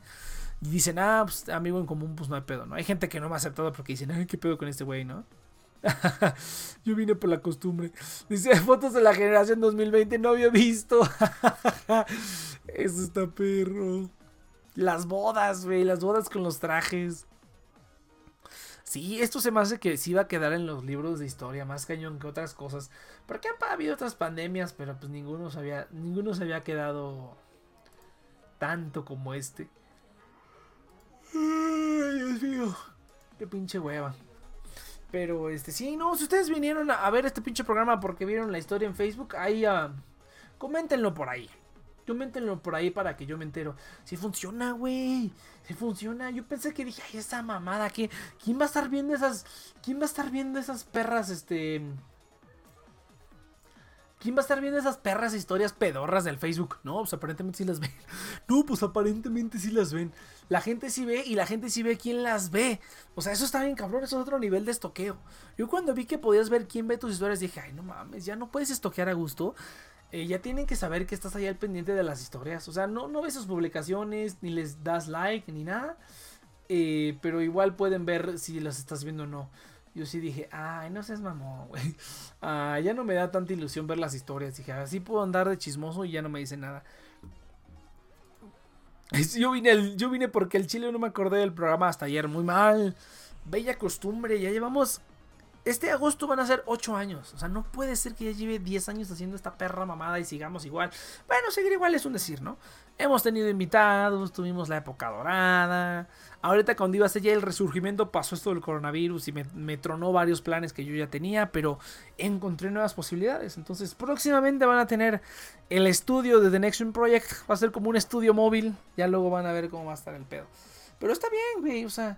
dicen, ah, pues amigo en común, pues no hay pedo, ¿no? Hay gente que no me ha aceptado porque dicen, ay, qué pedo con este güey, ¿no? (laughs) Yo vine por la costumbre. Dice, (laughs) fotos de la generación 2020 no había visto. (laughs) Eso está perro. Las bodas, güey, las bodas con los trajes. Sí, esto se me hace que sí va a quedar en los libros de historia, más cañón que otras cosas. Porque han habido otras pandemias, pero pues ninguno se había, ninguno se había quedado tanto como este. Ay, Dios mío. Qué pinche hueva. Pero este, sí, no, si ustedes vinieron a, ver este pinche programa porque vieron la historia en Facebook, ahí uh, coméntenlo por ahí. Coméntenlo por ahí para que yo me entero. Si funciona, güey. Si funciona. Yo pensé que dije, ay, esa mamada. ¿qué? ¿Quién va a estar viendo esas. ¿Quién va a estar viendo esas perras, este. ¿Quién va a estar viendo esas perras historias pedorras del Facebook? No, pues aparentemente sí las ven. (laughs) No, pues aparentemente sí las ven. La gente sí ve y la gente sí ve quién las ve. O sea, eso está bien cabrón, eso es otro nivel de estoqueo. Yo cuando vi que podías ver quién ve tus historias dije, ay, no mames, ya no puedes estoquear a gusto. Eh, ya tienen que saber que estás ahí al pendiente de las historias. O sea, no, no ves sus publicaciones, ni les das like, ni nada. Eh, pero igual pueden ver si las estás viendo o no. Yo sí dije, ay, no seas mamón, (laughs) güey. Ah, ya no me da tanta ilusión ver las historias. Dije, así puedo andar de chismoso y ya no me dice nada. (laughs) Yo vine, yo vine porque el chile no me acordé del programa hasta ayer. Muy mal. Bella costumbre. Ya llevamos este agosto van a ser 8 años. O sea, no puede ser que ya lleve 10 años haciendo esta perra mamada y sigamos igual. Bueno, seguir igual es un decir, ¿no? Hemos tenido invitados, tuvimos la época dorada. Ahorita cuando iba a ser ya el resurgimiento pasó esto del coronavirus y me, tronó varios planes que yo ya tenía, pero encontré nuevas posibilidades. Entonces próximamente van a tener el estudio de The Next Project. Va a ser como un estudio móvil. Ya luego van a ver cómo va a estar el pedo. Pero está bien, güey. O sea,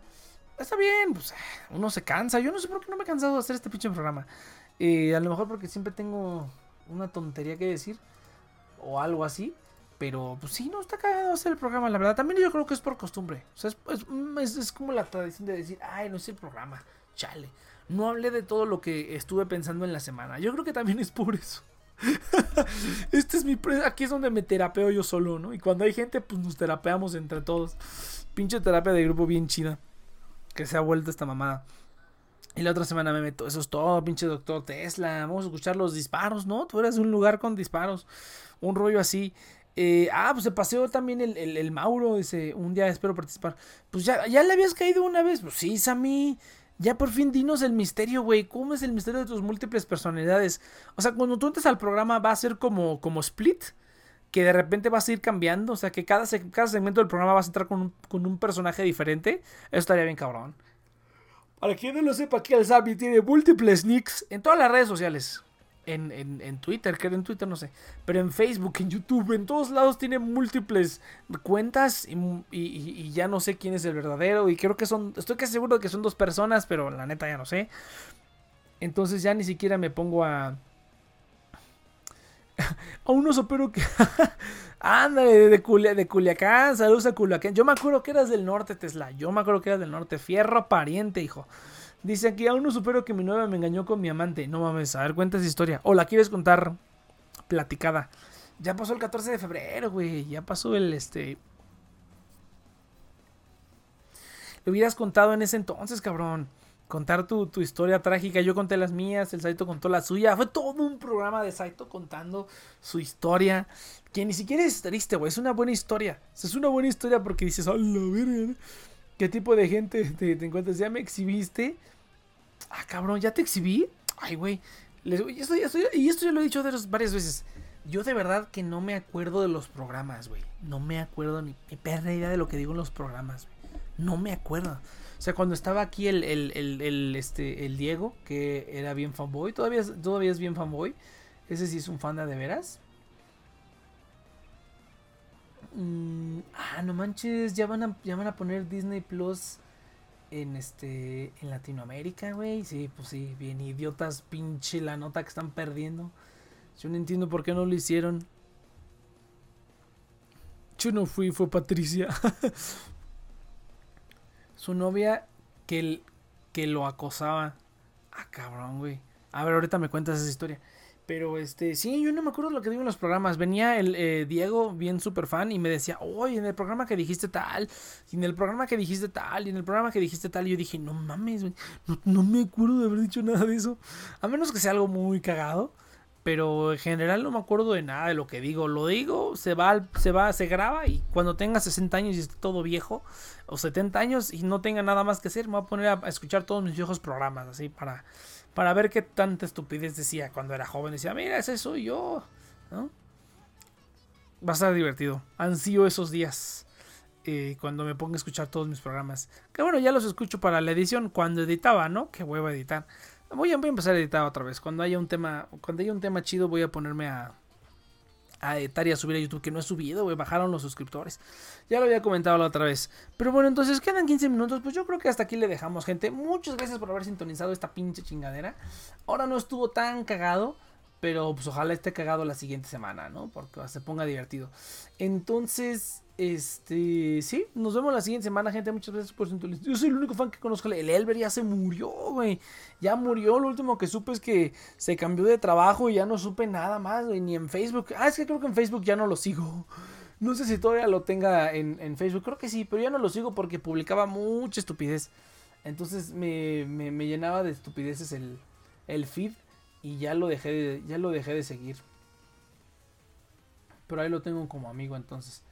está bien, pues uno se cansa. Yo no sé por qué no me he cansado de hacer este pinche programa. Eh, a lo mejor porque siempre tengo una tontería que decir o algo así. Pero pues sí, no está cagado hacer el programa, la verdad. También yo creo que es por costumbre. O sea, es, es, como la tradición de decir, ay, no es el programa, chale. No hablé de todo lo que estuve pensando en la semana. Yo creo que también es por eso. (laughs) este es mi. Aquí es donde me terapeo yo solo, ¿no? Y cuando hay gente, pues nos terapeamos entre todos. Pinche terapia de grupo bien chida que se ha vuelto esta mamada. Y la otra semana me meto, eso es todo, pinche doctor Tesla. Vamos a escuchar los disparos, ¿no? Tú eres un lugar con disparos. Un rollo así. Eh, ah, pues se paseó también el, el, Mauro. Dice, un día espero participar. Pues ya, ya le habías caído una vez. Pues sí, Sammy. Ya por fin dinos el misterio, güey. ¿Cómo es el misterio de tus múltiples personalidades? O sea, cuando tú entres al programa va a ser como, como Split que de repente vas a ir cambiando, o sea, que cada, cada segmento del programa vas a entrar con un, con un personaje diferente, eso estaría bien cabrón. Para quien no lo sepa, aquí el Zabi tiene múltiples nicks en todas las redes sociales. En, en, en Twitter, que en Twitter no sé, pero en Facebook, en YouTube, en todos lados tiene múltiples cuentas y, y, ya no sé quién es el verdadero. Y creo que son, estoy casi seguro de que son dos personas, pero la neta ya no sé. Entonces ya ni siquiera me pongo a, (laughs) a un oso que. (laughs) Ándale, de, Culiacán, saludos a Culiacán. Yo me acuerdo que eras del norte, Tesla. Yo me acuerdo que eras del norte. Fierro pariente, hijo. Dice aquí, aún no supero que mi novia me engañó con mi amante. No mames, a ver, cuenta esa historia. O la quieres contar platicada. Ya pasó el 14 de febrero, güey. Ya pasó el este. Lo hubieras contado en ese entonces, cabrón. Contar tu, tu, historia trágica. Yo conté las mías, el Saito contó la suya. Fue todo un programa de Saito contando su historia. Que ni siquiera es triste, güey. Es una buena historia. Es una buena historia porque dices, ¡a la verga! ¿Qué tipo de gente te, encuentras? ¿Ya me exhibiste? Ah, cabrón, ¿ya te exhibí? Ay, güey. y esto ya lo he dicho varias veces. Yo de verdad que no me acuerdo de los programas, güey. No me acuerdo ni, ni perra idea de lo que digo en los programas. No me acuerdo. O sea, cuando estaba aquí el, el, este, el Diego, que era bien fanboy, todavía, todavía es bien fanboy. Ese sí es un fan de, de veras. Mm, ah, no manches, ya van, a, ya van a poner Disney Plus en este en Latinoamérica, güey. Sí, pues sí, bien idiotas, pinche la nota que están perdiendo. Yo no entiendo por qué no lo hicieron. Yo no fui, fue Patricia. (laughs) Su novia que, que lo acosaba. Ah, cabrón, güey. A ver, ahorita me cuentas esa historia. Pero este, sí, yo no me acuerdo lo que digo en los programas. Venía el eh, Diego, bien super fan, y me decía, oye, en el programa que dijiste tal, en el programa que dijiste tal, y en el programa que dijiste tal. Y yo dije, no mames, no, no me acuerdo de haber dicho nada de eso. A menos que sea algo muy cagado. Pero en general no me acuerdo de nada de lo que digo. Lo digo, se va, se va, se graba y cuando tenga 60 años y esté todo viejo, o 70 años y no tenga nada más que hacer, me voy a poner a, escuchar todos mis viejos programas, así, para, para ver qué tanta estupidez decía cuando era joven. Decía, mira, ese soy yo, ¿no? Va a estar divertido. Han sido esos días. Eh, cuando me ponga a escuchar todos mis programas. Que bueno, ya los escucho para la edición cuando editaba, ¿no? Que huevo editar. Voy a, empezar a editar otra vez. Cuando haya un tema, cuando haya un tema chido, voy a ponerme a, a editar y a subir a YouTube, que no he subido, güey, bajaron los suscriptores. Ya lo había comentado la otra vez. Pero bueno, entonces quedan 15 minutos, pues yo creo que hasta aquí le dejamos, gente. Muchas gracias por haber sintonizado esta pinche chingadera. Ahora no estuvo tan cagado, pero pues ojalá esté cagado la siguiente semana, ¿no? Porque se ponga divertido. Entonces, este, sí, nos vemos la siguiente semana, gente. Muchas gracias por sintonizar. Yo soy el único fan que conozco. El Elber ya se murió, güey. Ya murió. Lo último que supe es que se cambió de trabajo y ya no supe nada más, güey. Ni en Facebook. Ah, es que creo que en Facebook ya no lo sigo. No sé si todavía lo tenga en, Facebook. Creo que sí, pero ya no lo sigo porque publicaba mucha estupidez. Entonces me, me, llenaba de estupideces el, el feed y ya lo dejé de, ya lo dejé de seguir. Pero ahí lo tengo como amigo entonces.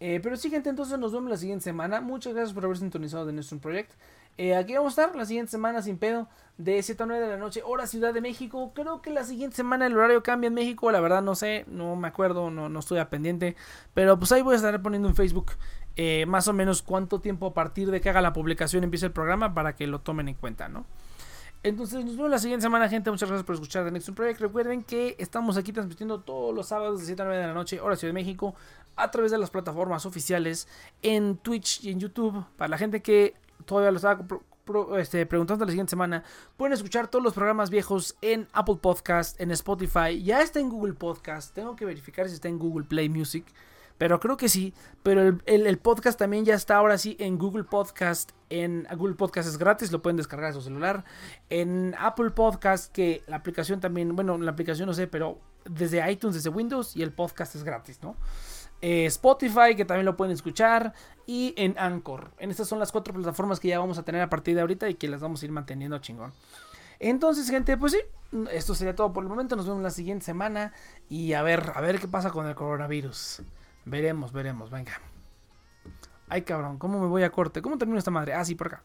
Eh, pero sí, gente, entonces nos vemos la siguiente semana. Muchas gracias por haber sintonizado de nuestro proyecto. Eh, aquí vamos a estar la siguiente semana sin pedo, de 7 a 9 de la noche, hora Ciudad de México. Creo que la siguiente semana el horario cambia en México, la verdad no sé, no me acuerdo, no, no estoy a pendiente. Pero pues ahí voy a estar poniendo en Facebook eh, más o menos cuánto tiempo a partir de que haga la publicación empiece el programa para que lo tomen en cuenta, ¿no? Entonces nos vemos la siguiente semana, gente. Muchas gracias por escuchar The Next Project. Recuerden que estamos aquí transmitiendo todos los sábados de 7 a 9 de la noche, hora Ciudad de México, a través de las plataformas oficiales en Twitch y en YouTube. Para la gente que todavía lo estaba este, preguntando la siguiente semana, pueden escuchar todos los programas viejos en Apple Podcast, en Spotify. Ya está en Google Podcast. Tengo que verificar si está en Google Play Music. Pero creo que sí. Pero el, podcast también ya está ahora sí en Google Podcast. En Google Podcast es gratis, lo pueden descargar a su celular. En Apple Podcast, que la aplicación también, bueno, la aplicación no sé, pero desde iTunes, desde Windows y el podcast es gratis, ¿no? Eh, Spotify, que también lo pueden escuchar, y en Anchor. En estas son las cuatro plataformas que ya vamos a tener a partir de ahorita y que las vamos a ir manteniendo chingón. Entonces, gente, pues sí, esto sería todo por el momento. Nos vemos la siguiente semana y a ver, a ver qué pasa con el coronavirus. Veremos, veremos, venga. Ay, cabrón, ¿cómo me voy a corte? ¿Cómo termino esta madre? Ah, sí, por acá.